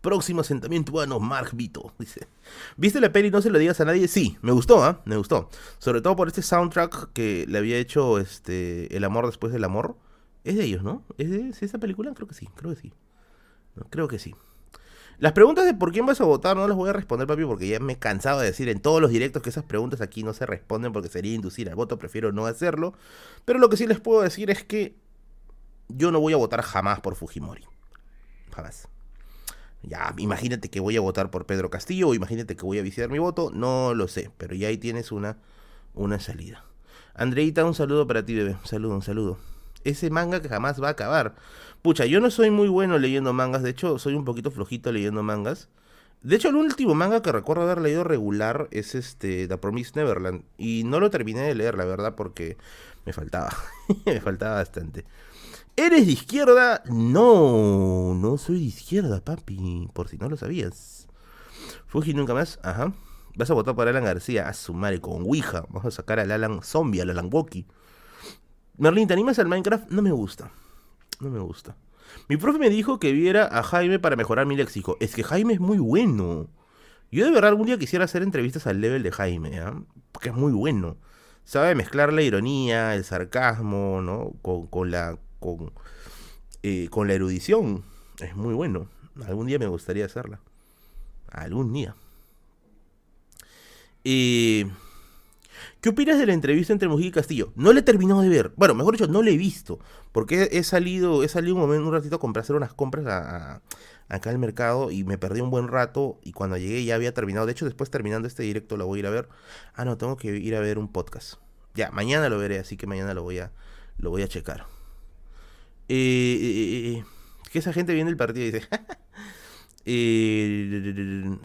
Próximo asentamiento bueno, Mark Vito. Dice. ¿Viste la peli? No se lo digas a nadie. Sí, me gustó, ¿ah? Me gustó. Sobre todo por este soundtrack que le había hecho este El amor después del amor. Es de ellos, ¿no? ¿Es de esa película? Creo que sí, creo que sí. creo que sí. Las preguntas de por quién vas a votar no las voy a responder, papi, porque ya me he cansado de decir en todos los directos que esas preguntas aquí no se responden porque sería inducir al voto, prefiero no hacerlo. Pero lo que sí les puedo decir es que yo no voy a votar jamás por Fujimori. Jamás. Ya, imagínate que voy a votar por Pedro Castillo o imagínate que voy a viciar mi voto, no lo sé, pero ya ahí tienes una, una salida. Andreita, un saludo para ti, bebé. Un saludo, un saludo ese manga que jamás va a acabar. Pucha, yo no soy muy bueno leyendo mangas, de hecho soy un poquito flojito leyendo mangas. De hecho, el último manga que recuerdo haber leído regular es este The Promised Neverland. Y no lo terminé de leer, la verdad, porque me faltaba. me faltaba bastante. ¿Eres de izquierda? No, no soy de izquierda, papi. Por si no lo sabías. Fuji nunca más. Ajá. Vas a votar por Alan García. A su madre, con Ouija. Vamos a sacar al Alan Zombie, al Alan Woki. Merlin, ¿te animas al Minecraft? No me gusta. No me gusta. Mi profe me dijo que viera a Jaime para mejorar mi léxico. Es que Jaime es muy bueno. Yo de verdad algún día quisiera hacer entrevistas al level de Jaime, ¿ah? porque es muy bueno. Sabe mezclar la ironía, el sarcasmo, ¿no? Con, con la con, eh, con la erudición. Es muy bueno. Algún día me gustaría hacerla. Algún día. Eh, ¿Qué opinas de la entrevista entre Mujica y Castillo? No le he terminado de ver. Bueno, mejor dicho, no le he visto. Porque he salido, he salido un momento, un ratito a hacer unas compras acá al mercado y me perdí un buen rato. Y cuando llegué ya había terminado. De hecho, después terminando este directo lo voy a ir a ver. Ah, no, tengo que ir a ver un podcast. Ya, mañana lo veré, así que mañana lo voy a, lo voy a checar. Eh, eh, eh que esa gente viene del partido y dice: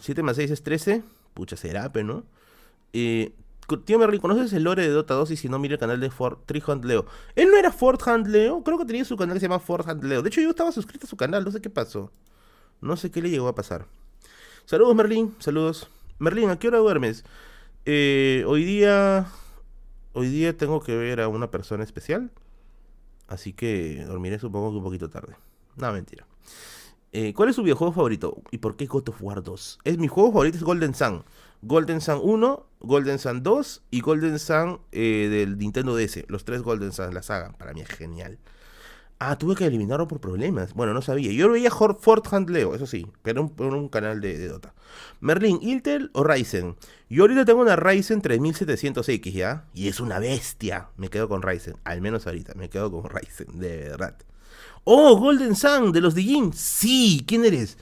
7 más 6 es 13. Pucha, será, pero no. Eh, Tío Merlin, ¿conoces el lore de Dota 2? Y si no, mira el canal de Ford, Hunt Leo. Él no era Ford Hunt Leo, creo que tenía su canal que se llama Ford Hunt Leo. De hecho, yo estaba suscrito a su canal, no sé qué pasó. No sé qué le llegó a pasar. Saludos, Merlin, saludos. Merlin, ¿a qué hora duermes? Eh, hoy día. Hoy día tengo que ver a una persona especial. Así que dormiré supongo que un poquito tarde. No, mentira. Eh, ¿Cuál es su videojuego favorito? ¿Y por qué God of War 2? Es mi juego favorito es Golden Sun. Golden Sun 1, Golden Sun 2 y Golden Sun eh, del Nintendo DS. Los tres Golden Sun, la saga. Para mí es genial. Ah, tuve que eliminarlo por problemas. Bueno, no sabía. Yo veía Ford Leo, eso sí, pero un, un canal de, Dota. Merlin, Intel o Ryzen. Yo ahorita tengo una Ryzen 3700X, ¿ya? Y es una bestia. Me quedo con Ryzen. Al menos ahorita, me quedo con Ryzen, de verdad. Oh, Golden Sun, de los Dijin. Sí, ¿quién eres?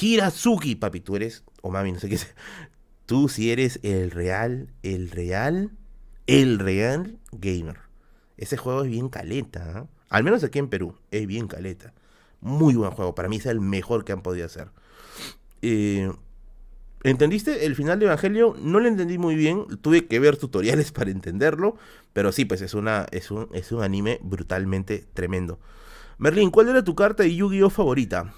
Hirazuki, papi, tú eres, o mami, no sé qué es. Tú sí eres el real, el real, el real gamer. Ese juego es bien caleta, ¿ah? Al menos aquí en Perú, es bien caleta. Muy buen juego, para mí es el mejor que han podido hacer. Eh, ¿Entendiste el final de Evangelio? No lo entendí muy bien, tuve que ver tutoriales para entenderlo, pero sí, pues es, una, es, un, es un anime brutalmente tremendo. Merlin, ¿cuál era tu carta de Yu-Gi-Oh favorita?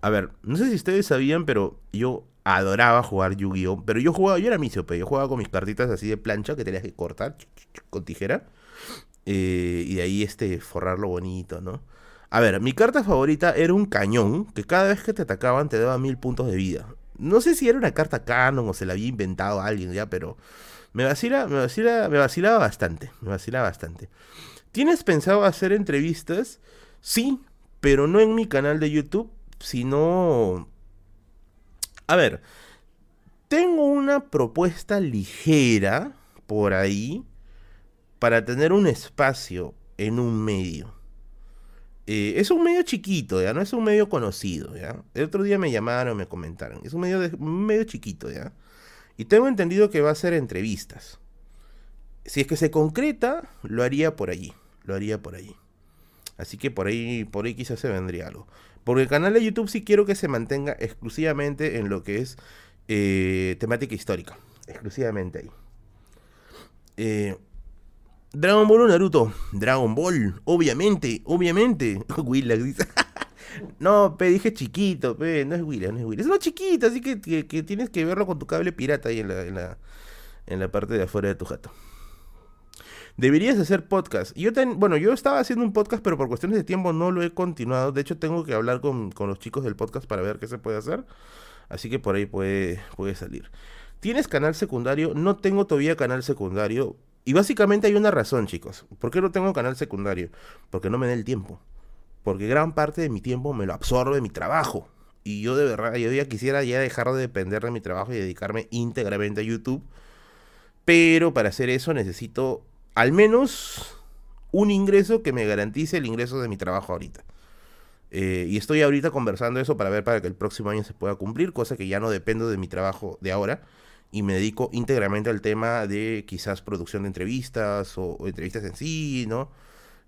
A ver, no sé si ustedes sabían, pero yo adoraba jugar Yu-Gi-Oh! Pero yo jugaba, yo era misiope, yo jugaba con mis cartitas así de plancha que tenías que cortar con tijera. Eh, y de ahí este, forrarlo bonito, ¿no? A ver, mi carta favorita era un cañón que cada vez que te atacaban te daba mil puntos de vida. No sé si era una carta canon o se la había inventado alguien ya, pero me vacila, me vacila, me vacilaba bastante, me vacilaba bastante. ¿Tienes pensado hacer entrevistas? Sí, pero no en mi canal de YouTube, sino a ver, tengo una propuesta ligera por ahí para tener un espacio en un medio. Eh, es un medio chiquito, ya no es un medio conocido, ya. El otro día me llamaron, me comentaron. Es un medio, medio chiquito, ya. Y tengo entendido que va a ser entrevistas. Si es que se concreta, lo haría por allí. Lo haría por allí. Así que por ahí, por ahí quizás se vendría algo. Porque el canal de YouTube sí quiero que se mantenga exclusivamente en lo que es eh, temática histórica. Exclusivamente ahí. Eh, Dragon Ball o Naruto. Dragon Ball, obviamente, obviamente. Willax dice. no, pe, dije chiquito, pe, no es Willax, no es Willax. Es uno chiquito, así que, tienes que verlo con tu cable pirata ahí en la, en la, en la parte de afuera de tu jato. Deberías hacer podcast. Yo bueno, yo estaba haciendo un podcast, pero por cuestiones de tiempo no lo he continuado. De hecho, tengo que hablar con, los chicos del podcast para ver qué se puede hacer. Así que por ahí puede, puede salir. ¿Tienes canal secundario? No tengo todavía canal secundario. Y básicamente hay una razón, chicos. ¿Por qué no tengo canal secundario? Porque no me da el tiempo. Porque gran parte de mi tiempo me lo absorbe mi trabajo. Y yo de verdad, yo ya quisiera ya dejar de depender de mi trabajo y dedicarme íntegramente a YouTube. Pero para hacer eso necesito al menos un ingreso que me garantice el ingreso de mi trabajo ahorita. Eh, y estoy ahorita conversando eso para ver para que el próximo año se pueda cumplir, cosa que ya no dependo de mi trabajo de ahora y me dedico íntegramente al tema de quizás producción de entrevistas o, entrevistas en sí, ¿no?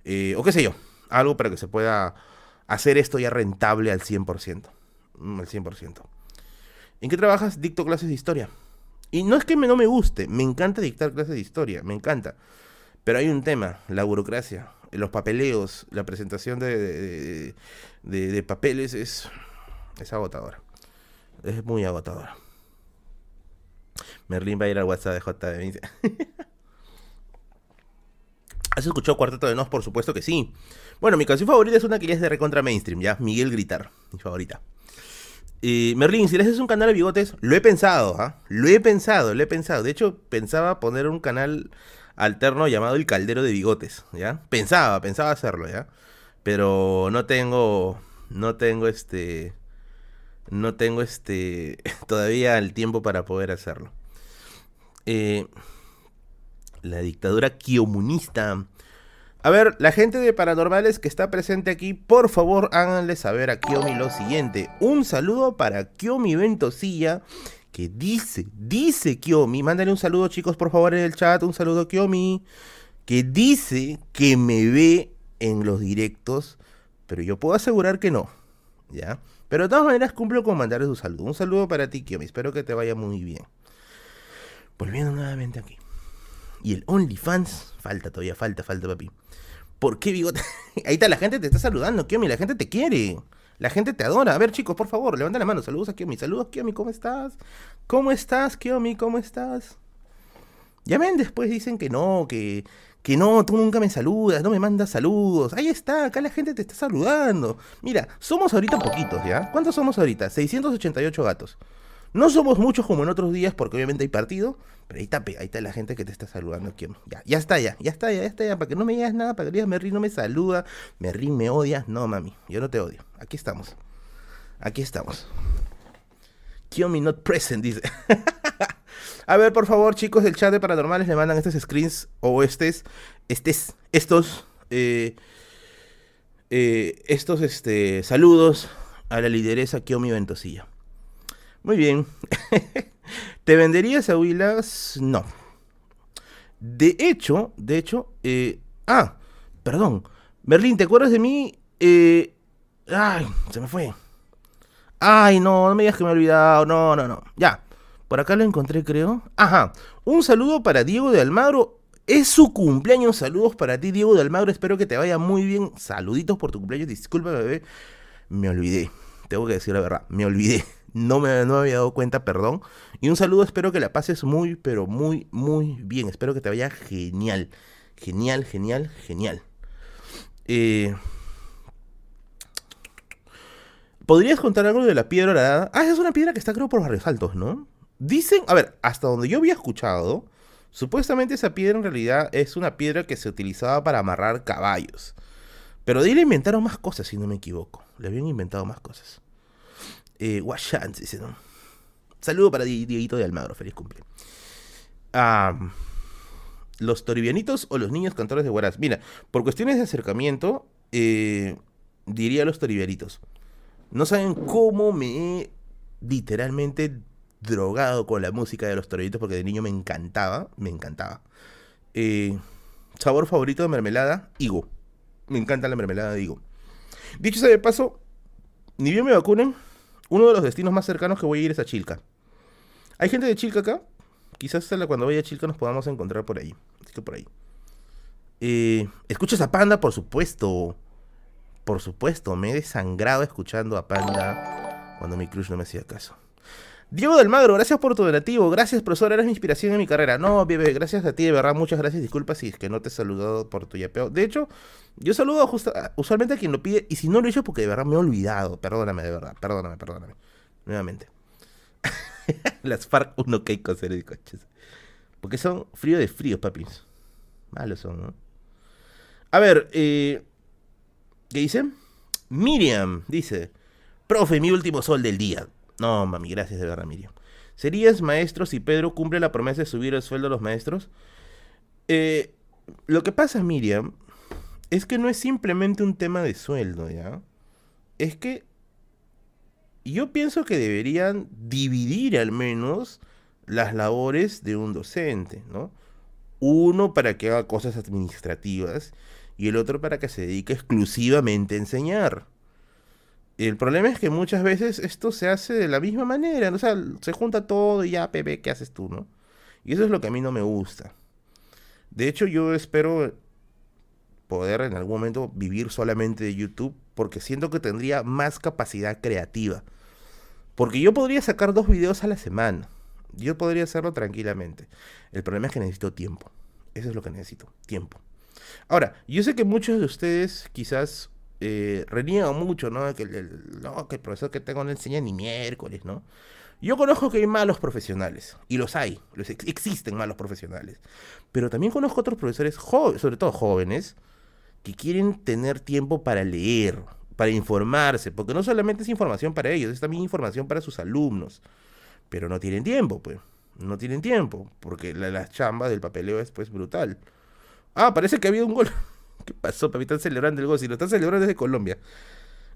Eh, o qué sé yo, algo para que se pueda hacer esto ya rentable al 100%. Mm, al 100%. ¿En qué trabajas? Dicto clases de historia. Y no es que no me guste, me encanta dictar clases de historia, me encanta. Pero hay un tema, la burocracia, los papeleos, la presentación de, de, papeles es, es agotadora. Es muy agotadora. Merlin va a ir al WhatsApp de JB. ¿Has escuchado Cuarteto de Nos? Por supuesto que sí. Bueno, mi canción favorita es una que ya es de recontra mainstream, ¿ya? Miguel Gritar, mi favorita. Eh, Merlin, si le haces un canal de bigotes, lo he pensado, ¿ah? Lo he pensado, lo he pensado. De hecho, pensaba poner un canal alterno llamado El Caldero de Bigotes, ¿ya? Pensaba, pensaba hacerlo, ¿ya? Pero no tengo, no tengo este, no tengo este, todavía el tiempo para poder hacerlo. Eh, la dictadura kiomunista. A ver, la gente de Paranormales que está presente aquí, por favor háganle saber a Kiomi lo siguiente. Un saludo para Kiomi Ventosilla, que dice, dice Kiomi, mándale un saludo chicos por favor en el chat, un saludo Kiomi, que dice que me ve en los directos, pero yo puedo asegurar que no, ¿ya? Pero de todas maneras cumplo con mandarle un saludo. Un saludo para ti Kiomi, espero que te vaya muy bien. Volviendo nuevamente aquí. Y el OnlyFans, falta todavía, falta, falta, papi. ¿Por qué bigote? Ahí está, la gente te está saludando, Kiomi, la gente te quiere. La gente te adora. A ver, chicos, por favor, levanta la mano. Saludos a Kiomi. Saludos, Kiomi, ¿cómo estás? ¿Cómo estás, Kiomi? ¿Cómo estás? Ya ven, después dicen que no, que, que no, tú nunca me saludas, no me mandas saludos. Ahí está, acá la gente te está saludando. Mira, somos ahorita poquitos, ¿ya? ¿Cuántos somos ahorita? 688 gatos. No somos muchos como en otros días porque obviamente hay partido, pero ahí está, ahí está la gente que te está saludando. Ya, ya está ya, ya está ya, ya está ya, para que no me digas nada, para que digas Merry no me saluda, Merry me odia. No, mami, yo no te odio. Aquí estamos. Aquí estamos. Kiomi not present, dice. A ver, por favor, chicos del chat de paranormales, le mandan estos screens o estes, estes, estos, eh, eh, estos este, saludos a la lideresa Kiomi Ventosilla. Muy bien. ¿Te venderías a Willas? No. De hecho, de hecho, eh, ah, perdón. Merlín, ¿te acuerdas de mí? Eh, ay, se me fue. Ay, no, no me digas que me he olvidado. No, no, no. Ya. Por acá lo encontré, creo. Ajá. Un saludo para Diego de Almagro. Es su cumpleaños. Saludos para ti, Diego de Almagro. Espero que te vaya muy bien. Saluditos por tu cumpleaños. Disculpa, bebé. Me olvidé. Tengo que decir la verdad. Me olvidé. No me, no había dado cuenta, perdón. Y un saludo, espero que la pases muy, pero muy, muy bien. Espero que te vaya genial. Genial, genial, genial. Eh, ¿Podrías contar algo de la piedra dorada? Ah, es una piedra que está creo por Barrios Altos, ¿no? Dicen, a ver, hasta donde yo había escuchado, supuestamente esa piedra en realidad es una piedra que se utilizaba para amarrar caballos. Pero de ahí le inventaron más cosas, si no me equivoco. Le habían inventado más cosas. Eh, ¿no? Saludo para Dieguito de Almagro, feliz cumple. los toribianitos o los niños cantores de Huaraz. Mira, por cuestiones de acercamiento, eh, diría los toribianitos. No saben cómo me he literalmente drogado con la música de los toribianitos porque de niño me encantaba, me encantaba. Eh, sabor favorito de mermelada, higo. Me encanta la mermelada de higo. Dicho sea de paso, ni bien me vacunen, uno de los destinos más cercanos que voy a ir es a Chilca. ¿Hay gente de Chilca acá? Quizás cuando vaya a Chilca nos podamos encontrar por ahí. Así que por ahí. Eh, ¿Escuchas a Panda? Por supuesto. Por supuesto. Me he desangrado escuchando a Panda cuando mi crush no me hacía caso. Diego del Magro, gracias por tu donativo. Gracias, profesor. Eres mi inspiración en mi carrera. No, bebé, gracias a ti, de verdad. Muchas gracias. Disculpa si es que no te he saludado por tu yapeo. De hecho, yo saludo justa, usualmente a quien lo pide. Y si no lo he hecho, porque de verdad me he olvidado. Perdóname, de verdad. Perdóname, perdóname. Nuevamente. Las FARC 1 k y coches. Porque son frío de frío, papis. Malos son, ¿no? A ver, eh, ¿qué dice? Miriam dice: Profe, mi último sol del día. No, mami, gracias de verdad, Miriam. ¿Serías maestro si Pedro cumple la promesa de subir el sueldo a los maestros? Eh, lo que pasa, Miriam, es que no es simplemente un tema de sueldo, ¿ya? Es que yo pienso que deberían dividir al menos las labores de un docente, ¿no? Uno para que haga cosas administrativas y el otro para que se dedique exclusivamente a enseñar. El problema es que muchas veces esto se hace de la misma manera, o sea, se junta todo y ya, Pepe, ¿qué haces tú, no? Y eso es lo que a mí no me gusta. De hecho, yo espero poder en algún momento vivir solamente de YouTube porque siento que tendría más capacidad creativa. Porque yo podría sacar dos videos a la semana. Yo podría hacerlo tranquilamente. El problema es que necesito tiempo. Eso es lo que necesito, tiempo. Ahora, yo sé que muchos de ustedes quizás eh, mucho, ¿no? Que el, no, que el profesor que tengo no enseña ni miércoles, ¿no? Yo conozco que hay malos profesionales, y los hay, los existen malos profesionales, pero también conozco otros profesores, sobre todo jóvenes, que quieren tener tiempo para leer, para informarse, porque no solamente es información para ellos, es también información para sus alumnos, pero no tienen tiempo, pues, no tienen tiempo, porque la, la chamba del papeleo es pues brutal. Ah, parece que ha habido un gol. ¿Qué pasó, papi? Están celebrando el gol, si lo están celebrando desde Colombia.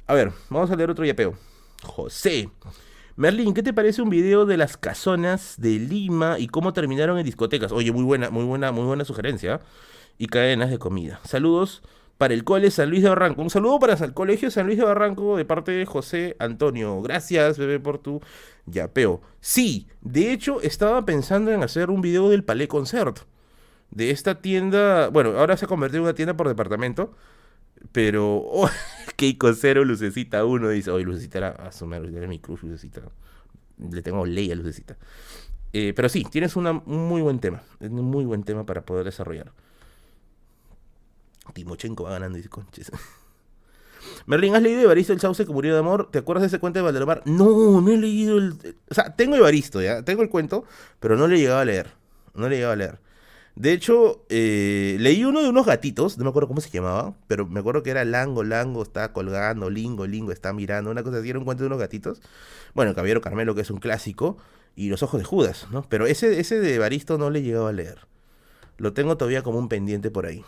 A ver, vamos a leer otro yapeo. José. Merlin, ¿qué te parece un video de las casonas de Lima y cómo terminaron en discotecas? Oye, muy buena, muy buena, muy buena sugerencia. Y cadenas de comida. Saludos para el Cole San Luis de Barranco. Un saludo para el Colegio San Luis de Barranco de parte de José Antonio. Gracias, bebé, por tu yapeo. Sí, de hecho, estaba pensando en hacer un video del Palais Concert. De esta tienda. Bueno, ahora se ha convertido en una tienda por departamento. Pero. Oh, Keiko Cero, Lucecita 1. Dice: Oye, Lucecita era. A su era mi cruz, Lucecita. Le tengo ley a Lucecita. Eh, pero sí, tienes un muy buen tema. Es un muy buen tema para poder desarrollar. Timochenko va ganando, dice conches. Merlin, ¿has leído Evaristo el Sauce que murió de amor? ¿Te acuerdas de ese cuento de Valderomar? No, no he leído el. O sea, tengo Evaristo, ya. Tengo el cuento, pero no le he llegado a leer. No le he llegado a leer. De hecho, eh, leí uno de unos gatitos, no me acuerdo cómo se llamaba, pero me acuerdo que era Lango, Lango, está colgando, Lingo, Lingo, está mirando, una cosa así, era un cuento de unos gatitos. Bueno, Caballero Carmelo, que es un clásico, y Los Ojos de Judas, ¿no? Pero ese, ese de Baristo no le llegaba a leer. Lo tengo todavía como un pendiente por ahí.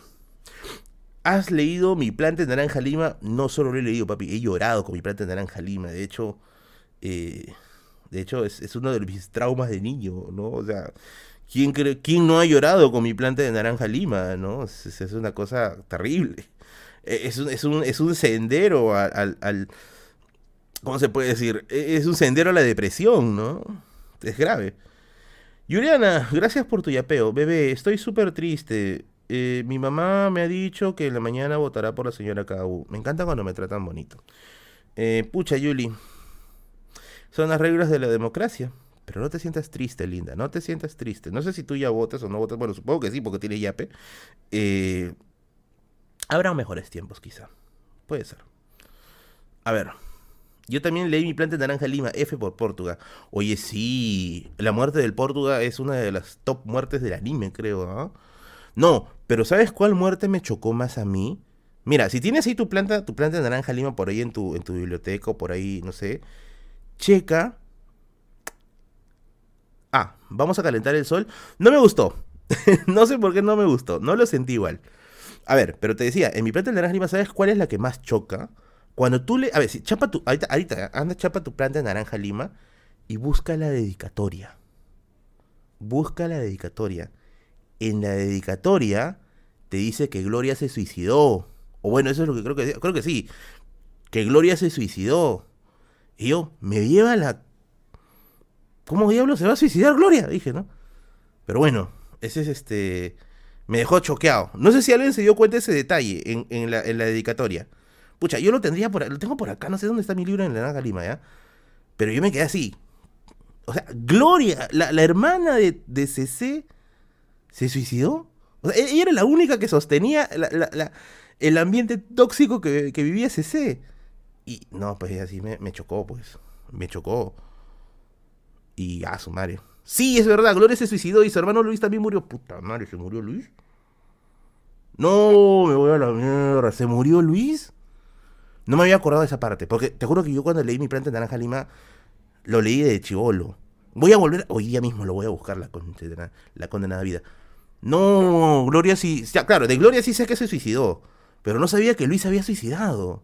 ¿Has leído Mi planta de naranja lima? No solo lo he leído, papi, he llorado con Mi planta de naranja lima. De hecho, eh, de hecho es, es uno de mis traumas de niño, ¿no? O sea, ¿Quién, ¿Quién no ha llorado con mi planta de naranja lima? ¿no? Es, es una cosa terrible. E, es un, es un, es un sendero al, al, ¿Cómo se puede decir? E, es un sendero a la depresión, ¿no? Es grave. Juliana, gracias por tu yapeo. Bebé, estoy súper triste. Eh, mi mamá me ha dicho que en la mañana votará por la señora KU. Me encanta cuando me tratan bonito. Eh, pucha, Yuli. Son las reglas de la democracia. Pero no te sientas triste, linda, no te sientas triste. No sé si tú ya votas o no votas, bueno, supongo que sí, porque tiene yape. Eh, habrá mejores tiempos, quizá. Puede ser. A ver, yo también leí mi planta de naranja lima, F por Portugal. Oye, sí, la muerte del Portugal es una de las top muertes del anime, creo. ¿no? No, pero ¿sabes cuál muerte me chocó más a mí? Mira, si tienes ahí tu planta, tu planta de naranja lima por ahí en tu, en tu biblioteca o por ahí, no sé, checa ah, vamos a calentar el sol. No me gustó. no sé por qué no me gustó. No lo sentí igual. A ver, pero te decía, en mi planta de naranja lima, ¿sabes cuál es la que más choca? Cuando tú le. A ver, si chapa tu. Ahorita, ahorita, anda, chapa tu planta de naranja lima y busca la dedicatoria. Busca la dedicatoria. En la dedicatoria te dice que Gloria se suicidó. O bueno, eso es lo que creo que creo que sí. Que Gloria se suicidó. Y yo, me lleva la ¿Cómo diablos se va a suicidar Gloria? Dije, ¿no? Pero bueno, ese es este. Me dejó choqueado. No sé si alguien se dio cuenta de ese detalle en, la, dedicatoria. Pucha, yo lo tendría por lo tengo por acá, no sé dónde está mi libro en la Naranja Lima, ¿ya? Pero yo me quedé así. O sea, Gloria, la, hermana de, de CC, se suicidó. O sea, ella era la única que sostenía el ambiente tóxico que, vivía CC. Y no, pues así me, me chocó, pues. Me chocó. Y a su madre. Sí, es verdad, Gloria se suicidó y su hermano Luis también murió. Puta madre, ¿se murió Luis? No, me voy a la mierda. ¿Se murió Luis? No me había acordado de esa parte. Porque te juro que yo cuando leí mi planta de Naranja Lima, lo leí de chivolo. Voy a volver, hoy día mismo lo voy a buscar, la, condenada, la condenada vida. No, Gloria sí, claro, de Gloria sí sé que se suicidó. Pero no sabía que Luis había suicidado.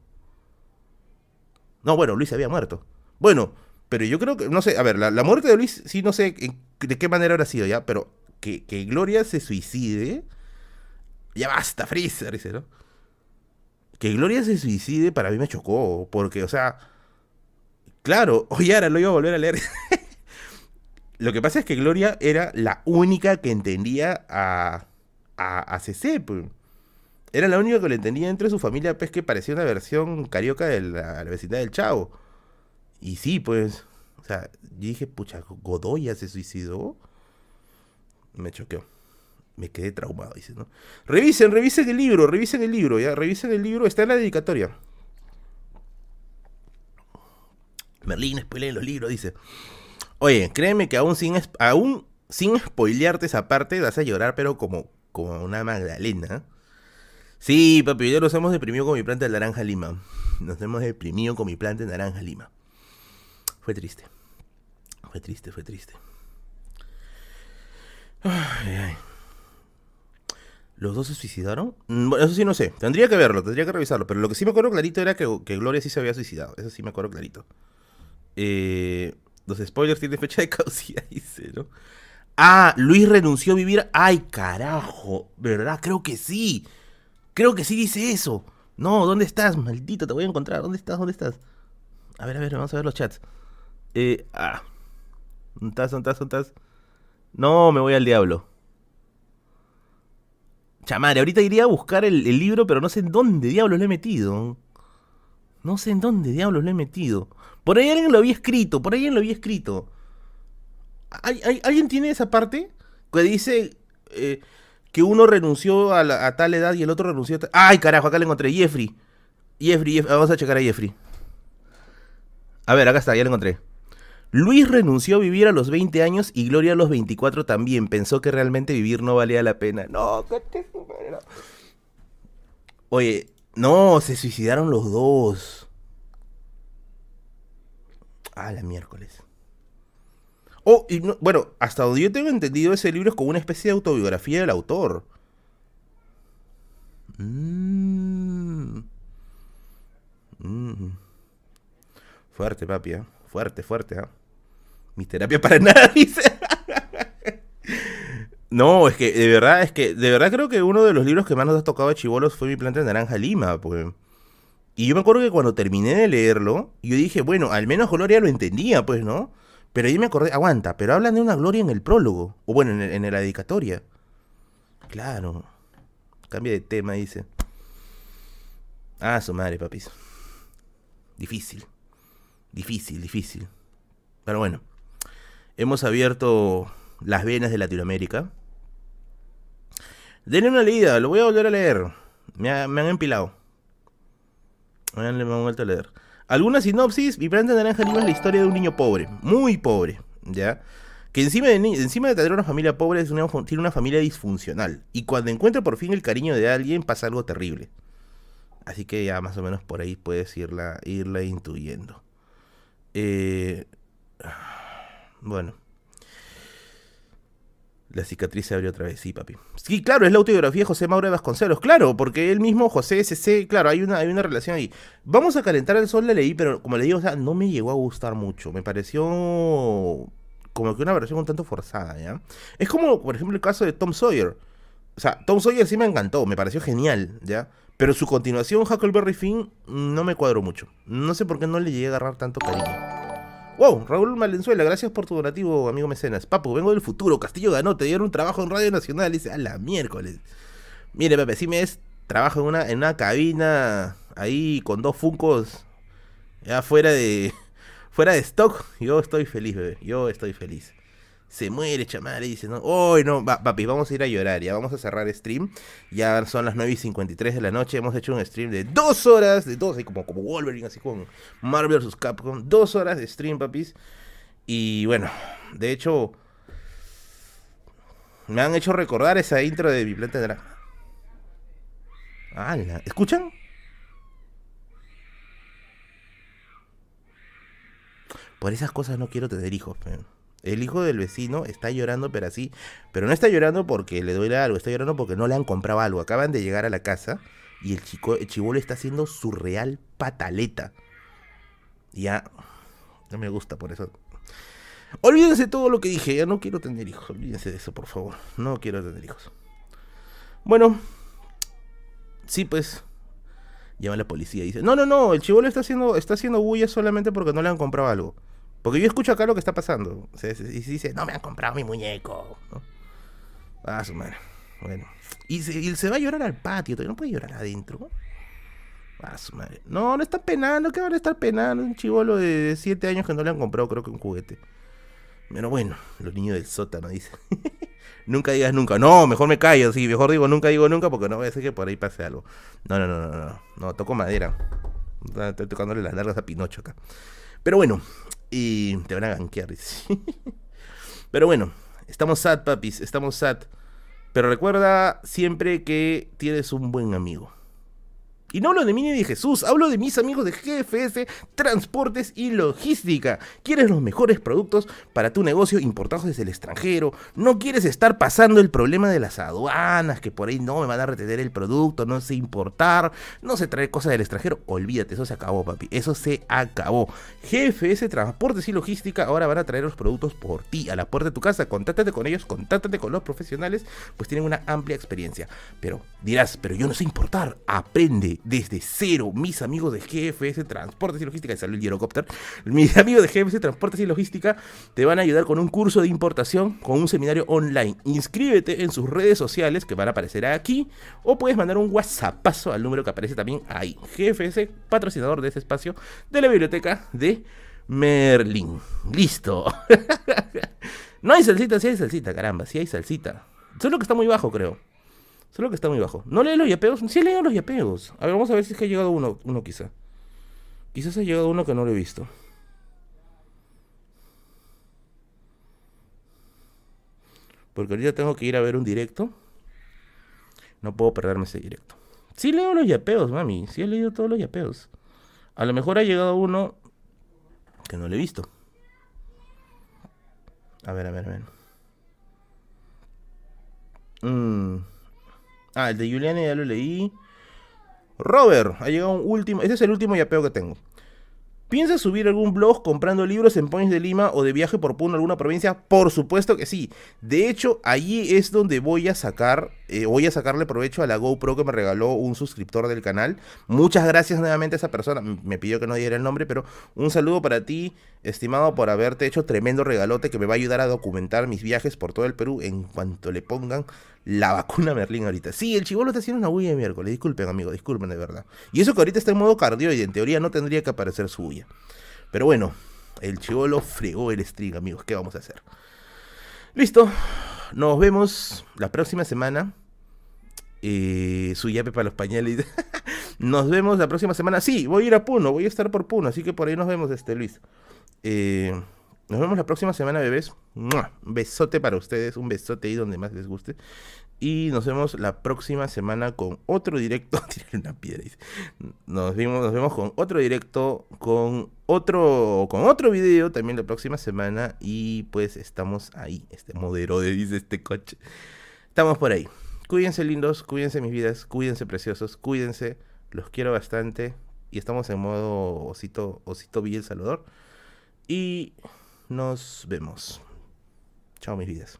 No, bueno, Luis había muerto. Bueno, pero yo creo que, no sé, a ver, la, muerte de Luis, sí, no sé de qué manera habrá sido ya, pero que, Gloria se suicide, ya basta, Freezer, dice, ¿no? Que Gloria se suicide para mí me chocó, porque, o sea, claro, oye, ahora lo iba a volver a leer. lo que pasa es que Gloria era la única que entendía a, a, a CC, pues. Era la única que le entendía entre su familia, pues que parecía una versión carioca de la, la vecindad del Chavo. Y sí, pues, o sea, yo dije, pucha, Godoya se suicidó. Me choqueó. Me quedé traumado, dice, ¿no? Revisen, revisen el libro, revisen el libro, ya, revisen el libro, está en la dedicatoria. Merlín, spoiler los libros, dice. Oye, créeme que aún sin, aún sin spoilearte esa parte, vas a llorar, pero como, como una magdalena. Sí, papi, ya nos hemos deprimido con mi planta de naranja lima. Nos hemos deprimido con mi planta de naranja lima. Fue triste. Fue triste, fue triste. ¿Los dos se suicidaron? Mm, bueno, eso sí no sé. Tendría que verlo, tendría que revisarlo. Pero lo que sí me acuerdo clarito era que, que Gloria sí se había suicidado. Eso sí me acuerdo clarito. Eh, los spoilers tienen fecha de caducidad, dice, ¿no? Ah, Luis renunció a vivir. Ay, carajo. ¿Verdad? Creo que sí. Creo que sí dice eso. No, ¿dónde estás? Maldito, te voy a encontrar. ¿Dónde estás? ¿Dónde estás? A ver, a ver, vamos a ver los chats. Eh, ah. ¿Dónde estás? ¿Dónde estás? ¿Dónde estás? No, me voy al diablo. Chamare, ahorita iría a buscar el, libro, pero no sé en dónde diablos lo he metido. No sé en dónde diablos lo he metido. Por ahí alguien lo había escrito, por ahí alguien lo había escrito. alguien tiene esa parte? Que dice eh, que uno renunció a, tal edad y el otro renunció a tal... ¡Ay, carajo! Acá le encontré. Jeffrey. Jeffrey, vamos a checar a Jeffrey. A ver, acá está, ya lo encontré. Luis renunció a vivir a los 20 años y Gloria a los 24 también. Pensó que realmente vivir no valía la pena. No, Oye, no, se suicidaron los dos. Ah, la miércoles. Oh, y bueno, hasta donde yo tengo entendido, ese libro es como una especie de autobiografía del autor. Mm. Mm. Fuerte, papi, ¿eh? Fuerte, fuerte, ¿eh? Mi terapia para nada, dice. no, es que de verdad, es que de verdad creo que uno de los libros que más nos ha tocado de chivolos fue Mi planta de naranja lima, porque y yo me acuerdo que cuando terminé de leerlo, yo dije, bueno, al menos Gloria lo entendía, pues, ¿no? Pero ahí me acordé, aguanta, pero hablan de una gloria en el prólogo, o bueno, en, la dedicatoria. Claro. Cambia de tema, dice. Ah, su madre, papis. Difícil. Difícil, difícil. Pero bueno. Hemos abierto las venas de Latinoamérica. Denle una leída, lo voy a volver a leer. Me, me han empilado. Ahora le vamos a leer. Alguna sinopsis, de naranja lima es la historia de un niño pobre, muy pobre, ¿ya? Que encima de, encima de tener una familia pobre tiene una familia disfuncional. Y cuando encuentra por fin el cariño de alguien pasa algo terrible. Así que ya más o menos por ahí puedes irla, irla intuyendo. Eh, bueno. La cicatriz se abrió otra vez, sí, papi. Sí, claro, es la autobiografía de José Mauro de Vasconcelos, claro, porque él mismo, José SC, claro, hay una, hay una relación ahí. Vamos a calentar el sol, le leí, pero como le digo, o sea, no me llegó a gustar mucho. Me pareció como que una versión un tanto forzada, ¿ya? Es como, por ejemplo, el caso de Tom Sawyer. O sea, Tom Sawyer sí me encantó, me pareció genial, ¿ya? Pero su continuación, Huckleberry Finn, no me cuadró mucho. No sé por qué no le llegué a agarrar tanto cariño. Wow, Raúl Malenzuela, gracias por tu donativo, amigo mecenas. Papu, vengo del futuro, Castillo ganó, te dieron un trabajo en Radio Nacional. Dice, a la miércoles. Mire, Pepe, si me es trabajo en una, en una cabina ahí con dos funcos ya fuera de fuera de stock. Yo estoy feliz, bebé. Yo estoy feliz se muere, chamar, y dice, no, hoy no, papi, vamos a ir a llorar, ya vamos a cerrar stream, ya son las 9 y 53 de la noche, hemos hecho un stream de dos horas, de dos, como, como Wolverine, así con Marvel vs. Capcom, dos horas de stream, papis, y bueno, de hecho, me han hecho recordar esa intro de mi planta de ¡Hala! ¿Escuchan? Por esas cosas no quiero tener hijos, pero... El hijo del vecino está llorando, pero así. Pero no está llorando porque le duele algo, está llorando porque no le han comprado algo. Acaban de llegar a la casa y el chico, el chivolo está haciendo su real pataleta. Ya. No me gusta por eso. Olvídense todo lo que dije. Ya no quiero tener hijos. Olvídense de eso, por favor. No quiero tener hijos. Bueno. Sí, pues. Llama la policía y dice: No, no, no. El chivolo está haciendo, está haciendo bulla solamente porque no le han comprado algo. Porque yo escucho acá lo que está pasando. y se dice, no me han comprado mi muñeco. Ah, su madre. Bueno. Y se, va a llorar al patio, no puede llorar adentro. Ah, su madre. No, no está penando, ¿qué van a estar penando? Un chivolo de 7 años que no le han comprado, creo que un juguete. Pero bueno, los niños del sótano dicen. nunca digas nunca. No, mejor me callo, sí, mejor digo nunca digo nunca porque no voy a decir que por ahí pase algo. No, no, no, no, no. No, toco madera. Estoy tocándole las largas a Pinocho acá. Pero bueno, y te van a gankear. Pero bueno, estamos sad, papis, estamos sad. Pero recuerda siempre que tienes un buen amigo. Y no hablo de mí ni de Jesús, hablo de mis amigos de GFS, Transportes y Logística. ¿Quieres los mejores productos para tu negocio importados desde el extranjero? ¿No quieres estar pasando el problema de las aduanas, que por ahí no me van a retener el producto, no sé importar, no sé traer cosas del extranjero? Olvídate, eso se acabó, papi, eso se acabó. GFS, Transportes y Logística ahora van a traer los productos por ti, a la puerta de tu casa. Contáctate con ellos, contáctate con los profesionales, pues tienen una amplia experiencia. Pero dirás, pero yo no sé importar, aprende desde cero. Mis amigos de GFS Transportes y Logística, salió el Girocopter, mis amigos de GFS Transportes y Logística te van a ayudar con un curso de importación, con un seminario online. Inscríbete en sus redes sociales que van a aparecer aquí o puedes mandar un WhatsAppazo al número que aparece también ahí. GFS, patrocinador de este espacio de la biblioteca de Merlin. Listo. no hay salsita, sí hay salsita, caramba, sí hay salsita. Solo que está muy bajo, creo. Solo que está muy bajo. ¿No lee los yapeos? Sí leo los yapeos. A ver, vamos a ver si es que ha llegado uno, uno quizá. Quizás ha llegado uno que no lo he visto. Porque ahorita tengo que ir a ver un directo. No puedo perderme ese directo. Sí leo los yapeos, mami. Sí he leído todos los yapeos. A lo mejor ha llegado uno que no lo he visto. A ver, a ver, a ver. Mmm. Ah, el de Juliana ya lo leí. Robert, ha llegado un último. Este es el último yapeo que tengo. ¿Piensas subir algún blog comprando libros en Points de Lima o de viaje por Puno alguna provincia? Por supuesto que sí. De hecho, allí es donde voy a sacar, eh, voy a sacarle provecho a la GoPro que me regaló un suscriptor del canal. Muchas gracias nuevamente a esa persona. Me pidió que no diera el nombre, pero un saludo para ti, estimado, por haberte hecho tremendo regalote que me va a ayudar a documentar mis viajes por todo el Perú en cuanto le pongan la vacuna Merlín ahorita. Sí, el chivolo está haciendo una huella de miércoles. Disculpen, amigo, disculpen de verdad. Y eso que ahorita está en modo cardioide, en teoría no tendría que aparecer su huella. Pero bueno, el chivolo fregó el string, amigos. ¿Qué vamos a hacer? Listo. Nos vemos la próxima semana. Eh, su yape para los pañales. nos vemos la próxima semana. Sí, voy a ir a Puno, voy a estar por Puno, así que por ahí nos vemos, este Luis. Eh, nos vemos la próxima semana, bebés. Un besote para ustedes, un besote ahí donde más les guste. Y nos vemos la próxima semana con otro directo. una piedra. Nos vemos, nos vemos con otro directo, con otro, con otro video también la próxima semana. Y pues estamos ahí. Este modero de dice este coche. Estamos por ahí. Cuídense lindos, cuídense mis vidas, cuídense preciosos, cuídense. Los quiero bastante. Y estamos en modo osito, osito Villa El Salvador. Y nos vemos. Chao mis vidas.